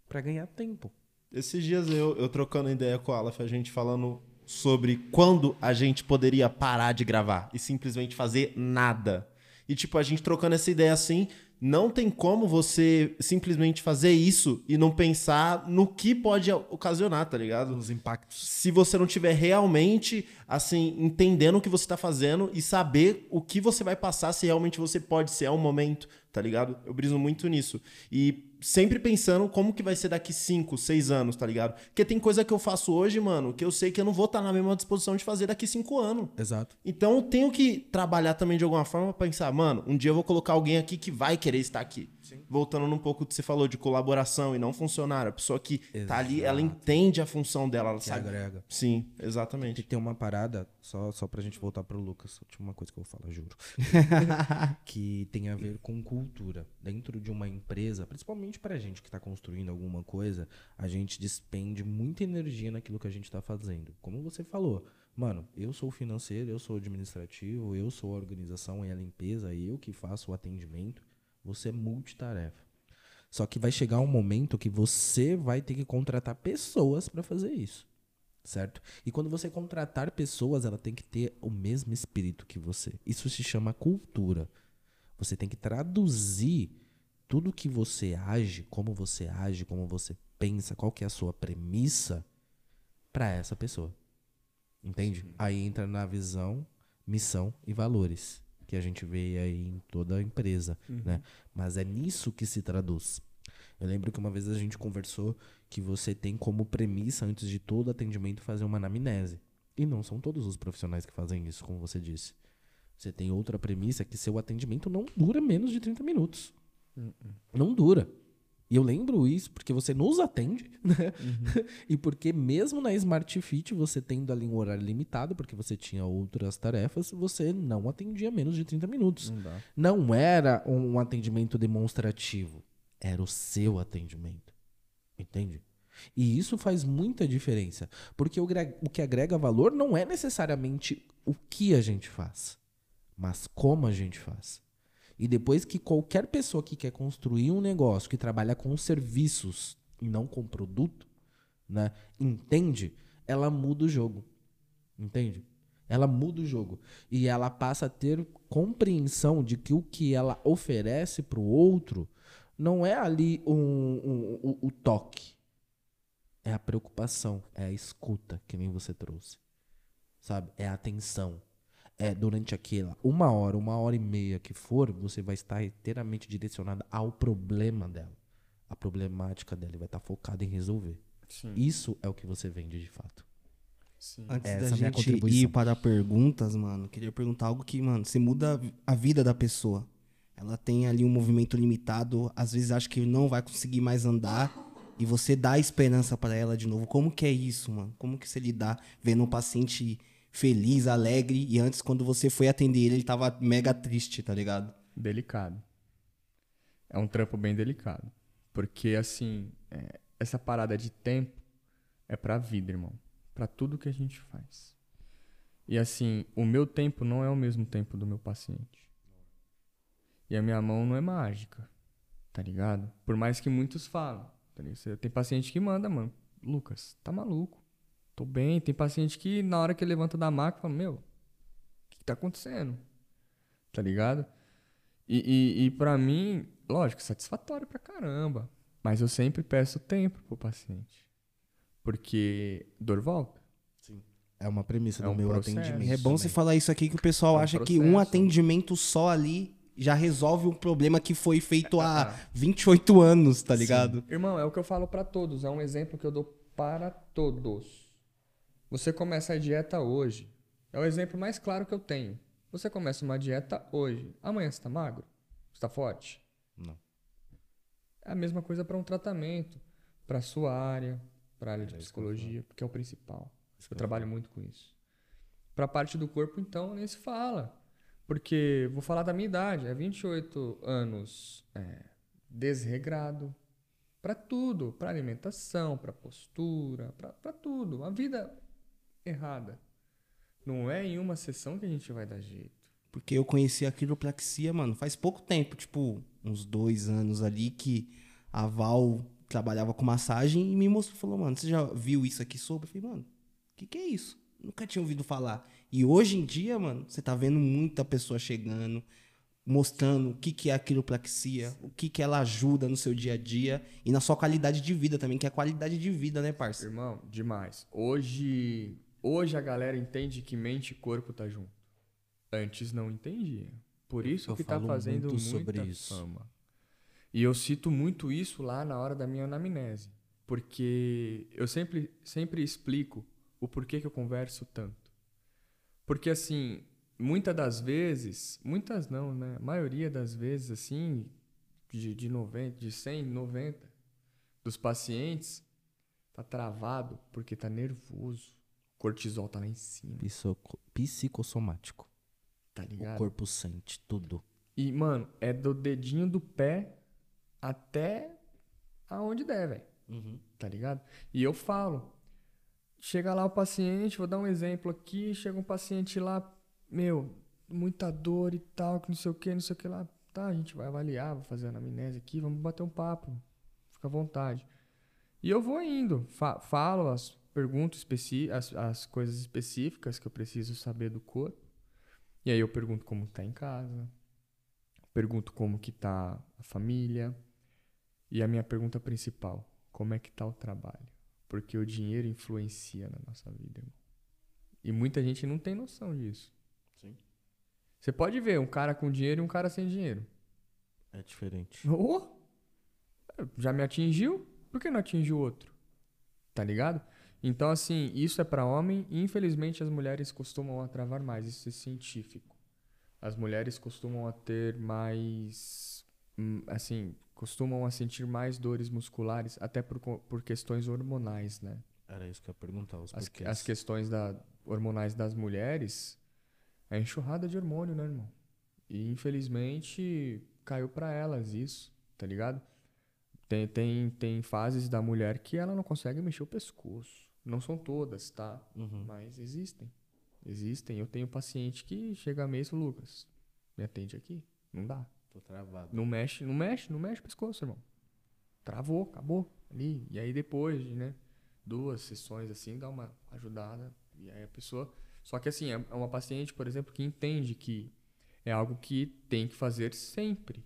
Pra ganhar tempo.
Esses dias eu, eu trocando ideia com o Aleph, a gente falando sobre quando a gente poderia parar de gravar e simplesmente fazer nada. E tipo, a gente trocando essa ideia assim, não tem como você simplesmente fazer isso e não pensar no que pode ocasionar, tá ligado?
Os impactos.
se você não tiver realmente assim entendendo o que você tá fazendo e saber o que você vai passar se realmente você pode ser ao momento, tá ligado? Eu briso muito nisso. E sempre pensando como que vai ser daqui 5, 6 anos, tá ligado? Porque tem coisa que eu faço hoje, mano, que eu sei que eu não vou estar na mesma disposição de fazer daqui 5 anos.
Exato.
Então eu tenho que trabalhar também de alguma forma pra pensar, mano, um dia eu vou colocar alguém aqui que vai querer estar aqui. Voltando num pouco do que você falou de colaboração e não funcionário. A pessoa que tá ali, ela
Exato.
entende a função dela, ela
Que
sabe.
agrega.
Sim,
Tem
exatamente.
que ter uma parada, só, só pra gente voltar pro Lucas. Tinha uma coisa que eu vou falar, juro. que tem a ver com cultura. Dentro de uma empresa, principalmente pra gente que tá construindo alguma coisa, a gente despende muita energia naquilo que a gente tá fazendo. Como você falou, mano, eu sou financeiro, eu sou administrativo, eu sou a organização e a limpeza, eu que faço o atendimento. Você é multitarefa. Só que vai chegar um momento que você vai ter que contratar pessoas pra fazer isso certo? E quando você contratar pessoas, ela tem que ter o mesmo espírito que você. Isso se chama cultura. Você tem que traduzir tudo que você age, como você age, como você pensa, qual que é a sua premissa para essa pessoa. Entende? Aí entra na visão, missão e valores que a gente vê aí em toda a empresa, né? Mas é nisso que se traduz. Eu lembro que uma vez a gente conversou que você tem como premissa, antes de todo atendimento, fazer uma anamnese. E não são todos os profissionais que fazem isso, como você disse. Você tem outra premissa que seu atendimento não dura menos de 30 minutos. Não dura. E eu lembro isso porque você nos atende, né? e porque mesmo na Smart Fit, você tendo ali um horário limitado, porque você tinha outras tarefas, você não atendia menos de 30 minutos.
Não.
Não era um atendimento demonstrativo. Era o seu atendimento. Entende? E isso faz muita diferença. Porque o, o que agrega valor não é necessariamente o que a gente faz, mas como a gente faz. E depois que qualquer pessoa que quer construir um negócio, que trabalha com serviços e não com produto, né, entende, ela muda o jogo. Entende? Ela muda o jogo. E ela passa a ter compreensão de que o que ela oferece para o outro não é ali um, um- o- o toque. É a preocupação, é a escuta, que nem você trouxe. Sabe? É a atenção. É durante aquela uma hora, uma hora e meia que for, você vai estar inteiramente direcionada ao problema dela. A problemática dela e vai estar focada em resolver.
Sim.
Isso é o que você vende de fato.
Sim.
Antes
Essa
da
é
gente ir para perguntas, mano, queria perguntar algo que, mano, você muda a vida da pessoa. Ela tem ali um movimento limitado, às vezes acha que não vai conseguir mais andar e você dá esperança para ela de novo. Como que é isso, mano? Como que você lidar vendo um paciente feliz, alegre e antes quando você foi atender ele, ele tava mega triste, tá ligado?
Delicado. É um trampo bem delicado. Porque, assim, é, essa parada de tempo é pra vida, irmão. Pra tudo que a gente faz. E, assim, o meu tempo não é o mesmo tempo do meu paciente. E a minha mão não é mágica, tá ligado? Por mais que muitos falam. Tá ligado? Tem paciente que manda, mano, Lucas, tá maluco. Tô bem. Tem paciente que, na hora que ele levanta da maca, fala, meu, o que, que tá acontecendo? Tá ligado? E, e, e para mim, lógico, satisfatório pra caramba. Mas eu sempre peço tempo pro paciente. Porque dor volta.
É uma premissa
É
do
um
meu
processo.
atendimento.
É bom você falar isso aqui que o pessoal
É um
acha que um
processo.
atendimento só ali já resolve um problema que foi feito há 28 anos, tá ligado?
Irmão, é o que eu falo pra todos. É um exemplo que eu dou para todos. Você começa a dieta hoje. É o exemplo mais claro que eu tenho. Você começa uma dieta hoje. Amanhã você tá magro? Você tá forte?
Não.
É a mesma coisa para um tratamento, para sua área, para área de psicologia, porque é o principal. Eu trabalho muito com isso. Para a parte do corpo, então, nem se fala. Porque, vou falar da minha idade, é 28 anos é, desregrado. Para tudo, para alimentação, para postura, para tudo. A vida errada. Não é em uma sessão que a gente vai dar jeito.
Porque eu conheci a quiropraxia, mano, faz pouco tempo, tipo, uns dois anos ali, que a Val trabalhava com massagem e me mostrou, falou, mano, você já viu isso aqui sobre? Eu falei, mano, o que, que é isso? Nunca tinha ouvido falar. E hoje em dia, mano, você tá vendo muita pessoa chegando, mostrando o que, que é a quiropraxia, o que, que ela ajuda no seu dia a dia e na sua qualidade de vida também, que é a qualidade de vida, né, parça?
Irmão, demais. Hoje, hoje a galera entende que mente e corpo tá junto. Antes não entendia. Por isso
Eu
que tá fazendo
muito
muita
sobre isso.
fama. E eu cito muito isso lá na hora da minha anamnese, porque eu sempre sempre explico o porquê que eu converso tanto. Porque assim, muitas das vezes, muitas não, né? A maioria das vezes assim, de, de 90, de 100, 90 dos pacientes tá travado porque tá nervoso. O cortisol tá lá em cima,
Psico- psicossomático.
tá
O
ligado?
corpo sente tudo.
E, mano, é do dedinho do pé até aonde der, velho. Tá ligado? E eu falo. Chega lá o paciente, vou dar um exemplo aqui. Chega um paciente lá, meu, muita dor e tal, que não sei o que, não sei o que lá. Tá, a gente vai avaliar, vou fazer a anamnese aqui, vamos bater um papo. Fica à vontade. E eu vou indo, fa- falo as especi as, as coisas específicas que eu preciso saber do corpo. E aí eu pergunto como tá em casa, pergunto como que tá a família. E a minha pergunta principal, como é que tá o trabalho? Porque o dinheiro influencia na nossa vida, irmão. E muita gente não tem noção disso.
Sim.
Você pode ver um cara com dinheiro e um cara sem dinheiro.
É diferente.
Oh! Já me atingiu? Por que não atingiu o outro? Tá ligado? Então, assim, isso é pra homem e infelizmente as mulheres costumam a travar mais. Isso é científico. As mulheres costumam a ter mais. hum, Assim, costumam a sentir mais dores musculares, até por, por questões hormonais, né?
Era isso que eu ia perguntar. Os
As, as questões da, hormonais das mulheres é enxurrada de hormônio, né, irmão? E infelizmente caiu pra elas isso, tá ligado? Tem, tem, tem fases da mulher que ela não consegue mexer o pescoço. Não são todas, tá?
Uhum.
Mas existem. Existem. Eu tenho paciente que chega a mês, Lucas, me atende aqui. Não dá.
Tô travado.
Não mexe, não mexe, não mexe o pescoço, irmão. Travou, acabou. Ali. E aí depois de, né, duas sessões assim, dá uma ajudada. E aí a pessoa. Só que assim, é é uma paciente, por exemplo, que entende que é algo que tem que fazer sempre.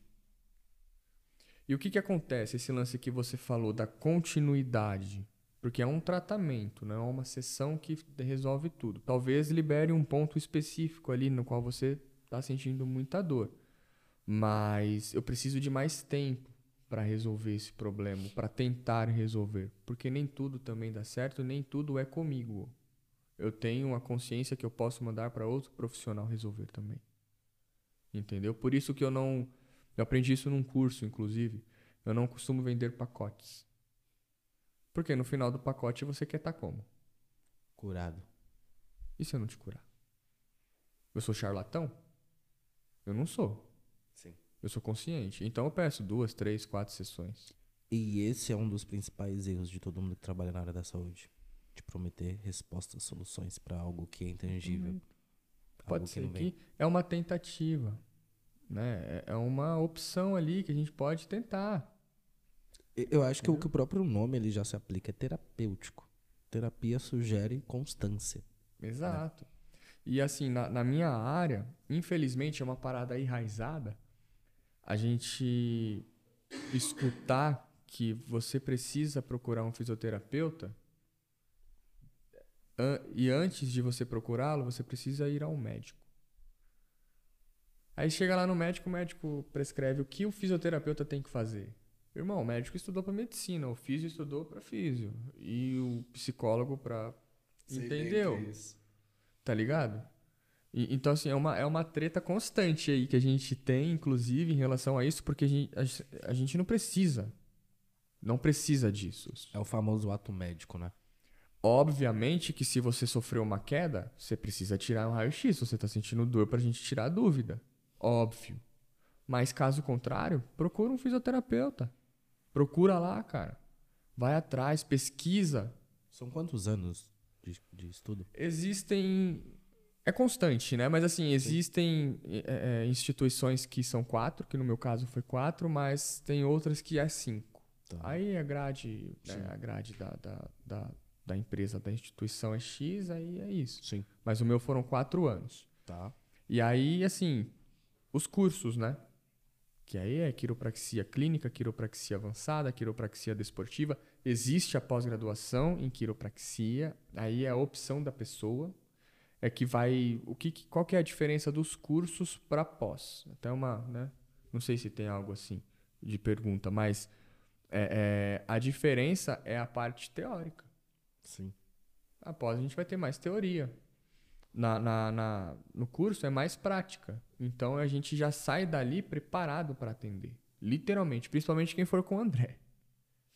E o que que acontece? Esse lance que você falou da continuidade. Porque é um tratamento, não é uma sessão que resolve tudo. Talvez libere um ponto específico ali no qual você está sentindo muita dor. Mas eu preciso de mais tempo para resolver esse problema, para tentar resolver, porque nem tudo também dá certo, nem tudo é comigo. Eu tenho a consciência que eu posso mandar para outro profissional resolver também. Entendeu? Por isso que eu não eu aprendi isso num curso, inclusive. Eu não costumo vender pacotes. Porque no final do pacote você quer estar como?
Curado.
E se eu não te curar? Eu sou charlatão? Eu não sou.
Sim.
Eu sou consciente. Então eu peço duas, três, quatro sessões.
E esse é um dos principais erros de todo mundo que trabalha na área da saúde. De prometer respostas, soluções pra algo que é intangível. Algo
Pode
que
ser
vem.
que é uma tentativa. Né? É- É uma opção ali que a gente pode tentar.
Eu acho que o que o próprio nome ele já se aplica é terapêutico. Terapia sugere constância.
Exato. E assim, na, na minha área, infelizmente é uma parada enraizada a gente escutar que você precisa procurar um fisioterapeuta an- e antes de você procurá-lo, você precisa ir ao médico. Aí chega lá no médico, o médico prescreve o que o fisioterapeuta tem que fazer. Irmão, o médico estudou para medicina, o físio estudou para físio e o psicólogo para entendeu? Tá ligado? E- então assim, é uma, é uma treta constante aí que a gente tem, inclusive, em relação a isso, porque a gente, a, a gente não precisa. Não precisa disso.
É o famoso ato médico, né?
Obviamente que se você sofreu uma queda, você precisa tirar um raio-x, você tá sentindo dor pra gente tirar a dúvida. Óbvio. Mas caso contrário, procura um fisioterapeuta. Procura lá, cara. Vai atrás, pesquisa.
São quantos anos de, de estudo?
Existem. É constante, né? Mas assim, existem é, é, instituições que são quatro, que no meu caso foi quatro, mas tem outras que é cinco.
Tá.
Aí a grade, né, a grade da, da, da, da empresa, da instituição é X, aí é isso.
Sim.
Mas o meu foram quatro anos.
Tá.
E aí, assim, os cursos, né? Que aí é quiropraxia clínica, quiropraxia avançada, quiropraxia desportiva. Existe a pós-graduação em quiropraxia, aí é a opção da pessoa. É que vai. O que, qual que é a diferença dos cursos para pós? Até uma, né? Não sei se tem algo assim de pergunta, mas é, é, a diferença é a parte teórica.
Sim.
Após a gente vai ter mais teoria. Na, na, na- no curso é mais prática. Então a gente já sai dali preparado para atender. Literalmente, principalmente quem for com o André.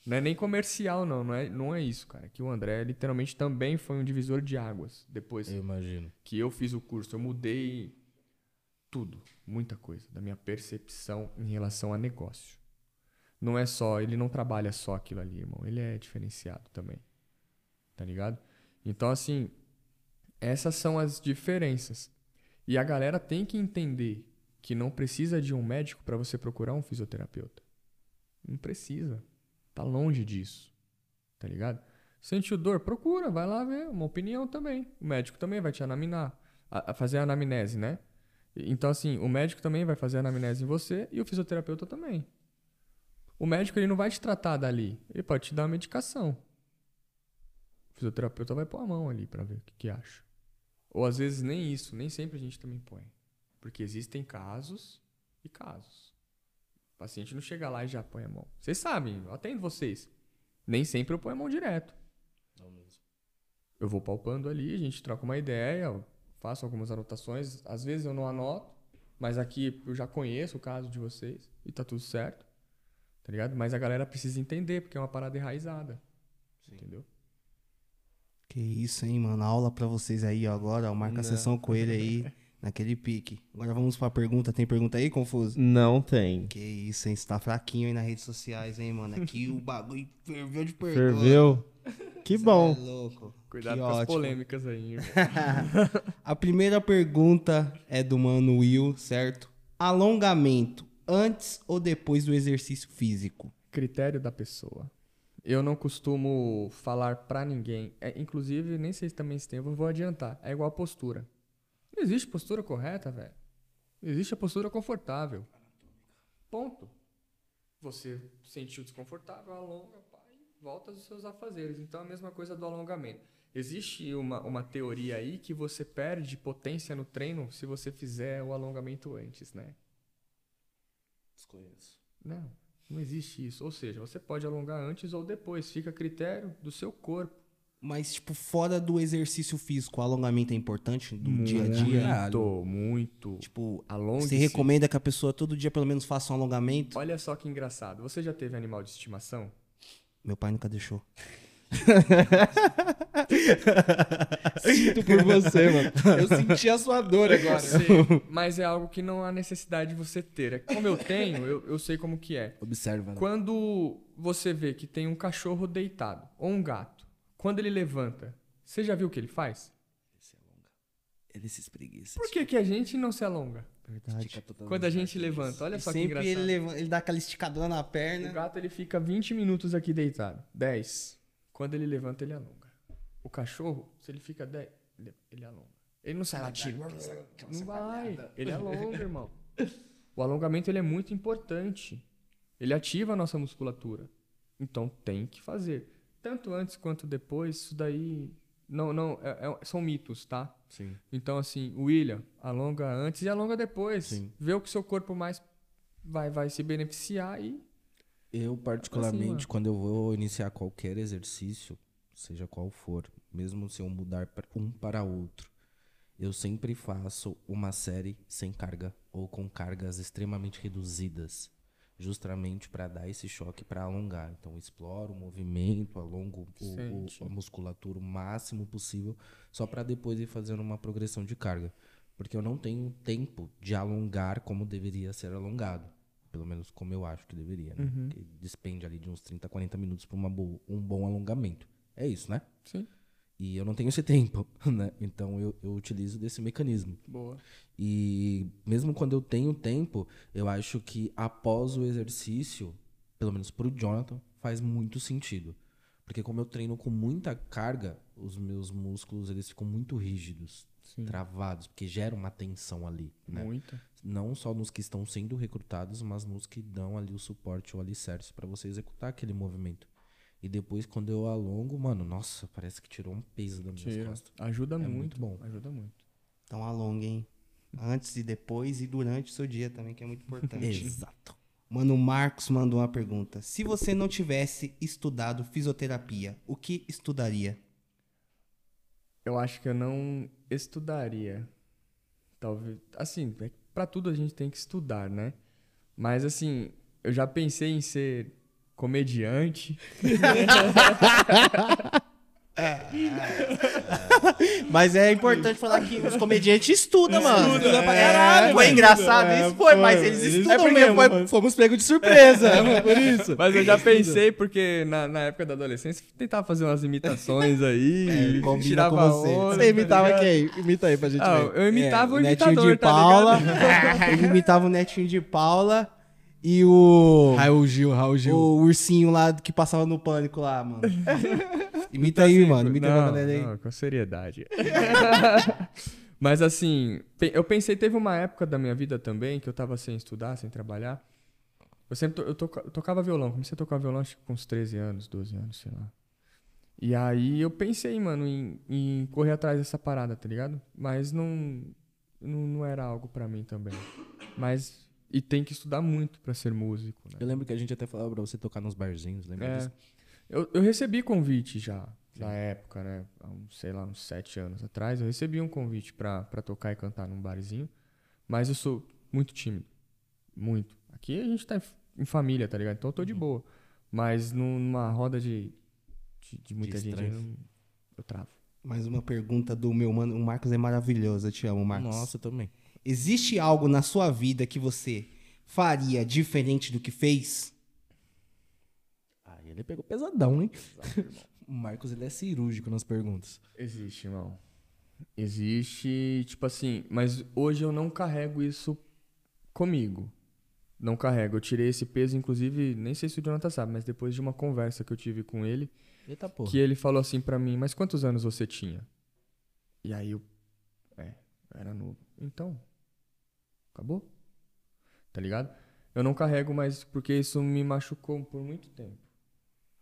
Não é nem comercial, não. Não é, não é isso, cara. Que o André literalmente também foi um divisor de águas. Depois
Eu imagino.
que eu fiz o curso, eu mudei tudo, muita coisa, da minha percepção em relação a negócio. Não é só, ele não trabalha só aquilo ali, irmão. Ele é diferenciado também. Tá ligado? Então, assim, essas são as diferenças. E a galera tem que entender que não precisa de um médico para você procurar um fisioterapeuta. Não precisa. Tá longe disso. Tá ligado? Sentiu dor? Procura, vai lá ver. Uma opinião também. O médico também vai te anaminar. A, a fazer a anamnese, né? Então, assim, o médico também vai fazer a anamnese em você e o fisioterapeuta também. O médico ele não vai te tratar dali. Ele pode te dar uma medicação. O fisioterapeuta vai pôr a mão ali pra ver o que, que acha. Ou às vezes nem isso, nem sempre a gente também põe. Porque existem casos e casos. O paciente não chega lá e já põe a mão. Vocês sabem, eu atendo vocês. Nem sempre eu ponho a mão direto.
Não mesmo.
Eu vou palpando ali, a gente troca uma ideia, faço algumas anotações. Às vezes eu não anoto, mas aqui eu já conheço o caso de vocês e tá tudo certo. Tá ligado? Mas a galera precisa entender, porque é uma parada enraizada. Entendeu?
Que isso, hein, mano? Aula pra vocês aí, ó, agora, ó. Marca a sessão com ele aí, naquele pique. Agora vamos pra pergunta. Tem pergunta aí, Confuso?
Não tem.
Que isso, hein? Você tá fraquinho aí nas redes sociais, hein, mano? Aqui o bagulho ferveu de pergunta.
Ferveu? Que bom.
É louco.
Cuidado
Que
com as
ótimo.
polêmicas aí.
A primeira pergunta é do mano Will, certo? Alongamento, antes ou depois do exercício físico?
Critério da pessoa. Eu não costumo falar pra ninguém. É, inclusive, nem sei se também se tem, eu vou adiantar. É igual a postura. Não existe postura correta, velho. Existe a postura confortável. Ponto. Você sentiu desconfortável, alonga, pá, e volta aos seus afazeres. Então, é a mesma coisa do alongamento. Existe uma, uma teoria aí que você perde potência no treino se você fizer o alongamento antes, né?
Desconheço.
Não, não existe isso. Ou seja, você pode alongar antes ou depois, fica a critério do seu corpo.
Mas, tipo, fora do exercício físico, o alongamento é importante do dia a dia?
Muito, muito.
Tipo,
Alongue.
você recomenda que a pessoa todo dia pelo menos faça um alongamento?
Olha só que engraçado. Você já teve animal de estimação?
Meu pai nunca deixou.
Sinto por você, mano. Eu senti a sua dor agora.
Sei, mas é algo que não há necessidade de você ter. É Como eu tenho, eu, eu sei como que é.
Observa. né?
Quando você vê que tem um cachorro deitado ou um gato, quando ele levanta, você já viu o que ele faz?
Ele se espreguiça.
Por que, que a gente não se alonga?
Verdade.
Quando a gente levanta, olha
E
só que
sempre
engraçado.
ele, leva- ele dá aquela esticadona na
O
perna.
gato ele fica 20 minutos aqui deitado. 10. Quando ele levanta, ele alonga. O cachorro, se ele fica 10, ele, ele alonga. Ele não sai latindo. Não vai. Ele alonga, irmão. O alongamento ele é muito importante. Ele ativa a nossa musculatura. Então tem que fazer. Tanto antes quanto depois, isso daí Não, não, é- é- são mitos, tá?
Sim.
Então, assim, o William, alonga antes e alonga depois.
Sim.
Vê o que seu corpo mais vai, vai se beneficiar e.
Eu, particularmente,
cima.
quando eu vou iniciar qualquer exercício, seja qual for, mesmo se eu mudar um para outro, eu sempre faço uma série sem carga ou com cargas extremamente reduzidas, justamente para dar esse choque para alongar. Então, exploro o movimento, alongo o- o- a musculatura o máximo possível, só para depois ir fazendo uma progressão de carga. Porque eu não tenho tempo de alongar como deveria ser alongado. Pelo menos como eu acho que deveria, né? Porque despende ali de uns 30, 40 minutos para um bom alongamento. É isso, né?
Sim.
E eu não tenho esse tempo, né? Então eu, eu utilizo desse mecanismo.
Boa.
E mesmo quando eu tenho tempo, eu acho que após o exercício, pelo menos pro Jonathan, faz muito sentido. Porque como eu treino com muita carga, os meus músculos eles ficam muito rígidos, travados, porque gera uma tensão ali, né?
Muita.
Não só nos que estão sendo recrutados, mas nos que dão ali o suporte ou alicerce para você executar aquele movimento. E depois quando eu alongo, mano, nossa, parece que tirou um peso das minhas
Tira.
costas.
Ajuda muito.
muito bom.
Ajuda muito.
Então alonga, hein? Antes e depois e durante o seu dia também, que é muito importante.
Exato.
Mano, o Marcos mandou uma pergunta. Se você não tivesse estudado fisioterapia, o que estudaria?
Eu acho que eu não estudaria. Talvez. Assim, é pra tudo a gente tem que estudar, né? Mas assim, eu já pensei em ser comediante.
Mas é importante falar que os comediantes estudam, mano.
Estuda pra
É,
caralho,
Foi engraçado
É,
isso? Foi,
foi.
mas eles
Eles-
estudam
é porque
mesmo.
foi- fomos pegos de surpresa, por isso.
Mas eu já pensei, porque na, na época da adolescência eu tentava fazer umas imitações aí.
combina
tirava
com você.
onda,
Você
tá
imitava
ligado?
quem? Imita aí pra gente
Ah,
ver.
eu imitava
É,
o
Netinho
imitador,
de
tá
Paula.
ligado?
Ele imitava o Netinho de Paula e o.
Raul Gil, Raul Gil.
O ursinho lá que passava no pânico lá, mano. Imita aí, mano. Imita
não,
a galera aí.
não, com seriedade. Mas assim, eu pensei, teve uma época da minha vida também que eu tava sem estudar, sem trabalhar. Eu sempre to- eu toca- eu tocava violão, comecei a tocar violão acho que com uns 13 anos, 12 anos, sei lá. E aí eu pensei, mano, em, em correr atrás dessa parada, tá ligado? Mas não, não, não era algo pra mim também. Mas. E tem que estudar muito pra ser músico, né?
Eu lembro que a gente até falava pra você tocar nos barzinhos, lembra
É.
disso?
Eu, eu recebi convite já, na época, né? Há uns, sei lá, uns sete anos atrás. Eu recebi um convite pra, pra tocar e cantar num barzinho. Mas eu sou muito tímido. Muito. Aqui a gente tá em família, tá ligado? Então eu tô de boa. Mas num- numa roda de, de, de muita gente, eu, eu travo.
Mais uma pergunta do meu mano. O Marcos é maravilhoso. Eu te amo, Marcos.
Nossa, eu também.
Existe algo na sua vida que você faria diferente do que fez?
Aí ele pegou pesadão, hein? o Marcos, ele é cirúrgico nas perguntas.
Existe, irmão. Existe, tipo assim, mas hoje eu não carrego isso comigo. Não carrego. Eu tirei esse peso, inclusive, nem sei se o Jonathan sabe, mas depois de uma conversa que eu tive com ele,
Eita porra.
que ele falou assim pra mim, mas quantos anos você tinha? E aí eu. É, eu era novo. Então. Acabou? Tá ligado? Eu não carrego mais porque isso me machucou por muito tempo.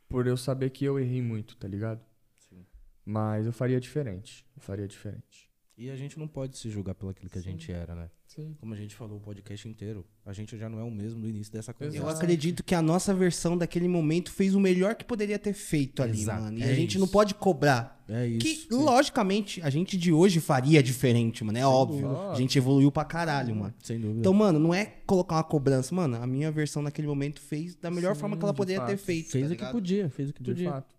Por eu saber que eu errei muito, tá ligado?
Sim.
Mas eu faria diferente. Eu faria diferente.
E a gente não pode se julgar pelo aquilo que a gente era, né?
Sim.
Como a gente falou o podcast inteiro, a gente já não é o mesmo do início dessa conversa.
Eu acredito que a nossa versão daquele momento fez o melhor que poderia ter feito ali,
Exato,
mano. E
é
a gente
isso.
não pode cobrar.
É isso.
Que, logicamente, a gente de hoje faria diferente, mano. É óbvio.
dúvida.
A gente evoluiu pra caralho, mano.
Sem dúvida.
Então, mano, não é colocar uma cobrança. Mano, a minha versão naquele momento fez da melhor
Sim,
forma que ela
de
poderia ter
fato.
feito.
fez
tá
o que podia, fez o que
De
podia.
fato.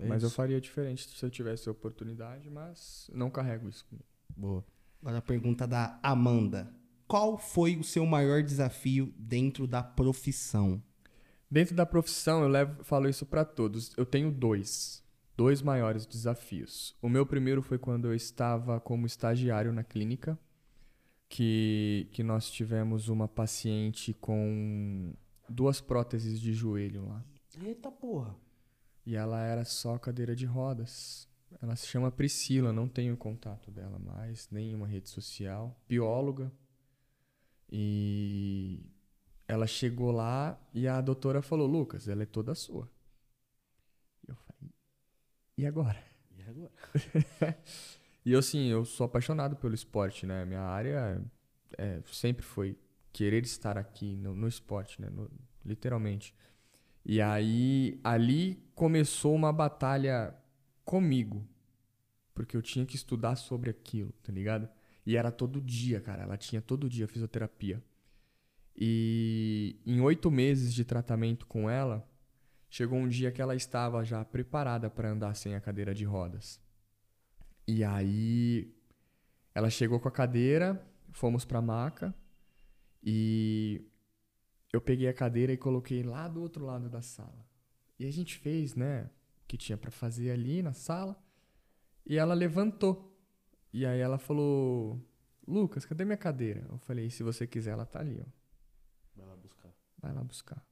É
mas eu
isso.
faria diferente se eu tivesse a oportunidade, mas não carrego isso comigo.
Boa.
Agora a pergunta da Amanda. Qual foi o seu maior desafio dentro da profissão?
Dentro da profissão, eu levo, falo isso pra todos. Eu tenho dois. Dois maiores desafios. O meu primeiro foi quando eu estava como estagiário na clínica, que, que nós tivemos uma paciente com duas próteses de joelho lá.
Eita porra.
E ela era só cadeira de rodas. Ela se chama Priscila, não tenho contato dela mais, nenhuma rede social. Bióloga. E ela chegou lá e a doutora falou: Lucas, ela é toda sua. E eu falei: E agora?
agora.
E eu, assim, eu sou apaixonado pelo esporte, né? Minha área é, sempre foi querer estar aqui no, no esporte, né? No- literalmente. E aí, ali começou uma batalha comigo. Porque eu tinha que estudar sobre aquilo, tá ligado? E era todo dia, cara. Ela tinha todo dia fisioterapia. E em oito meses de tratamento com ela, chegou um dia que ela estava já preparada para andar sem a cadeira de rodas. E aí ela chegou com a cadeira, fomos pra maca e eu peguei a cadeira e coloquei lá do outro lado da sala. E a gente fez, né, o que tinha pra fazer ali na sala. E ela levantou. E aí ela falou: "Lucas, cadê minha cadeira?" Eu falei: "Se você quiser, ela tá ali, ó.
Vai lá buscar.
Vai lá buscar."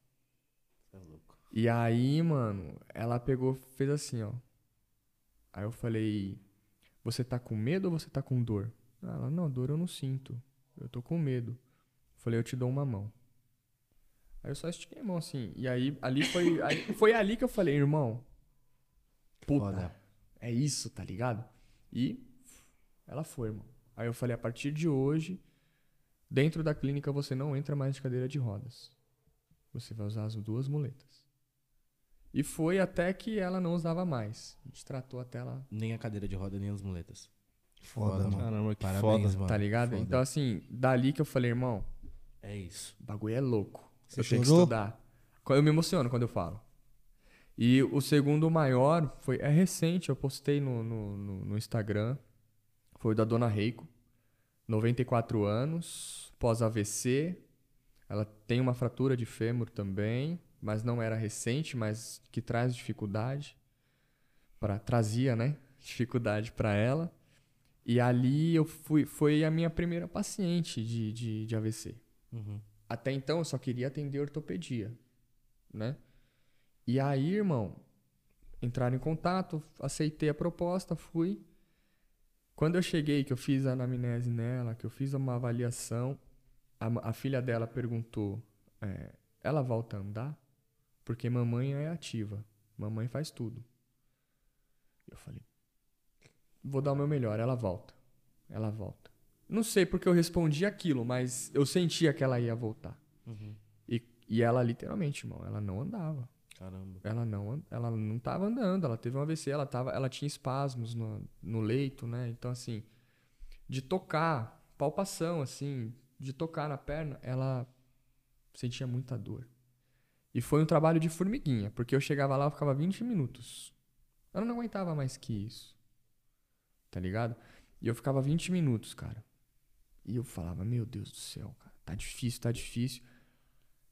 Você é louco.
E aí, mano, ela pegou, fez assim, ó. Aí eu falei: Você tá com medo ou você tá com dor? Ela: Não, dor eu não sinto. Eu tô com medo. Eu falei: Eu te dou uma mão. Aí eu só estiquei a mão assim. E aí, ali foi. aí- foi ali que eu falei: Irmão, puta,
Foda.
é isso, tá ligado? E ela foi, irmão. Aí eu falei: A partir de hoje, dentro da clínica você não entra mais de cadeira de rodas. Você vai usar as duas muletas. E foi até que ela não usava mais. A gente tratou até ela,
Nem a cadeira de roda, nem as muletas.
Foda, mano.
Caramba, que
Parabéns,
foda.
mano.
tá ligado?
Foda.
Então, assim, dali que eu falei, irmão,
É isso.
o bagulho é louco.
Você
eu tenho que
chorou?
estudar. Eu me emociono quando eu falo. E o segundo maior foi é recente, eu postei no, no, no- no Instagram. Foi o da Dona Reiko. 94 anos, pós-AVC. Ela tem uma fratura de fêmur também, mas não era recente, mas que traz dificuldade. Pra, trazia, né? Dificuldade para ela. E ali eu fui, foi a minha primeira paciente de, de, de AVC.
Uhum.
Até então eu só queria atender ortopedia, né? E aí, irmão, entraram em contato, aceitei a proposta, fui. Quando eu cheguei, que eu fiz a anamnese nela, que eu fiz uma avaliação, a, a filha dela perguntou: é, ela volta a andar? Porque mamãe é ativa, mamãe faz tudo. Eu falei: vou dar o meu melhor, ela volta, ela volta. Não sei porque eu respondi aquilo, mas eu sentia que ela ia voltar.
Uhum.
E, e ela, literalmente, irmão, ela não andava.
Caramba.
Ela não, ela não tava andando, ela teve um AVC, ela, tava, ela tinha espasmos no, no leito, né? Então, assim, de tocar, palpação, assim, de tocar na perna, ela sentia muita dor. E foi um trabalho de formiguinha, porque eu chegava lá, eu ficava 20 minutos. Eu não aguentava mais que isso. Tá ligado? E eu ficava 20 minutos, cara. E eu falava, meu Deus do céu, cara, tá difícil, tá difícil.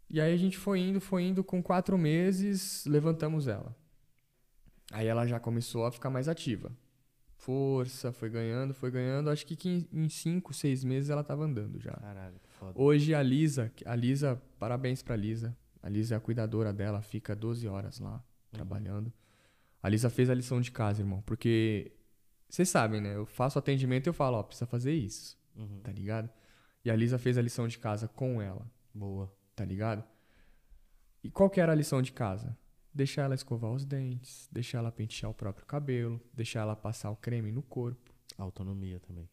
E aí a gente foi indo, foi indo, com quatro meses, levantamos ela. Aí ela já começou a ficar mais ativa. Força, foi ganhando, foi ganhando. Acho que em- cinco, seis meses ela tava andando já.
Caralho, foda.
Hoje a Lisa, a Lisa, parabéns pra Lisa. A Lisa é a cuidadora dela, fica 12 horas lá trabalhando. A Lisa fez a lição de casa, irmão, porque vocês sabem, né? Eu faço atendimento e eu falo, ó, precisa fazer isso,
Uhum.
tá ligado? E a Lisa fez a lição de casa com ela,
Boa.
tá ligado? E qual que era a lição de casa? Deixar ela escovar os dentes, deixar ela pentear o próprio cabelo, deixar ela passar o creme no corpo.
Autonomia também.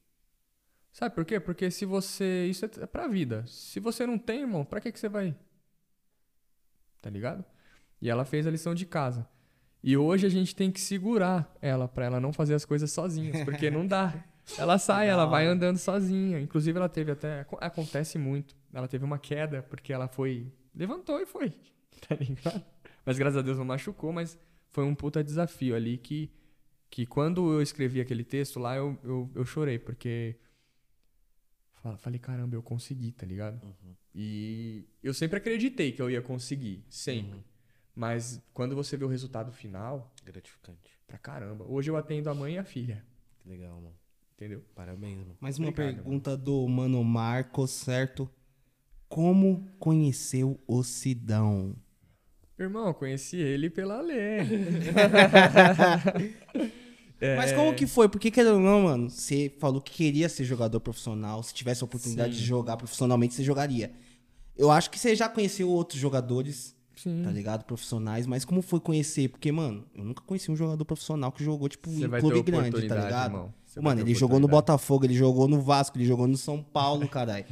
Sabe por quê? Porque se você. Isso é pra vida. Se você não tem, irmão, pra que, que você vai? Tá ligado? E ela fez a lição de casa. E hoje a gente tem que segurar ela pra ela não fazer as coisas sozinhas, porque não dá. Ela sai, ela vai andando sozinha. Inclusive, ela teve até. aco- Acontece muito. Ela teve uma queda, porque ela foi. Levantou e foi. Tá ligado? Mas graças a Deus não machucou, mas foi um puta desafio ali que. Que quando eu escrevi aquele texto lá, eu, eu, eu chorei, porque. Falei, caramba, eu consegui, tá ligado? E eu sempre acreditei que eu ia conseguir, sempre. Mas quando você vê o resultado final,
Gratificante.
pra caramba. Hoje eu atendo a mãe e a filha,
Que legal, mano.
Entendeu?
Parabéns, mano.
Mais uma
Obrigado,
pergunta do Mano Marcos, certo? Como conheceu o Sidão?
Irmão, eu conheci ele pela lei.
Mas como que foi? Porque, querendo ou não, mano, você falou que queria ser jogador profissional. Se tivesse a oportunidade
Sim.
de jogar profissionalmente, você jogaria. Eu acho que você já conheceu outros jogadores
Sim.
tá ligado? Profissionais, mas como foi conhecer? Porque, mano, eu nunca conheci um jogador profissional que jogou, tipo,
Você
em clube grande, tá ligado?
irmão. Você
Mano, ele jogou no. Botafogo, ele jogou no Vasco, ele jogou no São Paulo, caralho.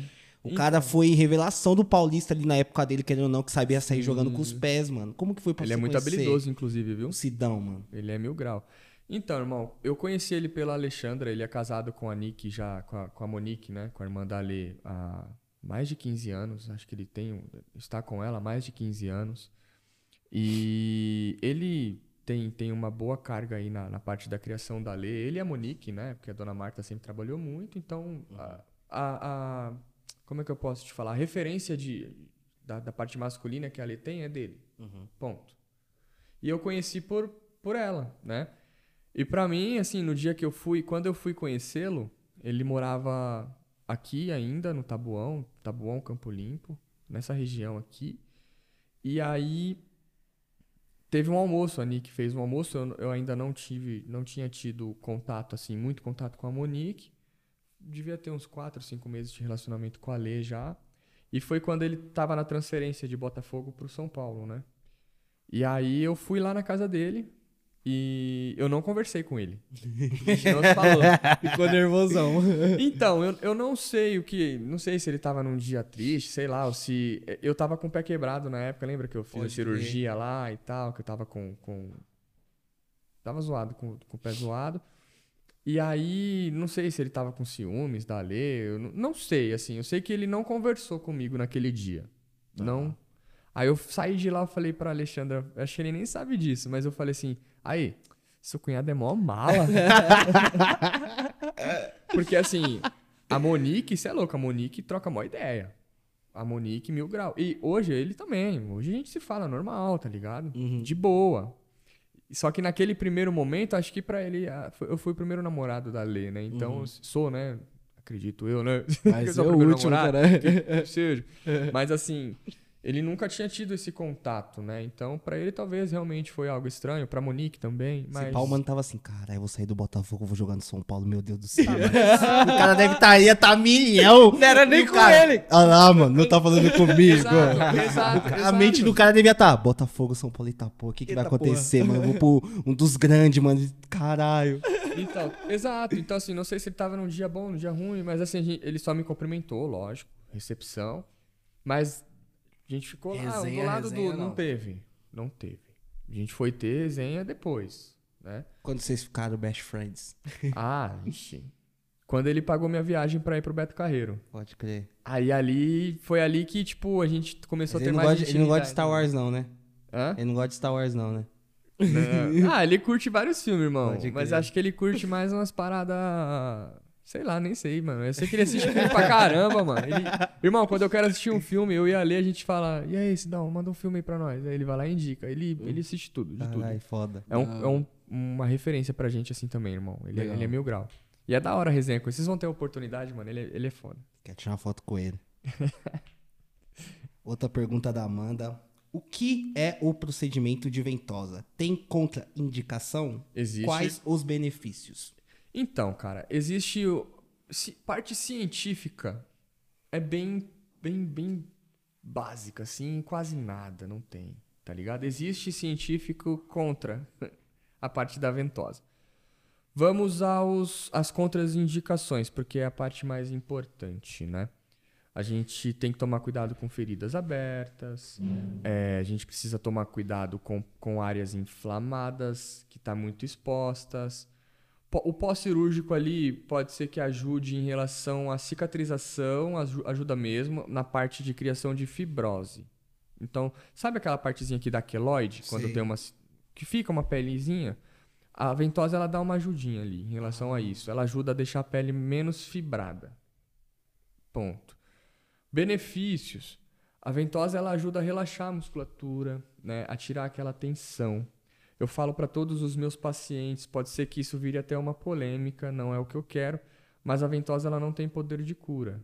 O
Então.
cara foi revelação do Paulista ali na época dele, querendo ou não, que sabia sair jogando com os pés, mano. Como que foi pra
Ele é muito
conhecer
habilidoso, inclusive, viu?
O Sidão, mano.
Ele é mil grau. Então, irmão, eu conheci ele pela Alexandra, ele é casado com a Nick já, com a, com a Monique, né? Com a irmã da Ale há mais de 15 anos. Acho que ele tem, está com ela há mais de 15 anos. E ele tem, tem uma boa carga aí na, na parte da criação da Ale. Ele e a Monique, né? Porque a dona Marta sempre trabalhou muito, então a, a- a- como é que eu posso te falar? A referência de, da, da parte masculina que a Ale tem é dele. Ponto. E eu conheci por, por ela, né? E pra mim, assim, no dia que eu fui, quando eu fui conhecê-lo, ele morava aqui ainda, no Tabuão, Tabuão, Campo Limpo, nessa região aqui. E aí teve um almoço, a Nick fez um almoço, eu, eu ainda não tive, não tinha tido contato, assim, muito contato com a Monique. Devia ter uns 4, 5 meses de relacionamento com a Lê já. E foi quando ele tava na transferência de Botafogo pro São Paulo, né? E aí eu fui lá na casa dele e eu não conversei com ele. A gente não se falou.
Ficou nervosão.
Então, eu, eu não sei o que. Não sei se ele tava num dia triste, sei lá, ou se. Eu tava com o pé quebrado na época, lembra que eu fiz
Pode
a cirurgia lá e tal, que eu tava com. com... Tava zoado, com, com o pé zoado. E aí, não sei se ele tava com ciúmes da Lê, eu não, não sei, assim. Eu sei que ele não conversou comigo naquele dia. Não. Aí eu saí de lá e falei pra Alexandra, acho que ele nem sabe disso, mas eu falei assim, aí, seu cunhado é mó mala. Porque assim, a Monique, você é louco, a Monique troca mó ideia. A Monique, mil grau. E hoje ele também. Hoje a gente se fala normal, tá ligado? De boa. Só que naquele primeiro momento, acho que pra ele. Eu fui o primeiro namorado da Lê, né? Então, sou, né? Acredito eu, né?
Mas
Eu sou
é o último,
namorado,
cara.
seja. Mas assim, ele nunca tinha tido esse contato, né? Então, pra ele talvez realmente foi algo estranho, pra Monique também, mas
Esse pau, mano, tava assim, cara, eu vou sair do Botafogo, vou jogar no São Paulo, meu Deus do céu. o cara deve estar aí, tá milhão. Não era nem com ele. Olha lá, mano, não tá falando comigo.
Exato, exato,
A
exato.
mente do cara devia estar, Botafogo, São Paulo, Itapô, o que, que vai
Eita
acontecer, mano? Eu vou pro um dos grandes, mano, caralho.
Então, exato. Então, assim, não sei se ele tava num dia bom, num dia ruim, mas assim, a ele só me cumprimentou, lógico, recepção. Mas a gente ficou lá,
Resenha,
do lado
resenha,
do. Não.
não.
teve. Não teve. A gente foi ter resenha depois, né?
Quando vocês ficaram best friends,
Ah, ixi. Quando ele pagou minha viagem pra ir pro Beto Carreiro.
pode crer.
Aí ali, foi ali que, tipo, a gente começou
Mas
a ter mais
gosta, ele não gosta de Star
né?
Wars, não, né?
Hã?
Ele não gosta de Star Wars, não, né?
Não. Ah, ele curte vários filmes, irmão. Mas acho que ele curte mais umas paradas. Sei lá, nem sei, mano. Eu sei que ele assiste filme pra caramba, mano. Ele- Irmão, quando eu quero assistir um filme, eu e a Lê, a gente fala, e aí, Sidão, manda um filme aí pra nós. Aí ele vai lá e indica. Ele, ele assiste tudo, de tudo.
Ai, foda.
É, um- é um- uma referência pra gente assim também, irmão. Ele, é-
Legal.
ele é mil grau. E é da hora a resenha com ele. Vocês vão ter a oportunidade, mano. Ele é, ele é foda.
Quer tirar uma foto com ele. Outra pergunta da Amanda. O que é o procedimento de ventosa? Tem contraindicação?
Existe.
Quais os benefícios?
Então, cara, existe parte científica é bem, bem, bem básica, assim, quase nada, não tem, tá ligado? Existe científico contra a parte da ventosa. Vamos aos às contraindicações, porque é a parte mais importante, né? A gente tem que tomar cuidado com feridas abertas, é, a gente precisa tomar cuidado com, com áreas inflamadas, que estão muito expostas. O pós-cirúrgico ali pode ser que ajude em relação à cicatrização, aju- ajuda mesmo na parte de criação de fibrose. Então, sabe aquela partezinha aqui da queloide, quando
Sei.
tem uma que fica uma pelezinha? A ventosa ela dá uma ajudinha ali em relação a isso. Ela ajuda a deixar a pele menos fibrada. Ponto. Benefícios. A ventosa ela ajuda a relaxar a musculatura, né, a tirar aquela tensão. Eu falo para todos os meus pacientes, pode ser que isso vire até uma polêmica, não é o que eu quero, mas a ventosa ela não tem poder de cura.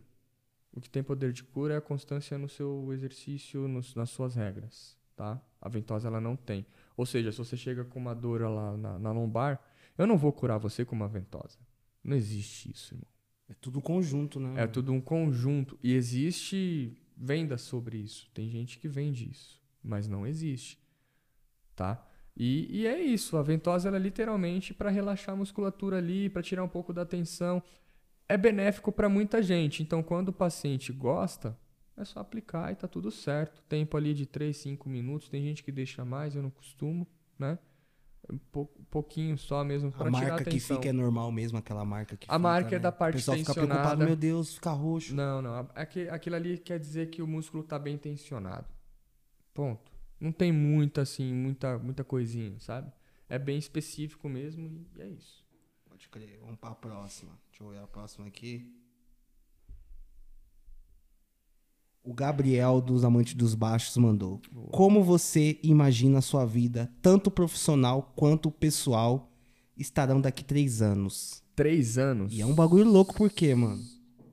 O que tem poder de cura é a constância no seu exercício, nos- nas suas regras, tá? A ventosa ela não tem. Ou seja, se você chega com uma dor lá na, na lombar, eu não vou curar você com uma ventosa. Não existe isso, irmão.
É tudo conjunto, né?
É tudo um conjunto. E existe venda sobre isso. Tem gente que vende isso. mas não existe, tá? E, e é isso, a ventosa ela é literalmente para relaxar a musculatura ali, para tirar um pouco da tensão. É benéfico para muita gente, então quando o paciente gosta, é só aplicar e tá tudo certo. Tempo ali de 3, 5 minutos, tem gente que deixa mais, eu não costumo, né? Um pou- pouquinho só mesmo para
A
tirar a
marca que fica é normal mesmo, aquela marca que
A
fica,
marca é
né?
da parte
O pessoal fica
tensionada.
preocupado, meu Deus, fica roxo.
Não, não. Aqui- Aquilo ali quer dizer que o músculo tá bem tensionado. Ponto. Não tem muita, assim, muita, muita coisinha, sabe? É bem específico mesmo e é isso.
Pode crer. Vamos pra próxima. Deixa eu ver a próxima aqui. O Gabriel dos Amantes dos Baixos mandou. Como você imagina a sua vida, tanto profissional quanto pessoal, estarão daqui três anos?
Três anos.
E é um bagulho louco, por quê, mano?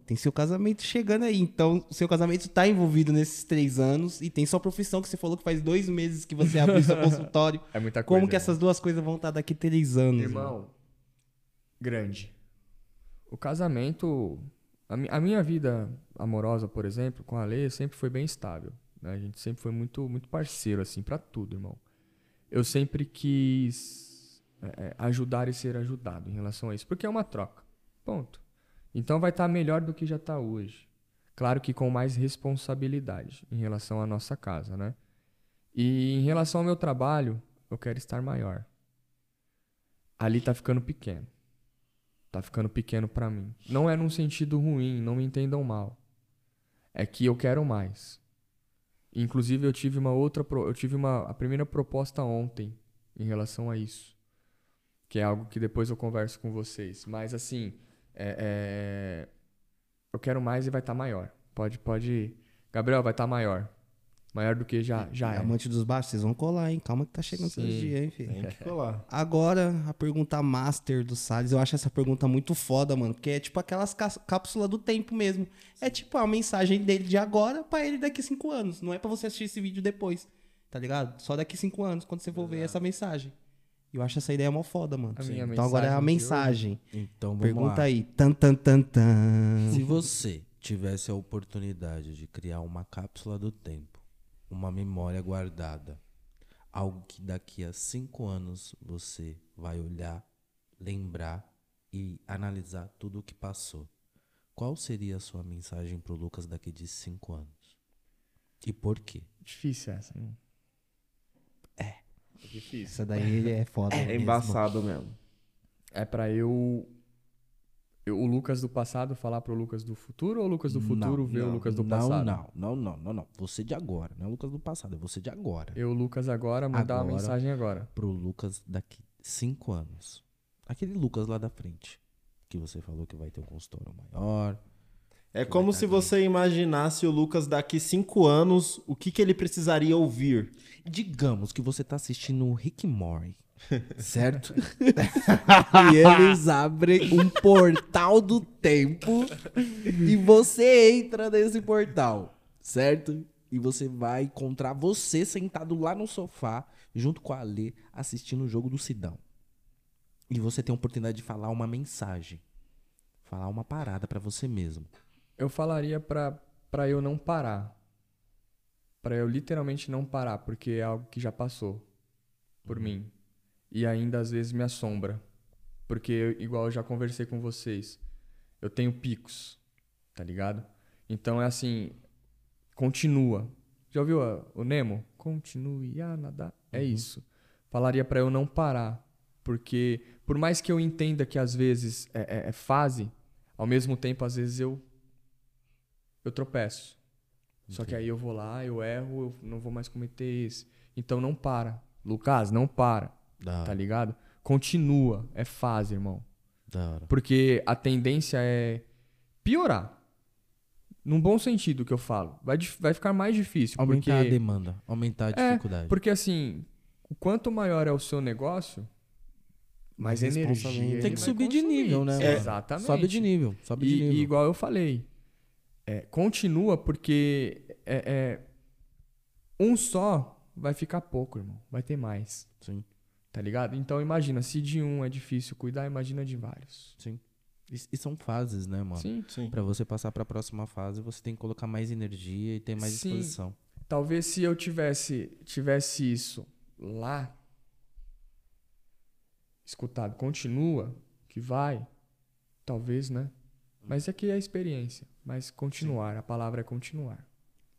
Tem seu casamento chegando aí. Então, o seu casamento tá envolvido nesses três anos e tem sua profissão que você falou que faz dois meses que você abriu seu consultório.
É muita coisa.
Como que
irmão.
essas duas coisas vão estar daqui três anos? mano?
Irmão, grande. O casamento. A, mi- a minha vida amorosa, por exemplo, com a Lê, sempre foi bem estável. né? A gente sempre foi muito, muito parceiro, assim, pra tudo, irmão. Eu sempre quis é, é, ajudar e ser ajudado em relação a isso, porque é uma troca. Ponto. Então vai estar melhor do que já tá hoje. Claro que com mais responsabilidade em relação à nossa casa, né? E em relação ao meu trabalho, eu quero estar maior ali tá ficando pequeno. Tá ficando pequeno pra mim. Não é num sentido ruim, não me entendam mal. É que eu quero mais. Inclusive eu tive uma outra, eu tive uma a primeira proposta ontem em relação a isso, que é algo que depois eu converso com vocês. Mas assim, é- é, eu quero mais e vai estar maior. Pode, pode, Gabriel vai estar maior, maior do que já, já é.
Amante dos baixos, vocês vão colar, hein? Calma que tá chegando seus
Sim.
dias, hein, filho?
Tem que colar.
Agora, a pergunta master do Salles. Eu acho essa pergunta muito foda, mano. Porque é tipo aquelas cá- cápsulas do tempo mesmo. É tipo a mensagem dele de agora pra ele daqui cinco anos. Não é pra você assistir esse vídeo depois. Tá ligado? Só daqui cinco anos, quando você for ver essa mensagem. Eu acho essa ideia mó foda, mano.
Minha
então agora é a
mensagem
mensagem.
Então vamos
Pergunta
lá.
aí. Tan, tan, tan, tan.
Se você tivesse a oportunidade de criar uma cápsula do tempo, uma memória guardada, algo que daqui a cinco anos você vai olhar, lembrar e analisar tudo o que passou, qual seria a sua mensagem pro Lucas daqui de cinco anos? E por quê?
Difícil essa, né?
É difícil.
Essa daí é foda.
É
mesmo.
embaçado mesmo.
É pra eu, eu- o Lucas do passado falar pro Lucas do futuro ou o Lucas do futuro
Não,
ver o
não,
Lucas do
não,
passado?
Não, não, não, não, não. Você de agora, não é o Lucas do passado, é você de agora.
Eu, Lucas, agora, mandar uma
Agora.
mensagem agora.
pro Lucas daqui cinco anos. Aquele Lucas lá da frente. Que você falou que vai ter um consultório maior.
É como se você imaginasse o Lucas daqui cinco anos, o que, que ele precisaria ouvir.
Digamos que você tá assistindo o Rick Mori, certo? e eles abrem um portal do tempo e você entra nesse portal, certo? E você vai encontrar você sentado lá no sofá, junto com a Lê, assistindo o jogo do Sidão. E você tem a oportunidade de falar uma mensagem. Falar uma parada pra você mesmo.
Eu falaria pra, pra eu não parar. Pra eu literalmente não parar, porque é algo que já passou por mim. E ainda às vezes me assombra. Porque, eu- igual eu já conversei com vocês, eu tenho picos, tá ligado? Então é assim, continua. Já ouviu a- o Nemo? Continue a nadar. É isso. Falaria pra eu não parar. Porque, por mais que eu entenda que às vezes é, é- é fase, ao mesmo tempo, às vezes eu eu tropeço. Só que aí eu vou lá, eu erro, eu não vou mais cometer esse. Então não para. Lucas, não para.
Da,
Tá ligado? Continua. É fase, irmão.
da hora.
Porque a tendência é piorar. Num bom sentido que eu falo. Vai, vai ficar mais difícil.
Aumentar
porque...
a demanda, aumentar a
É,
dificuldade.
Porque assim, o quanto maior é o seu negócio, mais,
Mais
energia.
Tem que subir de nível, né,
É? Exatamente.
Sobe de nível, sobe de
E,
nível.
e igual eu falei, é, continua porque é, é, um só vai ficar pouco, irmão. Vai ter mais.
Sim,
Tá ligado? Então imagina, se de um é difícil cuidar, imagina de vários.
sim. E, e são fases, né, mano?
Sim.
Sim.
Pra você passar pra próxima fase, você tem que colocar mais energia e ter mais
Sim.
disposição.
Talvez se eu tivesse, tivesse isso lá, escutado, continua, que vai, talvez, né? Mas aqui é a experiência. Mas continuar, a palavra é continuar.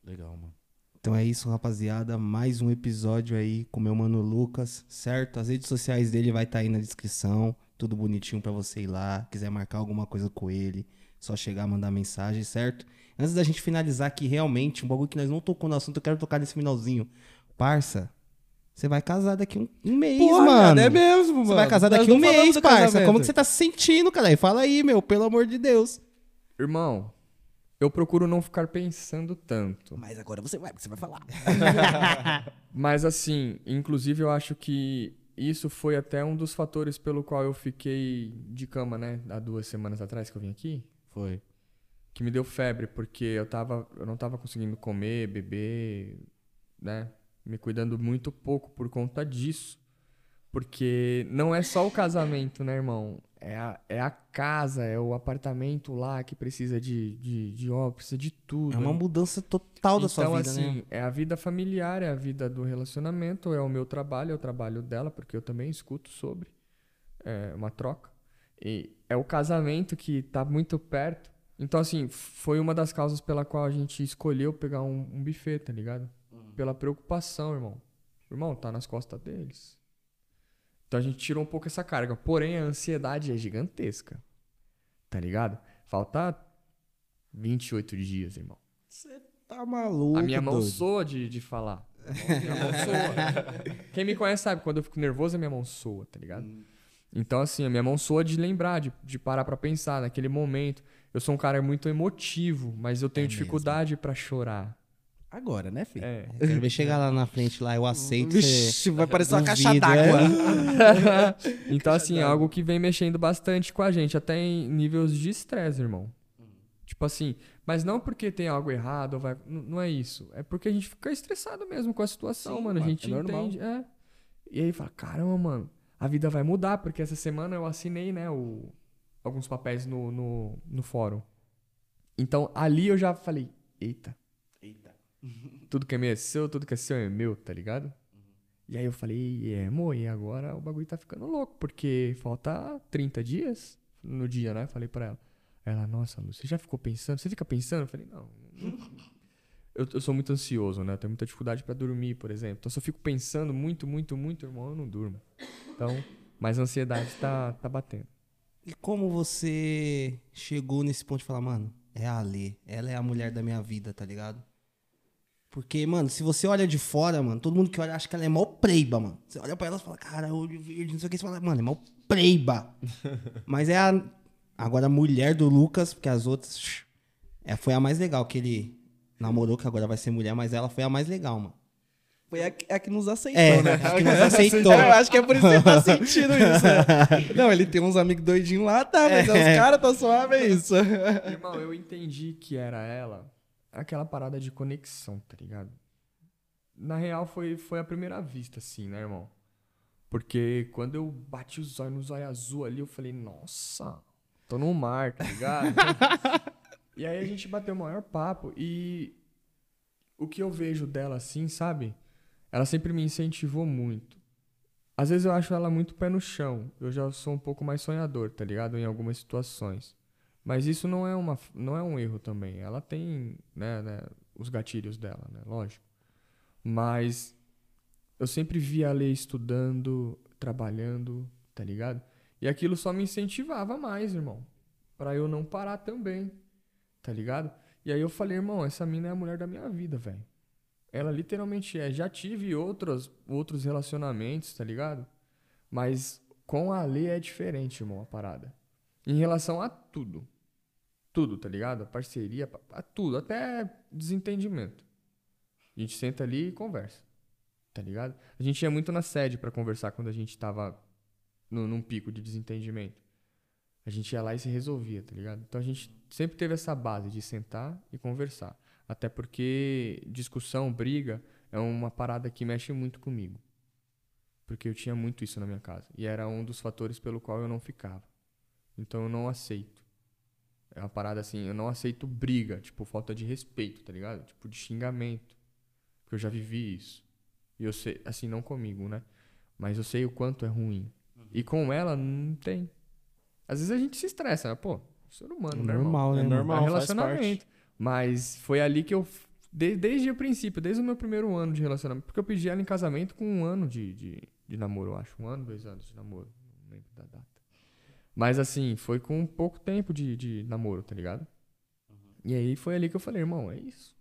Legal, mano.
Então é isso, rapaziada. Mais um episódio aí com meu mano Lucas, certo? As redes sociais dele vai estar aí na descrição. Tudo bonitinho pra você ir lá. Quiser marcar alguma coisa com ele, só chegar, mandar mensagem, certo? Antes da gente finalizar aqui, realmente, um bagulho que nós não tocou no assunto, eu quero tocar nesse finalzinho. Parça, você vai casar daqui um, um mês, mano.
é mesmo, mano.
Você vai casar
Nós
daqui um mês, parça. Como que você tá se sentindo, cara? Fala aí, meu, pelo amor de Deus.
Irmão, eu procuro não ficar pensando tanto.
Mas agora você vai, você vai falar.
Mas assim, inclusive eu acho que isso foi até um dos fatores pelo qual eu fiquei de cama, né? Há duas semanas atrás que eu vim aqui.
Foi.
Que me deu febre, porque eu, tava, eu não tava conseguindo comer, beber, né? Me cuidando muito pouco por conta disso. Porque não é só o casamento, né, irmão? É a, é a casa, é o apartamento lá que precisa de, de, de ó, precisa de tudo.
É uma mudança total da
então,
sua vida,
assim,
né?
é a vida familiar, é a vida do relacionamento, é o meu trabalho, é o trabalho dela, porque eu também escuto sobre. É uma troca. E é o casamento que tá muito perto. Então, assim, foi uma das causas pela qual a gente escolheu pegar um, um buffet, tá ligado? Pela preocupação, irmão. Irmão, tá nas costas deles. Então a gente tirou um pouco essa carga. Porém, a ansiedade é gigantesca. Tá ligado? Falta 28 dias, irmão.
Tá maluco,
A minha mão
doido.
soa de, de falar. Minha mão soa. Quem me conhece sabe, quando eu fico nervoso, a minha mão soa, tá ligado? Então, assim, a minha mão soa de lembrar, de, de parar pra pensar naquele momento. Eu sou um cara muito emotivo, mas eu tenho
É
dificuldade pra chorar.
Agora, né, filho?
É.
Quero ver chegar lá na frente lá, eu aceito.
Vixe, vai parecer uma caixa d'água.
então, assim, é algo que vem mexendo bastante com a gente, até em níveis de estresse, irmão. Tipo assim, mas não porque tem algo errado, ou vai, não é isso. É porque a gente fica estressado mesmo com a situação,
Sim,
mano. A gente
é
entende. É. E aí fala, caramba, mano, a vida vai mudar, porque essa semana eu assinei, né, o, alguns papéis no, no, no fórum. Então, ali eu já falei, eita. Tudo que é meu é seu, tudo que é seu é meu, tá ligado? E aí eu falei, é, amor, e agora o bagulho tá ficando louco, porque falta 30 dias no dia, né? Falei pra ela. Ela, nossa, Lu, você já ficou pensando? Você fica pensando? Eu falei, não. Eu, eu sou muito ansioso, né? Eu tenho muita dificuldade pra dormir, por exemplo. Então, se eu fico pensando muito, muito, muito, irmão, eu não durmo. Então, mas a ansiedade tá, tá batendo.
E como você chegou nesse ponto de falar, mano, é a Alê, ela é a mulher da minha vida, tá ligado? Porque, mano, se você olha de fora, mano, todo mundo que olha acha que ela é mó preiba, mano. Você olha pra ela e fala, cara, olho verde, não sei o que, você fala, mano, é mó preiba. Mas é a. Agora a mulher do Lucas, porque as outras. É, foi a mais legal que ele namorou, que agora vai ser mulher, mas ela foi a mais legal, mano.
Foi a, que- a que nos aceitou,
É,
né?
a que nos aceitou.
Eu acho que é por isso que você tá sentindo isso. né? Não, ele tem uns amigos doidinhos lá, tá, mas os caras tá suave, é isso.
Irmão, eu entendi que era ela, aquela parada de conexão, tá ligado? Na real, foi, foi a primeira vista, assim, né, irmão? Porque quando eu bati os olhos no zóio azul ali, eu falei, nossa, tô no mar, tá ligado? e aí a gente bateu o maior papo e o que eu vejo dela assim, sabe? Ela sempre me incentivou muito. Às vezes eu acho ela muito pé no chão. Eu já sou um pouco mais sonhador, tá ligado? Em algumas situações. Mas isso não é, uma, não é um erro também. Ela tem né, né, os gatilhos dela, né? Lógico. Mas eu sempre vi a Lei estudando, trabalhando, tá ligado? E aquilo só me incentivava mais, irmão. Pra eu não parar também, tá ligado? E aí eu falei, irmão, essa mina é a mulher da minha vida, velho. Ela literalmente é. Já tive outros, outros relacionamentos, tá ligado? Mas com a Lei é diferente, irmão, a parada. Em relação a tudo. Tudo, tá ligado? A parceria, a tudo, até desentendimento. A gente senta ali e conversa. Tá ligado? A gente ia muito na sede pra conversar quando a gente tava no, num pico de desentendimento. A gente ia lá e se resolvia, tá ligado? Então a gente sempre teve essa base de sentar e conversar. Até porque discussão, briga, é uma parada que mexe muito comigo. Porque eu tinha muito isso na minha casa. E era um dos fatores pelo qual eu não ficava. Então eu não aceito. É uma parada assim, eu não aceito briga, tipo, falta de respeito, tá ligado? Tipo, de xingamento. Porque eu já vivi isso. E eu sei, assim, não comigo, né? Mas eu sei o quanto é ruim. E com ela, não tem. Às vezes a gente se estressa, né? pô, ser humano, né, irmão?
Normal, né?
É normal.
É
faz
relacionamento. Mas foi ali que eu. de- desde o princípio, desde o meu primeiro ano de relacionamento. Porque eu pedi ela em casamento com um ano de, de, de namoro, eu acho. Um ano, dois anos de namoro. Não lembro da data. Mas assim, foi com pouco tempo de, de namoro, tá ligado? E aí foi ali que eu falei, irmão, é isso.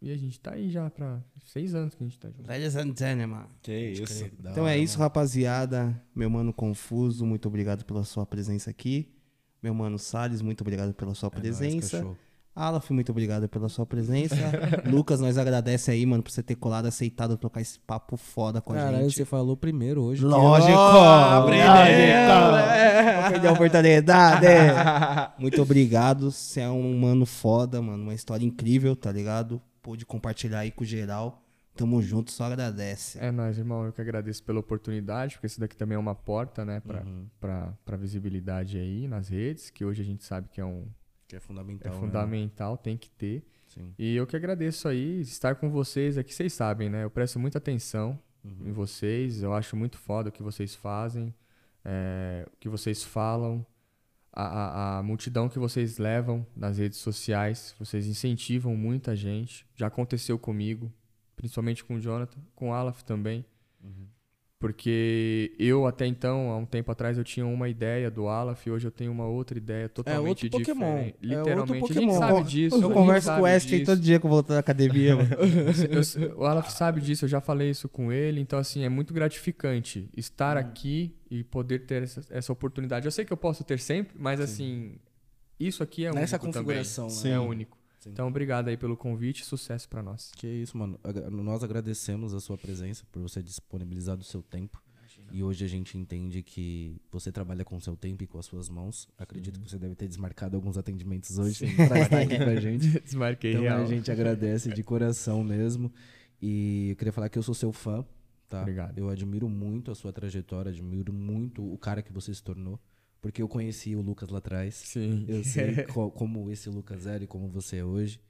E a gente tá aí já pra seis anos que a gente tá junto.
Velha Santana, mano.
Que isso.
Então é isso, rapaziada. Meu mano Confuso, muito obrigado pela sua presença aqui. Meu mano Salles, muito obrigado pela sua
É nóis,
presença.
cachorro.
Alaf, muito obrigado pela sua presença. Lucas, nós agradece aí, mano, por você ter colado, aceitado trocar esse papo foda com a
Caralho,
gente.
você falou primeiro hoje.
Lógico! Vou perder a oportunidade. Muito obrigado. Você é um mano foda, mano. Uma história incrível, tá ligado? Pôde compartilhar aí com geral. Tamo junto, só agradece.
É nóis, irmão. Eu que agradeço pela oportunidade, porque isso daqui também é uma porta, né, pra, pra, pra visibilidade aí nas redes, que hoje a gente sabe que é um,
Que é
É
fundamental. né?
fundamental, tem que ter.
Sim.
E eu que agradeço aí estar com vocês aqui. Vocês sabem, né? Eu presto muita atenção
Uhum.
em vocês. Eu acho muito foda o que vocês fazem, é, o que vocês falam, a, a, a multidão que vocês levam nas redes sociais. Vocês incentivam muita gente. Já aconteceu comigo, principalmente com o Jonathan, com o Alaf também.
Uhum.
Porque eu, até então, há um tempo atrás, eu tinha uma ideia do Alaf e hoje eu tenho uma outra ideia totalmente
outro Pokémon.
diferente.
É outro
Literalmente.
Pokémon.
A gente sabe disso.
Eu converso com o Wesley todo dia que eu volto da academia.
Eu- o Alaf sabe disso, eu já falei isso com ele, então assim, é muito gratificante estar aqui e poder ter essa, essa oportunidade. Eu sei que eu posso ter sempre, mas assim, isso aqui é
Nessa
único
configuração,
também.
né?
É único.
Sim.
Então, obrigado aí pelo convite, sucesso pra nós.
Que isso, mano. Nós agradecemos a sua presença, por você disponibilizar do seu tempo. E hoje a gente entende que você trabalha com o seu tempo e com as suas mãos. Acredito que você deve ter desmarcado alguns atendimentos hoje pra estar aqui com a gente.
Desmarquei
Então
real.
a gente agradece de coração mesmo. E eu queria falar que eu sou seu fã, tá?
Obrigado.
Eu admiro muito a sua trajetória, admiro muito o cara que você se tornou. Porque eu conheci o Lucas lá atrás.
Sim.
Eu sei co- como esse Lucas era e como você é hoje.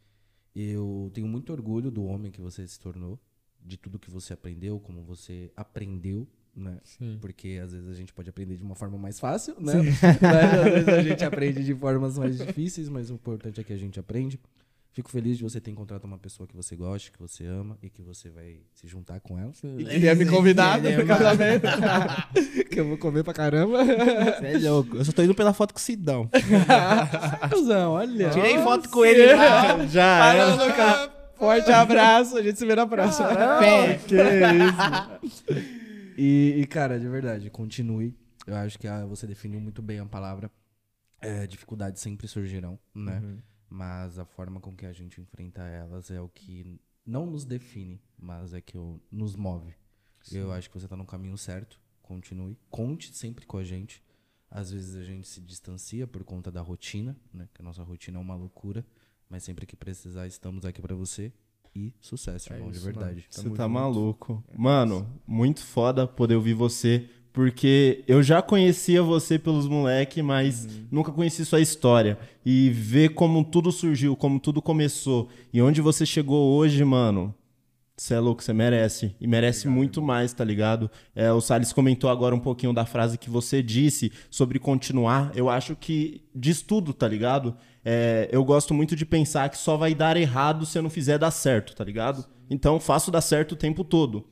Eu tenho muito orgulho do homem que você se tornou, de tudo que você aprendeu, como você aprendeu, né?
Sim.
Porque às vezes a gente pode aprender de uma forma mais fácil, né? Mas às vezes a gente aprende de formas mais difíceis, mas o importante é que a gente aprende. Fico feliz de você ter encontrado uma pessoa que você gosta, que você ama e que você vai se juntar com ela. E queria me convidar
é
pro casamento. que eu vou comer pra caramba.
Você é louco. Eu só tô indo pela foto com o Sidão.
Cusão, olha.
Tirei foto com ele lá.
Já
Lucas. Forte abraço. A gente se vê na próxima.
Pé.
que isso. E, e, cara, de verdade, continue. Eu acho que ah, você definiu muito bem a palavra. É, dificuldades sempre surgirão, né?
Uhum.
Mas a forma com que a gente enfrenta elas é o que não nos define, mas é que o- nos move. Eu acho que você tá no caminho certo. Continue. Conte sempre com a gente. Às vezes a gente se distancia por conta da rotina, né? Que a nossa rotina é uma loucura. Mas sempre que precisar, estamos aqui pra você. E sucesso,
É
irmão, de
isso,
verdade.
Você tá
junto.
maluco. Mano, muito foda poder ouvir você. Porque eu já conhecia você pelos moleque, mas nunca conheci sua história. E ver como tudo surgiu, como tudo começou. E onde você chegou hoje, mano. Você é louco, você merece. E merece muito mais, tá ligado? É, o Salles comentou agora um pouquinho da frase que você disse sobre continuar. Eu acho que diz tudo, tá ligado? É, eu gosto muito de pensar que só vai dar errado se eu não fizer dar certo, tá ligado? Então faço dar certo o tempo todo.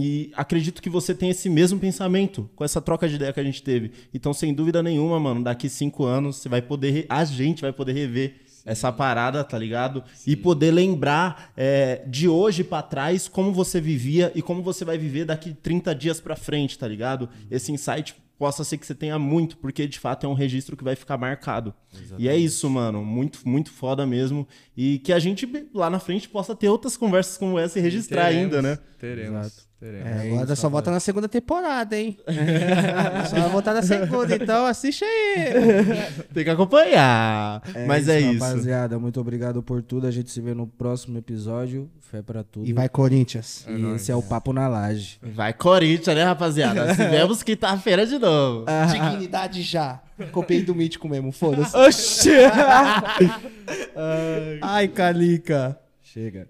E acredito que você tem esse mesmo pensamento com essa troca de ideia que a gente teve. Então, sem dúvida nenhuma, mano, daqui cinco anos você vai poder. re- A gente vai poder rever essa parada, tá ligado? E poder lembrar é, de hoje pra trás como você vivia e como você vai viver daqui 30 dias pra frente, tá ligado? Esse insight possa ser que você tenha muito, porque de fato é um registro que vai ficar marcado. E é isso, mano. Muito, muito foda mesmo. E que a gente lá na frente possa ter outras conversas como essa e registrar
Teremos,
ainda, né?
Teremos. Teremos.
É, agora só volta na segunda temporada, hein? só vai voltar na segunda, então assiste aí.
Tem que acompanhar. Mas é isso.
Rapaziada, muito obrigado por tudo. A gente se vê no próximo episódio. Fé pra tudo.
E vai Corinthians.
E esse é o Papo na Laje.
Vai Corinthians, né, rapaziada? Nós tivemos quinta-feira de novo.
Dignidade já. Copiei do Mítico mesmo, foda-se.
Oxê!
Ai, Calica.
Chega.